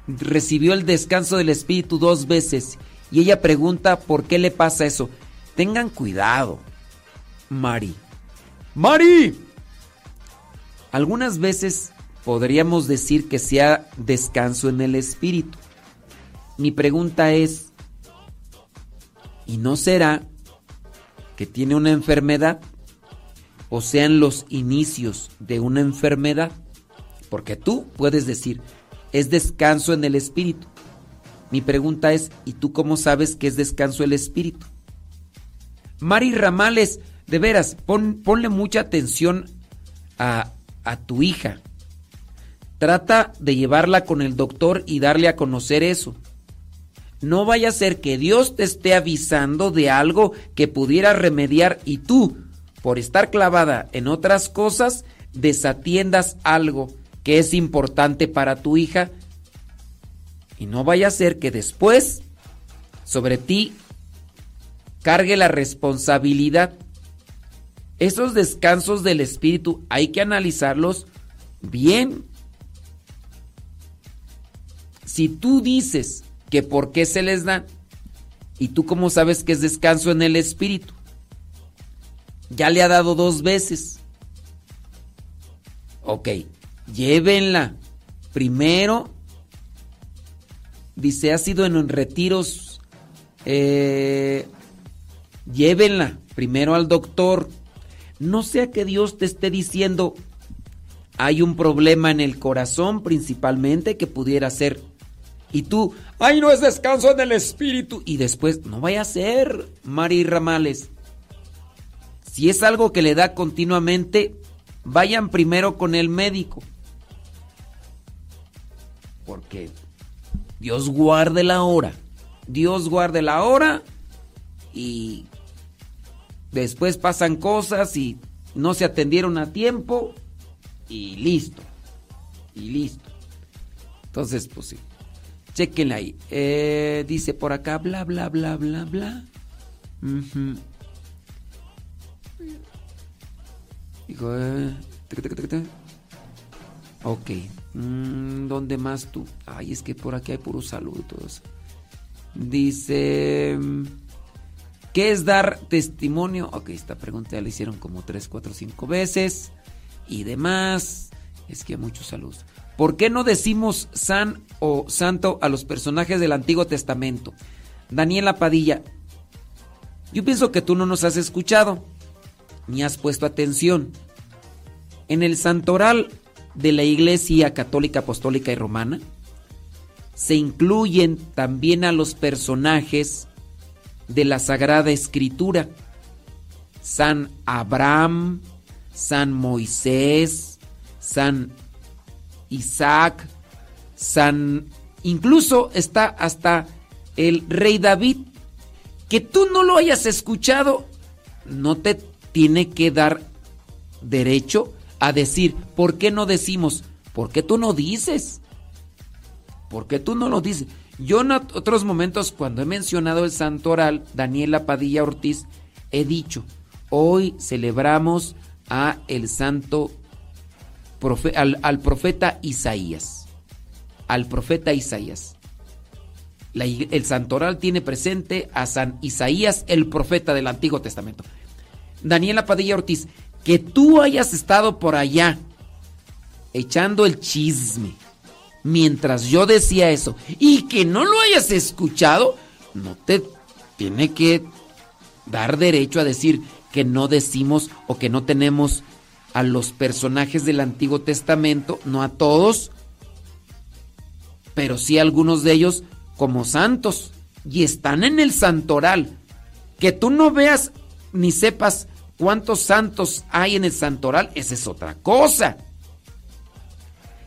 recibió el descanso del Espíritu dos veces y ella pregunta por qué le pasa eso. Tengan cuidado, Mari. ¡Mari! Algunas veces podríamos decir que sea descanso en el Espíritu. Mi pregunta es, ¿y no será que tiene una enfermedad? O sean los inicios de una enfermedad. Porque tú puedes decir, es descanso en el espíritu. Mi pregunta es, ¿y tú cómo sabes que es descanso el espíritu? Mari Ramales, de veras, pon- ponle mucha atención a, a tu hija. Trata de llevarla con el doctor y darle a conocer eso. No vaya a ser que Dios te esté avisando de algo que pudiera remediar y tú, por estar clavada en otras cosas, desatiendas algo que es importante para tu hija y no vaya a ser que después sobre ti cargue la responsabilidad. Esos descansos del espíritu hay que analizarlos bien. Si tú dices que por qué se les da y tú cómo sabes que es descanso en el espíritu, ya le ha dado dos veces. Ok, llévenla. Primero, dice, ha sido en retiros. eh, llévenla primero al doctor. No sea que Dios te esté diciendo, hay un problema en el corazón principalmente que pudiera ser. Y tú, ay, no es descanso en el espíritu. Y después, no vaya a ser, Mari Ramales. Si es algo que le da continuamente, vayan primero con el médico. Porque Dios guarde la hora. Dios guarde la hora y después pasan cosas y no se atendieron a tiempo y listo. Y listo. Entonces, pues sí. Chequenla ahí. Eh, dice por acá, bla, bla, bla, bla, bla. Ok. Mm, ¿Dónde más tú? Ay, es que por aquí hay puro saludos. Dice. mm, ¿Qué es dar testimonio? Ok, esta pregunta ya la hicieron como 3, 4, 5 veces. Y demás. Es que hay muchos saludos. ¿Por qué no decimos san o santo a los personajes del Antiguo Testamento? Daniela Padilla. Yo pienso que tú no nos has escuchado. Ni has puesto atención. En el santoral de la Iglesia Católica, Apostólica y Romana, se incluyen también a los personajes de la Sagrada Escritura. San Abraham, San Moisés, San Isaac, San... Incluso está hasta el rey David. Que tú no lo hayas escuchado, no te tiene que dar derecho a decir, ¿por qué no decimos? ¿Por qué tú no dices? ¿Por qué tú no lo dices? Yo en otros momentos, cuando he mencionado el santo oral, Daniela Padilla Ortiz, he dicho, hoy celebramos a el santo al, profeta Isaías. Al profeta Isaías. La el santoral tiene presente a San Isaías, el profeta del Antiguo Testamento. Daniela Padilla Ortiz, que tú hayas estado por allá echando el chisme mientras yo decía eso y que no lo hayas escuchado, no te tiene que dar derecho a decir que no decimos o que no tenemos a los personajes del Antiguo Testamento, no a todos, pero sí a algunos de ellos como santos y están en el santoral. Que tú no veas ni sepas cuántos santos hay en el santoral, esa es otra cosa.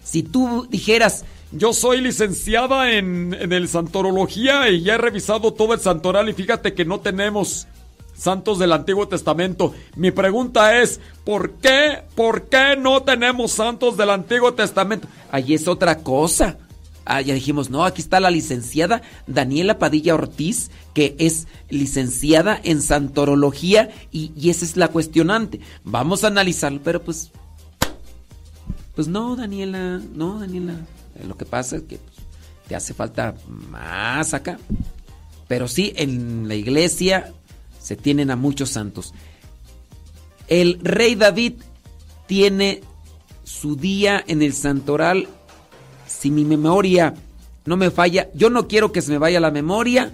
Si tú dijeras, Yo soy licenciada en, en el santorología y ya he revisado todo el santoral y fíjate que no tenemos santos del Antiguo Testamento. Mi pregunta es, ¿por qué, por qué no tenemos santos del Antiguo Testamento? ahí es otra cosa. Ah, ya dijimos, no, aquí está la licenciada Daniela Padilla Ortiz, que es licenciada en santorología y, esa es la cuestionante. Vamos a analizarlo, pero pues, pues no, Daniela, no, Daniela. Eh, Lo que pasa es que pues, te hace falta más acá. Pero sí, en la iglesia se tienen a muchos santos. El rey David tiene su día en el santoral. Si mi memoria no me falla, yo no quiero que se me vaya la memoria.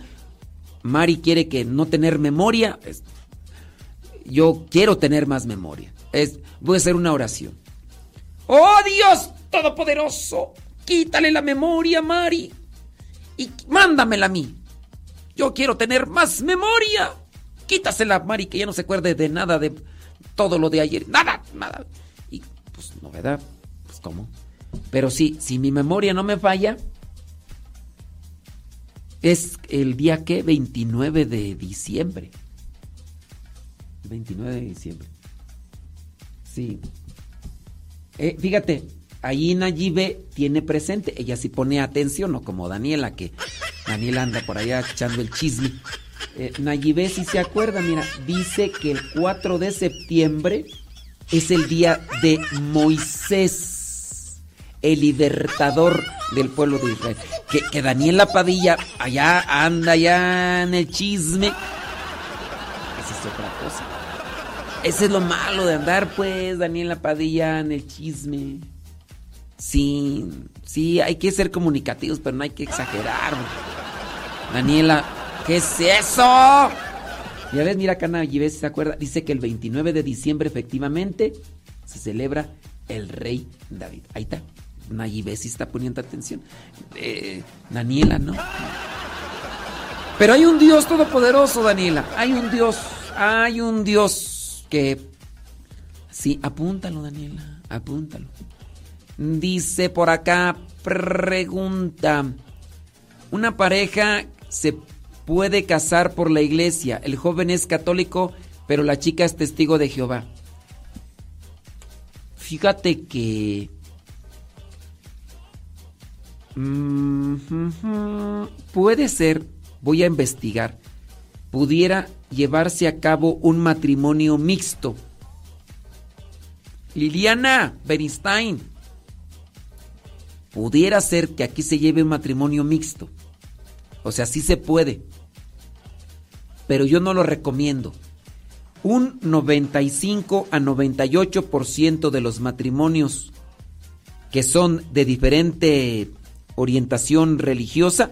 Mari quiere que no tener memoria. Yo quiero tener más memoria. Es, voy a hacer una oración. ¡Oh Dios Todopoderoso! Quítale la memoria, Mari. Y mándamela a mí. Yo quiero tener más memoria. Quítasela, Mari, que ya no se acuerde de nada de todo lo de ayer. Nada, nada. Y pues no, ¿verdad? Pues cómo. Pero sí, si mi memoria no me falla, es el día que 29 de diciembre. 29 de diciembre. Sí. Eh, fíjate, ahí Nayibe tiene presente, ella sí pone atención, no como Daniela, que Daniela anda por allá echando el chisme. Eh, Nayibe sí se acuerda, mira, dice que el 4 de septiembre es el día de Moisés, el libertador del pueblo de Israel. Que, que Daniela Padilla allá anda ya en el chisme. Esa es otra cosa. Ese es lo malo de andar, pues, Daniela Padilla en el chisme. Sí, sí, hay que ser comunicativos, pero no hay que exagerar. Daniela, ¿qué es eso? Ya ves, mira Nayibé, si se acuerda, dice que el 29 de diciembre efectivamente se celebra el rey David. Ahí está. Nayibé sí está poniendo atención. Eh, Daniela, ¿no? Pero hay un Dios todopoderoso, Daniela. Hay un Dios, hay un Dios que... Sí, apúntalo, Daniela, apúntalo. Dice por acá, pregunta. Una pareja se puede casar por la iglesia. El joven es católico, pero la chica es testigo de Jehová. Fíjate que... Mm, puede ser, voy a investigar, pudiera llevarse a cabo un matrimonio mixto. Liliana Bernstein, pudiera ser que aquí se lleve un matrimonio mixto. O sea, sí se puede. Pero yo no lo recomiendo. Un 95 a 98% de los matrimonios que son de diferente orientación religiosa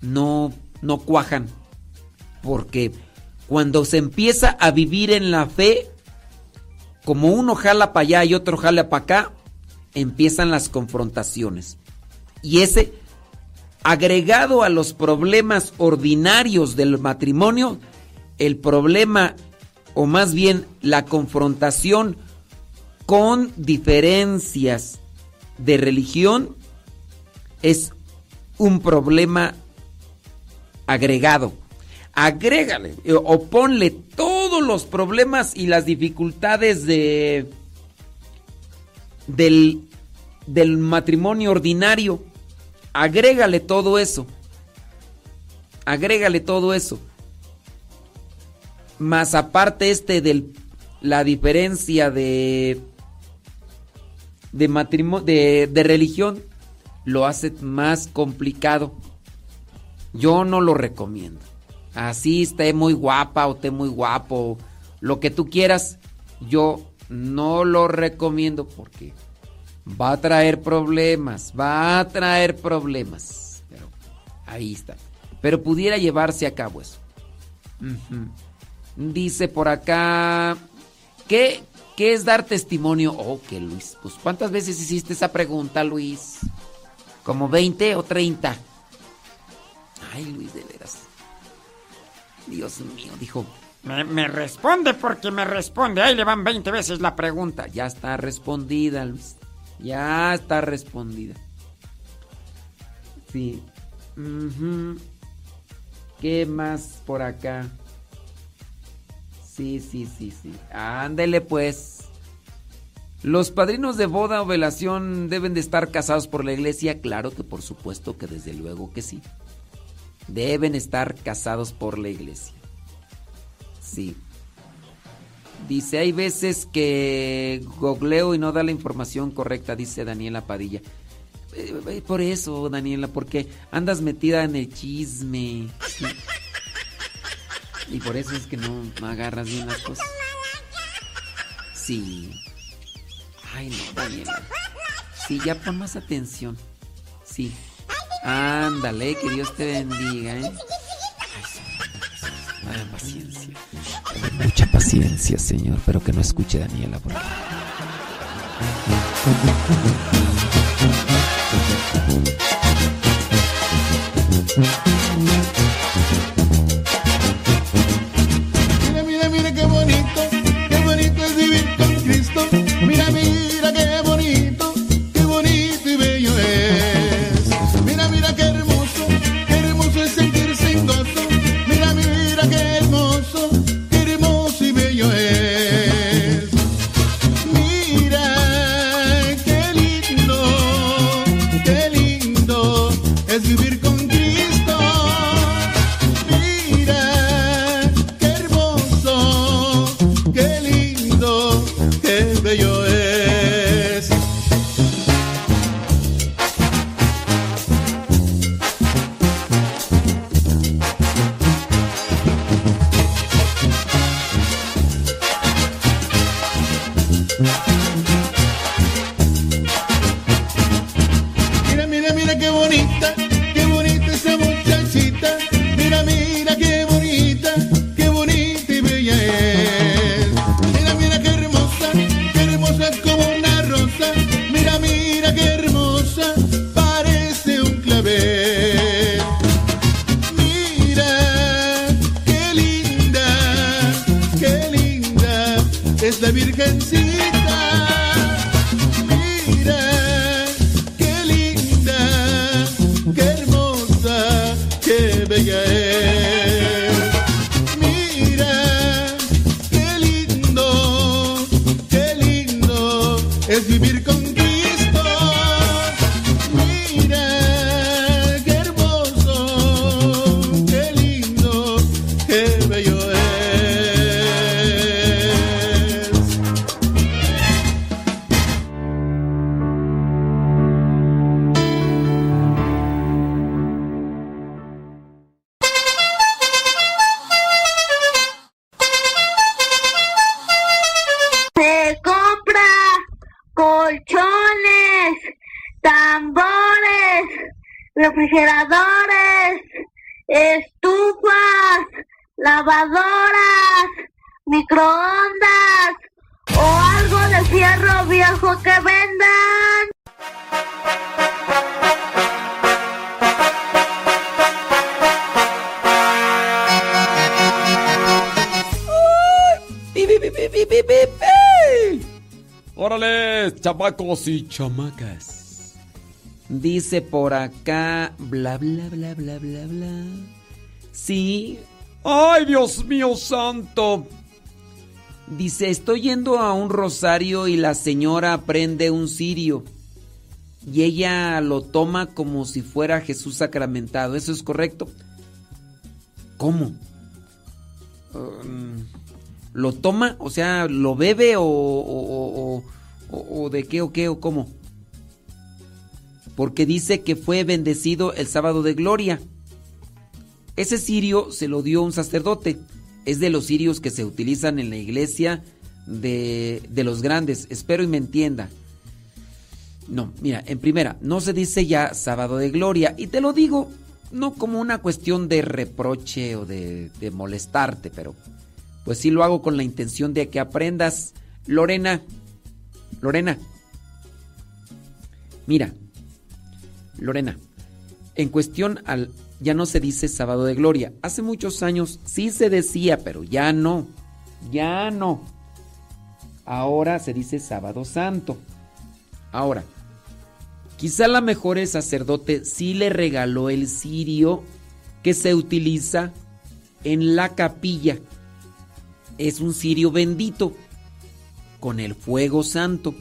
no, no cuajan. Porque cuando se empieza a vivir en la fe, como uno jala para allá y otro jala para acá, empiezan las confrontaciones. Y ese, agregado a los problemas ordinarios del matrimonio, el problema, o más bien la confrontación con diferencias de religión, es un problema agregado. Agrégale eh, o ponle todos los problemas y las dificultades de del, del matrimonio ordinario. Agrégale todo eso. Agrégale todo eso. Más aparte este de la diferencia de de matrimonio de, de religión lo hace más complicado. Yo no lo recomiendo. Así esté muy guapa o esté muy guapo, lo que tú quieras, yo no lo recomiendo porque va a traer problemas, va a traer problemas. Pero ahí está. Pero pudiera llevarse a cabo eso. Dice por acá, ¿qué, ¿qué es dar testimonio? Oh, que Luis, pues ¿cuántas veces hiciste esa pregunta, Luis? ¿Como 20 o 30? Ay, Luis, de veras. Dios mío, dijo, Me, me responde porque me responde. Ahí le van 20 veces la pregunta. Ya está respondida, Luis. Ya está respondida. Sí. Ujú. ¿Qué más por acá? Sí, sí, sí, sí. Ándele pues. ¿Los padrinos de boda o velación deben de estar casados por la iglesia? Claro que por supuesto que desde luego que sí. Deben estar casados por la iglesia. Sí. Dice, hay veces que googleo y no da la información correcta, dice Daniela Padilla. Eh, eh, Por eso, Daniela, porque andas metida en el chisme. Y por eso es que no agarras bien las cosas. Sí. Ay, no, Daniela. Sí, ya pon más atención. Sí. Ándale, que Dios te bendiga, ¿eh? Ay, paciencia. Mucha paciencia, Señor, pero que no escuche Daniela, porque... chamacos y chamacas. Dice por acá, bla, bla, bla, bla, bla, bla. Sí. ¡Ay, Dios mío santo! Dice, estoy yendo a un rosario y la señora prende un cirio. Y ella lo toma como si fuera Jesús sacramentado. ¿Eso es correcto? ¿Cómo? Um, ¿Lo toma? O sea, ¿lo bebe o, o- o- o- o de qué o qué o cómo? Porque dice que fue bendecido el sábado de gloria. Ese cirio se lo dio un sacerdote. Es de los cirios que se utilizan en la iglesia de, de los grandes. Espero y me entienda. No, mira, en primera, no se dice ya sábado de gloria. Y te lo digo no como una cuestión de reproche o de, de molestarte, pero pues sí lo hago con la intención de que aprendas. Lorena, Lorena, mira, Lorena, en cuestión al ya no se dice sábado de gloria. Hace muchos años sí se decía, pero ya no. Ya no. Ahora se dice sábado santo. Ahora, quizá la mejor sacerdote sí le regaló el cirio que se utiliza en la capilla. Es un cirio bendito con el fuego santo.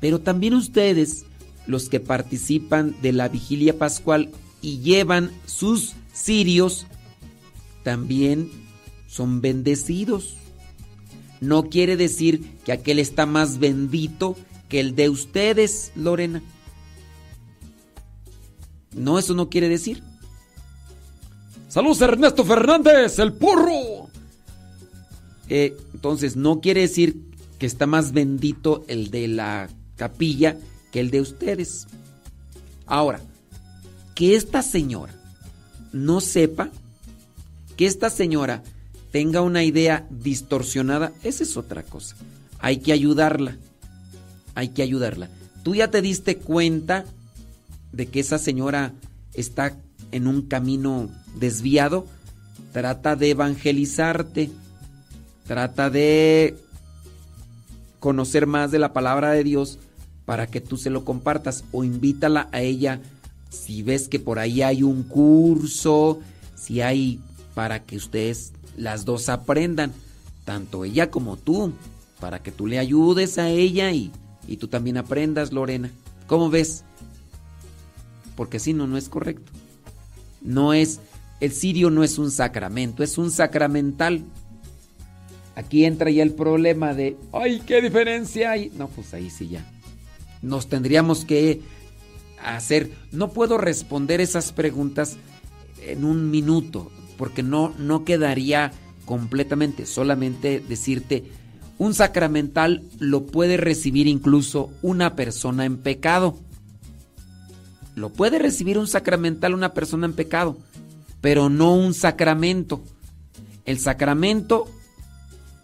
Pero también ustedes, los que participan de la vigilia pascual y llevan sus cirios, también son bendecidos. No quiere decir que aquel está más bendito que el de ustedes, Lorena. No, eso no quiere decir. ¡Saludos Ernesto Fernández, el porro! Eh, entonces, no quiere decir que está más bendito el de la capilla que el de ustedes. Ahora, que esta señora no sepa, que esta señora tenga una idea distorsionada, esa es otra cosa. Hay que ayudarla. Hay que ayudarla. Tú ya te diste cuenta de que esa señora está en un camino desviado. Trata de evangelizarte. Trata de conocer más de la palabra de Dios para que tú se lo compartas o invítala a ella si ves que por ahí hay un curso, si hay para que ustedes las dos aprendan, tanto ella como tú, para que tú le ayudes a ella y, y tú también aprendas, Lorena. ¿Cómo ves? Porque si no, no es correcto. No es, el sirio no es un sacramento, es un sacramental. Aquí entra ya el problema de, ay, ¿qué diferencia hay? No, pues ahí sí ya. Nos tendríamos que hacer, no puedo responder esas preguntas en un minuto, porque no, no quedaría completamente, solamente decirte, un sacramental lo puede recibir incluso una persona en pecado. Lo puede recibir un sacramental una persona en pecado, pero no un sacramento. El sacramento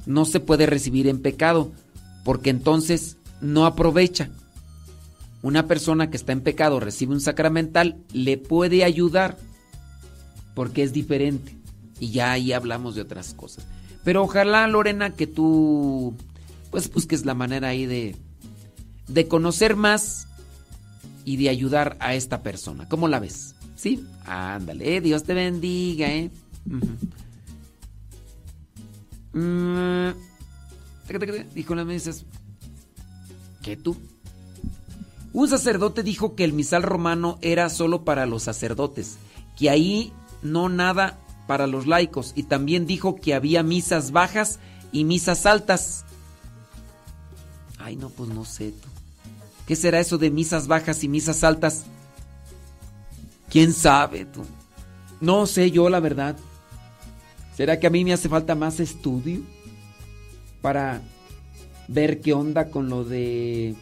no se puede recibir en pecado, porque entonces no aprovecha. Una persona que está en pecado recibe un sacramental, le puede ayudar, porque es diferente. Y ya ahí hablamos de otras cosas. Pero ojalá, Lorena, que tú pues busques la manera ahí de, de conocer más y de ayudar a esta persona. ¿Cómo la ves? ¿Sí? Ándale, eh, Dios te bendiga, ¿eh? Mm, Dijo las mesas. ¿Qué tú? Un sacerdote dijo que el misal romano era solo para los sacerdotes, que ahí no nada para los laicos, y también dijo que había misas bajas y misas altas. Ay, no, pues no sé tú. ¿Qué será eso de misas bajas y misas altas? ¿Quién sabe tú? No sé yo la verdad. ¿Será que a mí me hace falta más estudio para ver qué onda con lo de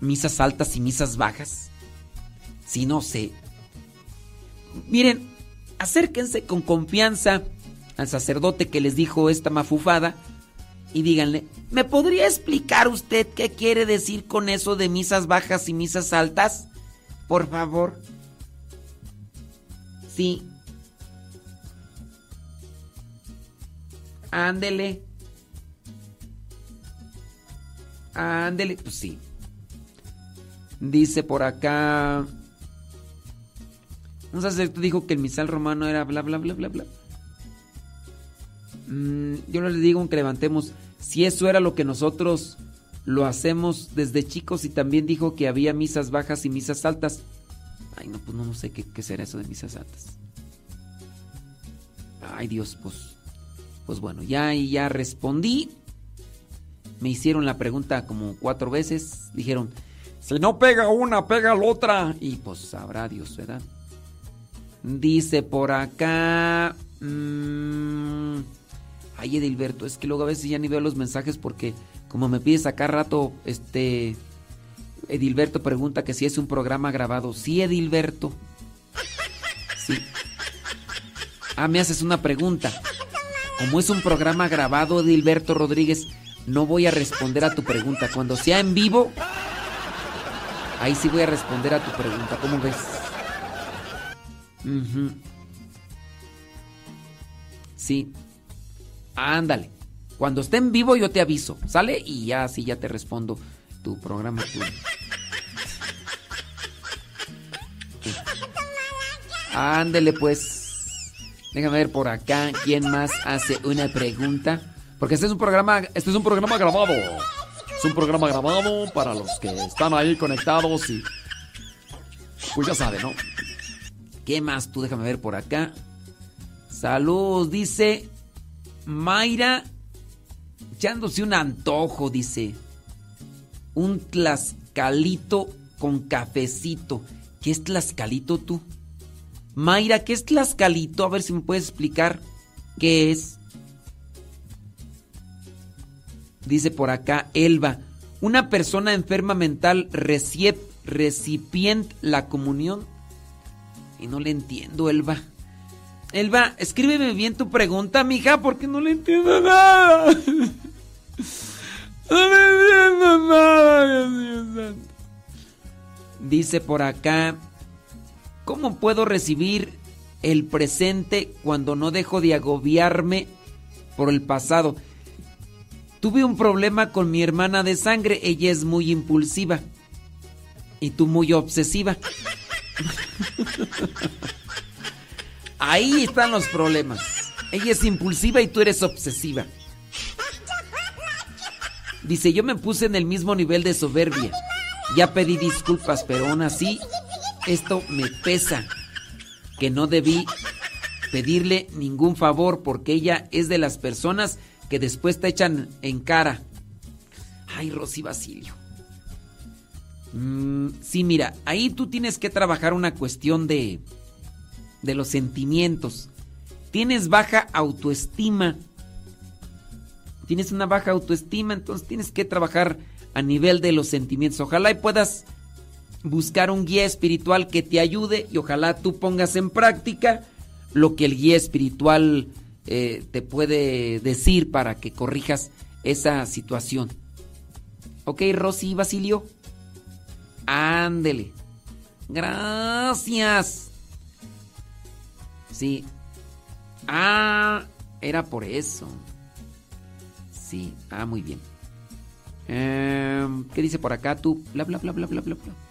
misas altas y misas bajas? Si no sé. Miren, acérquense con confianza al sacerdote que les dijo esta mafufada y díganle, ¿me podría explicar usted qué quiere decir con eso de misas bajas y misas altas? Por favor. Sí. Ándele. Ándele, pues sí. Dice por acá. Un sacerdote dijo que el misal romano era bla bla bla bla bla. Mm, yo no le digo que levantemos. Si eso era lo que nosotros lo hacemos desde chicos y también dijo que había misas bajas y misas altas. Ay, no, pues no, sé qué será eso de misas altas. Ay, Dios, pues. Pues bueno, ya y ya respondí. Me hicieron la pregunta como cuatro veces. Dijeron, si no pega una, pega la otra. Y pues sabrá Dios, ¿verdad? Dice por acá. mm, ay, Edilberto, es que luego a veces ya ni veo los mensajes porque como me pides acá rato, este. Edilberto pregunta que si es un programa grabado. Sí, Edilberto. Sí. Ah, me haces una pregunta. Como es un programa grabado, Edilberto Rodríguez, no voy a responder a tu pregunta. Cuando sea en vivo, ahí sí voy a responder a tu pregunta. ¿Cómo ves? Sí. Ándale. Cuando esté en vivo yo te aviso, ¿sale? Y ya así ya te respondo tu programa. tu- [laughs] Ándele pues. Déjame ver por acá quién más hace una pregunta. Porque este es un programa, este es un programa grabado. Es un programa grabado para los que están ahí conectados y pues ya saben, ¿no? ¿Qué más tú? Déjame ver por acá. Saludos, dice Mayra echándose un antojo, dice. Un tlascalito con cafecito. ¿Qué es tlascalito tú? Mayra, ¿qué es tlascalito? A ver si me puedes explicar qué es. Dice por acá Elba, una persona enferma mental recibe recipiente la comunión. Y no le entiendo, Elba. Elba, escríbeme bien tu pregunta, mija, porque no le entiendo nada. [laughs] No le entiendo nada, Dios mío santo. Dice por acá, ¿cómo puedo recibir el presente cuando no dejo de agobiarme por el pasado? Tuve un problema con mi hermana de sangre, ella es muy impulsiva y tú muy obsesiva. [laughs] Ahí están los problemas. Ella es impulsiva y tú eres obsesiva. Dice, yo me puse en el mismo nivel de soberbia. Ya pedí disculpas, pero aún así, esto me pesa. Que no debí pedirle ningún favor porque ella es de las personas que después te echan en cara. Ay, Rosy Basilio. Mm, sí, mira, ahí tú tienes que trabajar una cuestión de, de los sentimientos. Tienes baja autoestima. Tienes una baja autoestima, entonces tienes que trabajar a nivel de los sentimientos. Ojalá y puedas buscar un guía espiritual que te ayude y ojalá tú pongas en práctica lo que el guía espiritual eh, te puede decir para que corrijas esa situación. Ok, Rosy Basilio. Ándele. Gracias. Sí. Ah, era por eso. Sí. Ah, muy bien. Em, ¿Qué dice por acá tú? Bla, bla, bla, bla, bla, bla, bla.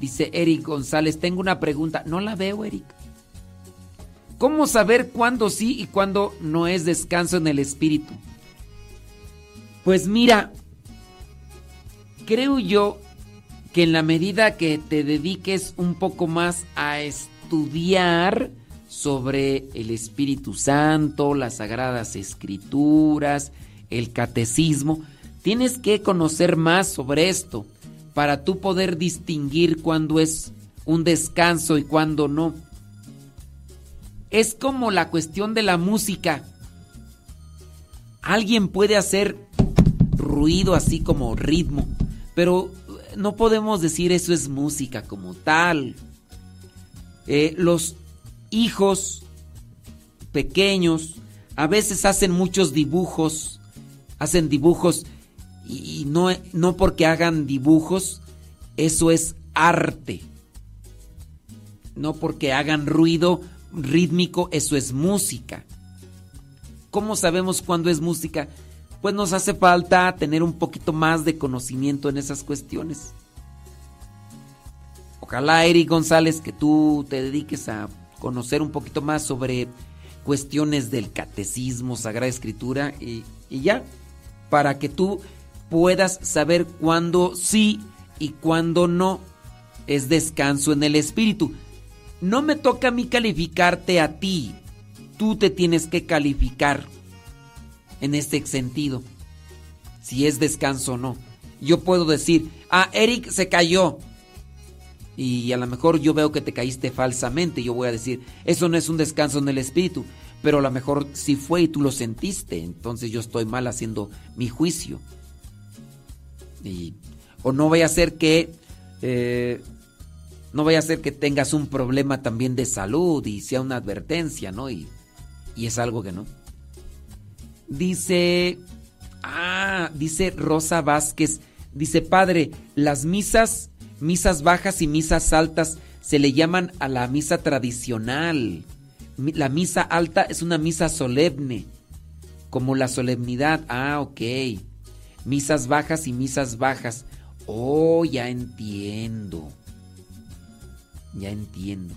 Dice Eric González, tengo una pregunta. No la veo, Eric. ¿Cómo saber cuándo sí y cuándo no es descanso en el espíritu? Pues mira, creo yo que en la medida que te dediques un poco más a estudiar sobre el Espíritu Santo, las Sagradas Escrituras, el Catecismo, tienes que conocer más sobre esto para tú poder distinguir cuándo es un descanso y cuándo no. Es como la cuestión de la música. Alguien puede hacer ruido así como ritmo, pero no podemos decir eso es música como tal. Eh, los hijos pequeños a veces hacen muchos dibujos hacen dibujos y no, no porque hagan dibujos, eso es arte. No porque hagan ruido rítmico, eso es música. ¿Cómo sabemos cuándo es música? Pues nos hace falta tener un poquito más de conocimiento en esas cuestiones. Ojalá, Eric González, que tú te dediques a conocer un poquito más sobre cuestiones del catecismo, Sagrada Escritura y, y ya, para que tú puedas saber cuándo sí y cuándo no es descanso en el espíritu. No me toca a mí calificarte a ti, tú te tienes que calificar en este sentido, si es descanso o no. Yo puedo decir, ah, Eric se cayó. Y a lo mejor yo veo que te caíste falsamente. Yo voy a decir, eso no es un descanso en el espíritu. Pero a lo mejor sí fue y tú lo sentiste. Entonces yo estoy mal haciendo mi juicio. O no vaya a ser que eh, no vaya a ser que tengas un problema también de salud y sea una advertencia, ¿no? Y, y es algo que no. Dice, ah, dice Rosa Vázquez, dice, padre, las misas, misas bajas y misas altas se le llaman a la misa tradicional. La misa alta es una misa solemne, como la solemnidad. Ah, ok. Misas bajas y misas bajas. Oh, ya entiendo. Ya entiendo.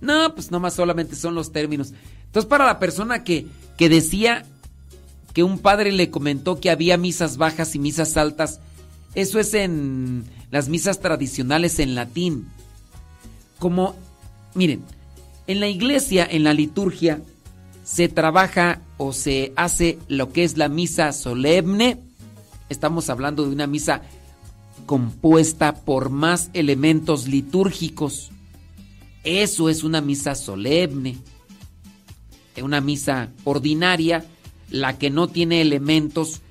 No, pues nomás solamente son los términos. Entonces, para la persona que, que decía que un padre le comentó que había misas bajas y misas altas, eso es en las misas tradicionales en latín. Como, miren, en la iglesia, en la liturgia, se trabaja o se hace lo que es la misa solemne. Estamos hablando de una misa compuesta por más elementos litúrgicos. Eso es una misa solemne. Una misa ordinaria, la que no tiene elementos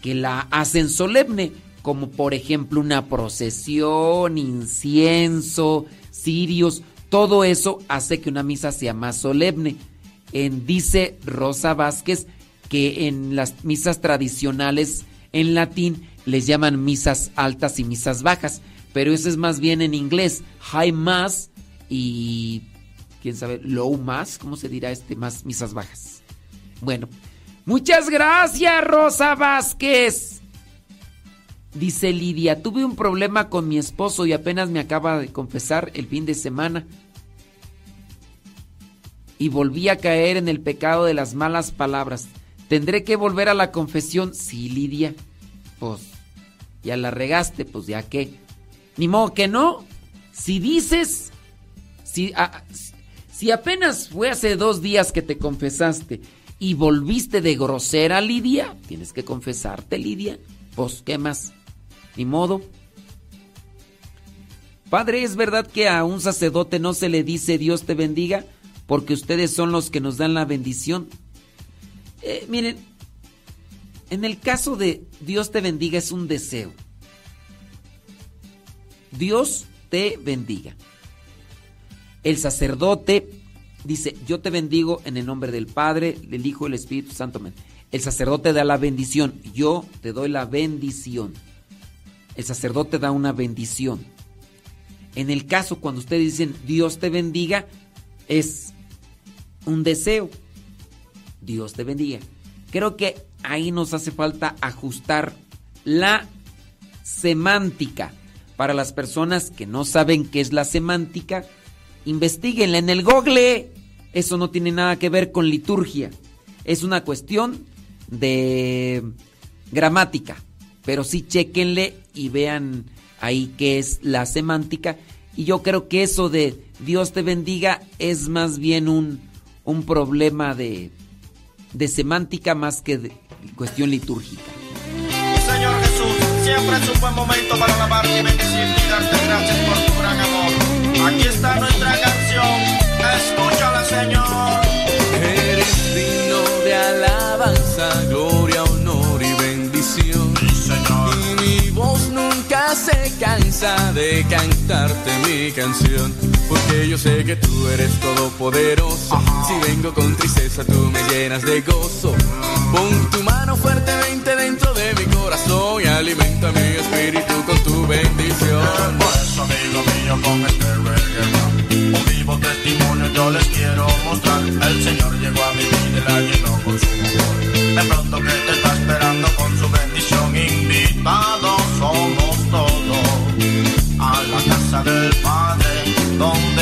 que la hacen solemne, como por ejemplo una procesión, incienso, cirios, todo eso hace que una misa sea más solemne. En, dice Rosa Vázquez que en las misas tradicionales en latín les llaman misas altas y misas bajas, pero eso es más bien en inglés, high mass y quién sabe, low mass, ¿cómo se dirá este más misas bajas? Bueno, muchas gracias Rosa Vázquez. Dice Lidia, tuve un problema con mi esposo y apenas me acaba de confesar el fin de semana. Y volví a caer en el pecado de las malas palabras. ¿Tendré que volver a la confesión? Sí, Lidia. Pues ya la regaste, pues ya qué. Ni modo que no. Si dices, si, si apenas fue hace dos días que te confesaste y volviste de grosera, Lidia, tienes que confesarte, Lidia. Pues, ¿qué más? Ni modo. Padre, ¿es verdad que a un sacerdote no se le dice Dios te bendiga? Porque ustedes son los que nos dan la bendición. Eh, miren, en el caso de Dios te bendiga es un deseo. Dios te bendiga. El sacerdote dice, yo te bendigo en el nombre del Padre, del Hijo y del Espíritu Santo. El sacerdote da la bendición, yo te doy la bendición. El sacerdote da una bendición. En el caso cuando ustedes dicen Dios te bendiga, es un deseo. Dios te bendiga. Creo que ahí nos hace falta ajustar la semántica. Para las personas que no saben qué es la semántica, investiguenla en el Google. Eso no tiene nada que ver con liturgia. Es una cuestión de gramática. Pero sí chequenle y vean ahí qué es la semántica. Y yo creo que eso de Dios te bendiga es más bien un, un problema de, de semántica más que de cuestión litúrgica. Señor Jesús, siempre es un buen momento para alabarte y bendecirte y darte gracias por tu gran amor. Aquí está nuestra canción, escúchala Señor. Eres digno de alabanza, gloria, honor y bendición. Y mi voz nunca se cansa de cantarte mi canción. Porque yo sé que tú eres todopoderoso. Si vengo con tristeza, tú me llenas de gozo. Pon tu mano fuerte, ven eternamente dentro de mi corazón y alimenta mi espíritu con tu bendición. Por eso, amigo mío, con este reggae rap, un vivo testimonio yo les quiero mostrar. El Señor llegó a mi vida y la llenó con su amor. De pronto que te está esperando con su bendición, invitados del Padre, donde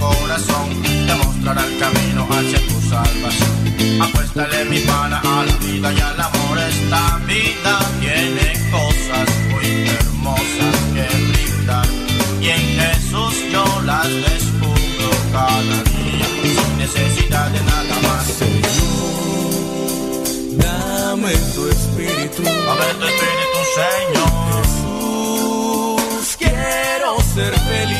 corazón. Te mostrará el camino hacia tu salvación. Apuéstale mi pana a la vida y al amor. Esta vida tiene cosas muy hermosas que brindar. Y en Jesús yo las descubro cada día. Sin necesidad de nada más. Dame tu espíritu. Dame tu espíritu, Señor. Jesús, quiero ser feliz.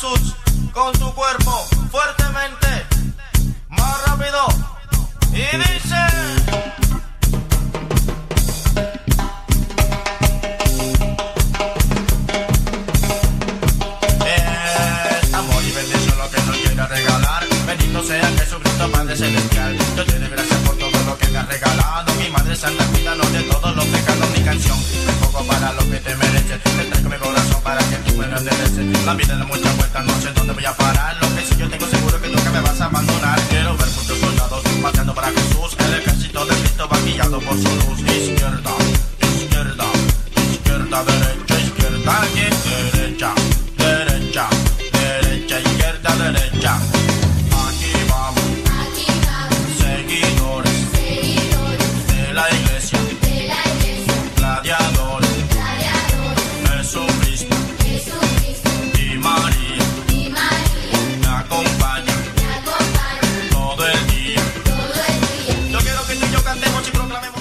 Jesús con tu cuerpo fuertemente. Más rápido. Y dice. Es amor y bendición lo que nos quiere regalar. Bendito sea Jesucristo, Padre Celestial. Yo te doy gracias por todo lo que me has regalado. Mi Madre Santa, cuídanos de todos los pecados. Mi canción, un poco para lo que te mereces. Te traigo mi endereces. La vida da muchas vueltas, no sé dónde voy a parar. Lo que sí yo tengo seguro que nunca me vas a abandonar. Quiero ver muchos soldados marchando para Jesús. El ejército de Cristo va guiado por su.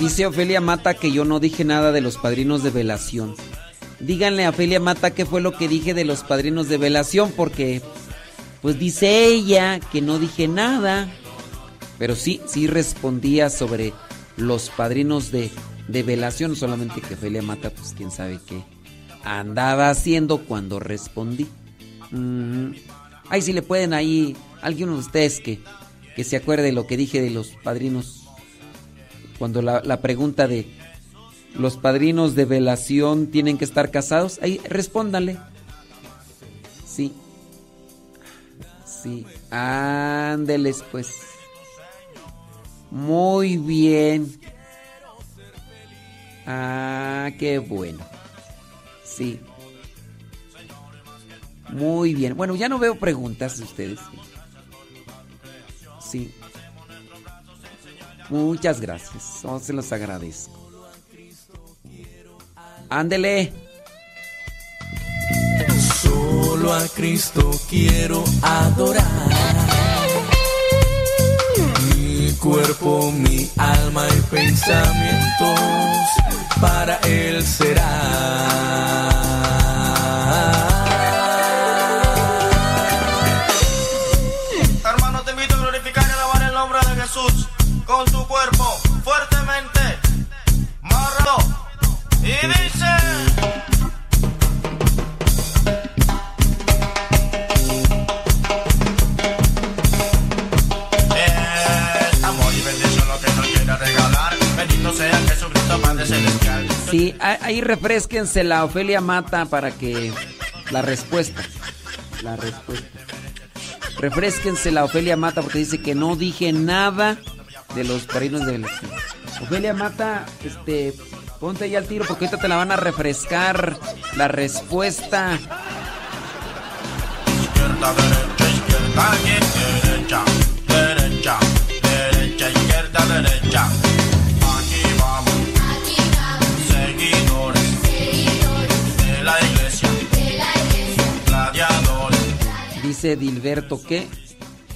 Dice Ofelia Mata que yo no dije nada de los padrinos de velación. Díganle a Ofelia Mata qué fue lo que dije de los padrinos de velación, porque pues dice ella que no dije nada. Pero sí, sí respondía sobre los padrinos de, de velación, solamente que Ofelia Mata, pues quién sabe qué andaba haciendo cuando respondí. Mm. Ay, si le pueden ahí, alguien de ustedes que, que se acuerde lo que dije de los padrinos cuando la, la pregunta de los padrinos de velación tienen que estar casados, ahí respóndanle. Sí. Sí. Ándeles pues. Muy bien. Ah, qué bueno. Sí. Muy bien. Bueno, ya no veo preguntas de ustedes. Sí. Muchas gracias. Oh, se los agradezco. Ándele. Solo a Cristo quiero adorar. Mi cuerpo, mi alma y pensamientos para Él será. con su cuerpo fuertemente marrado y dice. Sí, ahí refresquense la Ofelia Mata para que la respuesta. La respuesta. Refresquense la Ofelia Mata porque dice que no dije nada de los padrinos de la Ofelia Mata, este, ponte ahí al tiro porque ahorita te la van a refrescar la respuesta. Izquierda, derecha, izquierda, derecha, derecha, derecha, izquierda, derecha. Aquí vamos, seguidores de la iglesia, gladiadores. Dice Dilberto que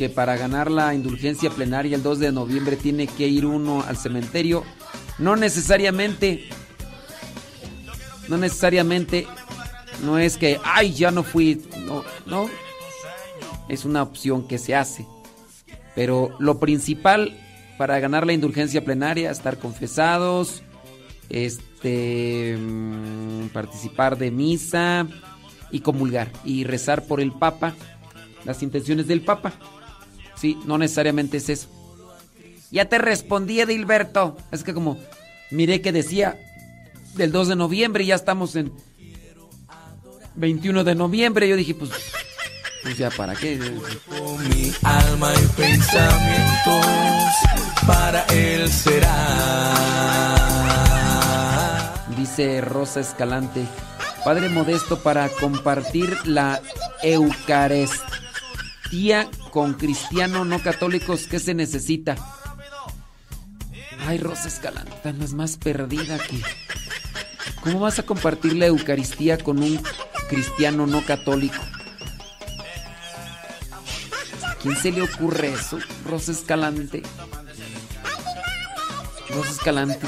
que para ganar la indulgencia plenaria el 2 de noviembre tiene que ir uno al cementerio. No necesariamente. No necesariamente. No es que, ay, ya no fui. No, no. Es una opción que se hace. Pero lo principal para ganar la indulgencia plenaria, estar confesados, este, mm, participar de misa y comulgar y rezar por el Papa, las intenciones del Papa. Sí, no necesariamente es eso. Ya te respondí, Edilberto. Es que como miré que decía del 2 de noviembre y ya estamos en 21 de noviembre, yo dije, pues, pues ya para qué. Mi alma y pensamientos para él será. Dice Rosa Escalante, Padre Modesto, para compartir la Eucaristía con cristiano no católicos, ¿qué se necesita? Ay, Rosa Escalante, no es más perdida que... ¿Cómo vas a compartir la Eucaristía con un cristiano no católico? ¿A quién se le ocurre eso, Rosa Escalante? Rosa Escalante.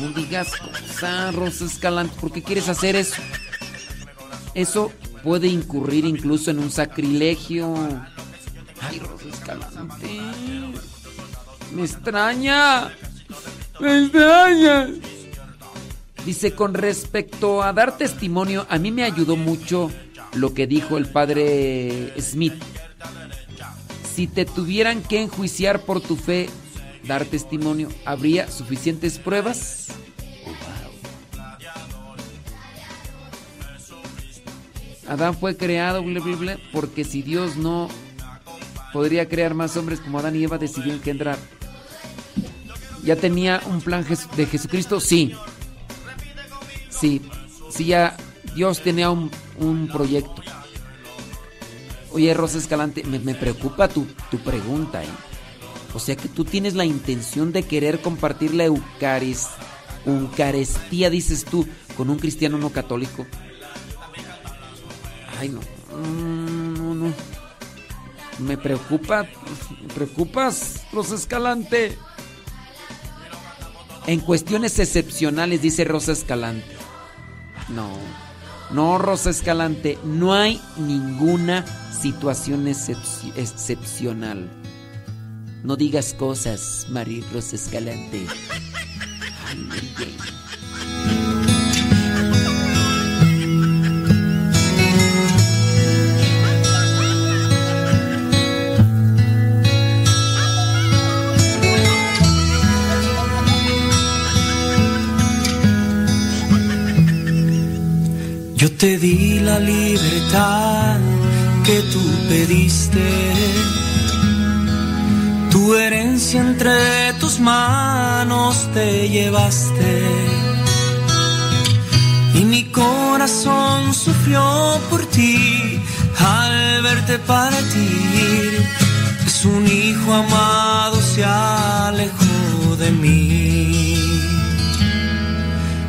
No digas cosa, Rosa Escalante. ¿Por qué quieres hacer eso? Eso puede incurrir incluso en un sacrilegio. Ay, Rosa Escalante. Me extraña. Me extraña. Dice, con respecto a dar testimonio, a mí me ayudó mucho lo que dijo el padre Smith. Si te tuvieran que enjuiciar por tu fe, dar testimonio, ¿habría suficientes pruebas? Adán fue creado porque si Dios no podría crear más hombres como Adán y Eva, decidió engendrar. ¿Ya tenía un plan de Jesucristo? Sí. Sí. Sí, ya Dios tenía un, proyecto. Oye, Rosa Escalante, me, preocupa tu, tu pregunta. ¿eh? O sea que tú tienes la intención de querer compartir la Eucaris- Eucaristía, dices tú, con un cristiano no católico. Ay, no. No, no. Me preocupa. Me preocupas, Rosa Escalante. En cuestiones excepcionales, dice Rosa Escalante. No. No, Rosa Escalante. No hay ninguna situación excep- excepcional. No digas cosas, María Rosa Escalante. Yo te di la libertad que tú pediste, tu herencia entre tus manos te llevaste. Y mi corazón sufrió por ti al verte partir. Es un hijo amado se alejó de mí.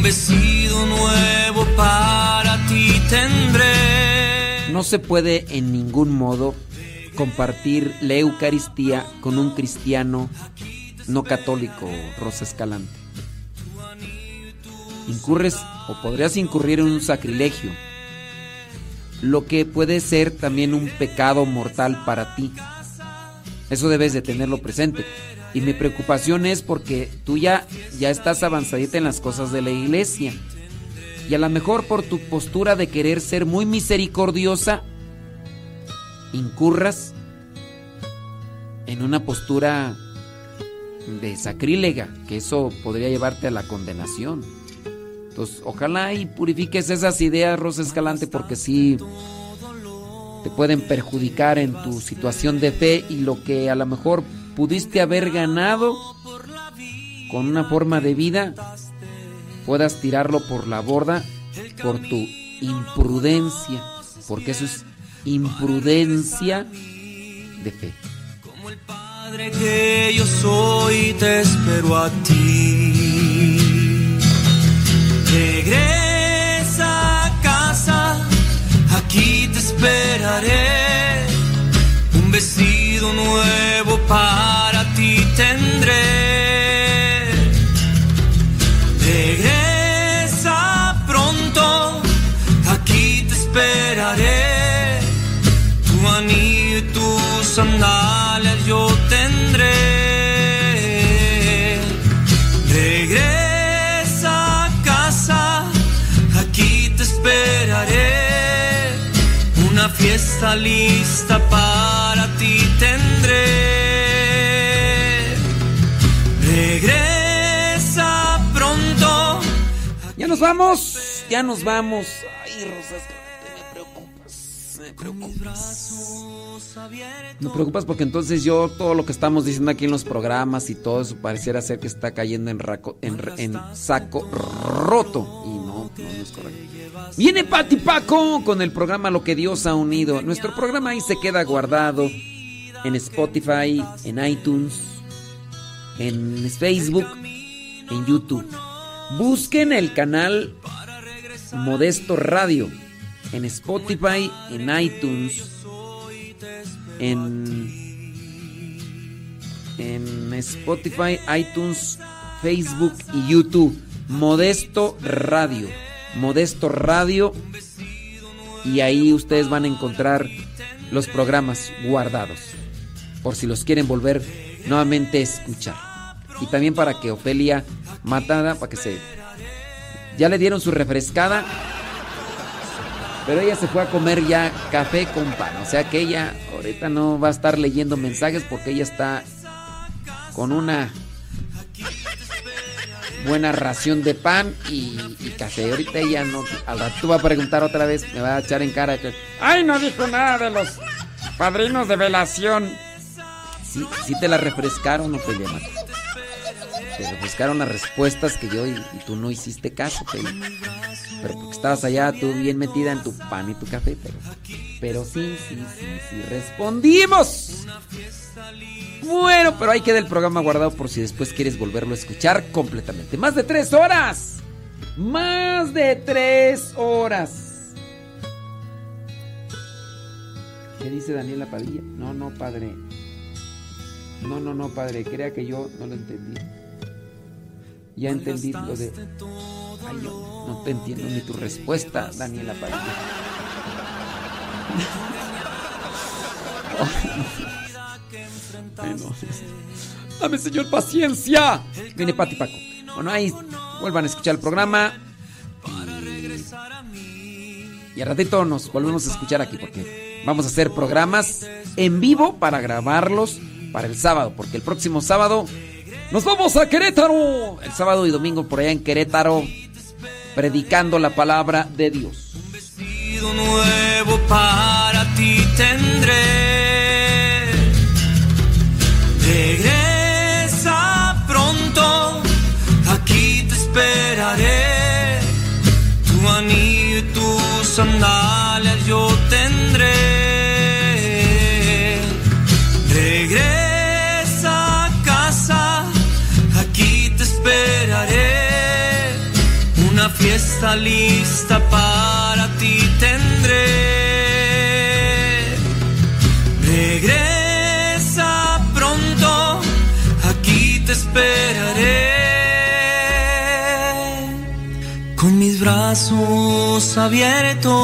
Un vestido nuevo para ti tendré. No se puede en ningún modo compartir la Eucaristía con un cristiano no católico, Rosa Escalante. Incurres o podrías incurrir en un sacrilegio, lo que puede ser también un pecado mortal para ti. Eso debes de tenerlo presente. Y mi preocupación es porque tú ya, ya estás avanzadita en las cosas de la iglesia. Y a lo mejor por tu postura de querer ser muy misericordiosa, incurras en una postura de sacrílega, que eso podría llevarte a la condenación. Entonces, ojalá y purifiques esas ideas, Rosa Escalante, porque sí te pueden perjudicar en tu situación de fe y lo que a lo mejor pudiste haber ganado con una forma de vida, puedas tirarlo por la borda por tu imprudencia, porque eso es imprudencia de fe. Padre que yo soy, te espero a ti. Regresa a casa, aquí te esperaré. Un vestido nuevo para ti tendré. Regresa pronto, aquí te esperaré. Tu anillo y tus sandalias yo tendré. Fiesta lista para ti tendré. Regresa pronto. Ya nos vamos, ya nos vamos. Ay, Rosa Escalante, me preocupas, me preocupas. Me preocupas porque entonces yo todo lo que estamos diciendo aquí en los programas y todo eso pareciera ser que está cayendo en, raco- en, en saco roto. Y no, no, no es correcto. Viene Pati Paco con el programa Lo que Dios ha unido. Nuestro programa ahí se queda guardado en Spotify, en iTunes, en Facebook, en YouTube. Busquen el canal Modesto Radio en Spotify, en iTunes, en, en Spotify, iTunes, Facebook y YouTube. Modesto Radio. Modesto Radio. Y ahí ustedes van a encontrar los programas guardados. Por si los quieren volver nuevamente a escuchar. Y también para que Ofelia Matada, para que se... Ya le dieron su refrescada. Pero ella se fue a comer ya café con pan. O sea que ella ahorita no va a estar leyendo mensajes porque ella está con una buena ración de pan y, café. Ahorita ella no. Al rato va a preguntar otra vez, me va a echar en cara que. Ay, no dijo nada de los padrinos de velación. Sí, sí te la refrescaron, Ofelia Mata. Te refrescaron las respuestas que yo y, tú no hiciste caso, Ofelia. Pero porque estabas allá tú bien metida en tu pan y tu café, pero, pero sí, sí, sí, sí, respondimos. Bueno, pero ahí queda el programa guardado por si después quieres volverlo a escuchar completamente. Más de tres horas. Más de tres horas. ¿Qué dice Daniela Padilla? No, no, padre. No, no, no, padre. Crea que yo no lo entendí. Ya entendí lo de... Ay, yo no te entiendo ni tu respuesta, Daniela Padilla. Ay, no. Dame, señor, paciencia. Viene Pati Paco. Bueno, ahí vuelvan a escuchar el programa. Y, y al ratito nos volvemos a escuchar aquí porque vamos a hacer programas en vivo para grabarlos para el sábado. Porque el próximo sábado nos vamos a Querétaro. El sábado y domingo por allá en Querétaro predicando la palabra de Dios. vestido nuevo para ti tendré. Regresa pronto, aquí te esperaré. Tu anillo y tus sandalias fiesta lista para ti tendré. Regresa pronto, aquí te esperaré. Con mis brazos abiertos.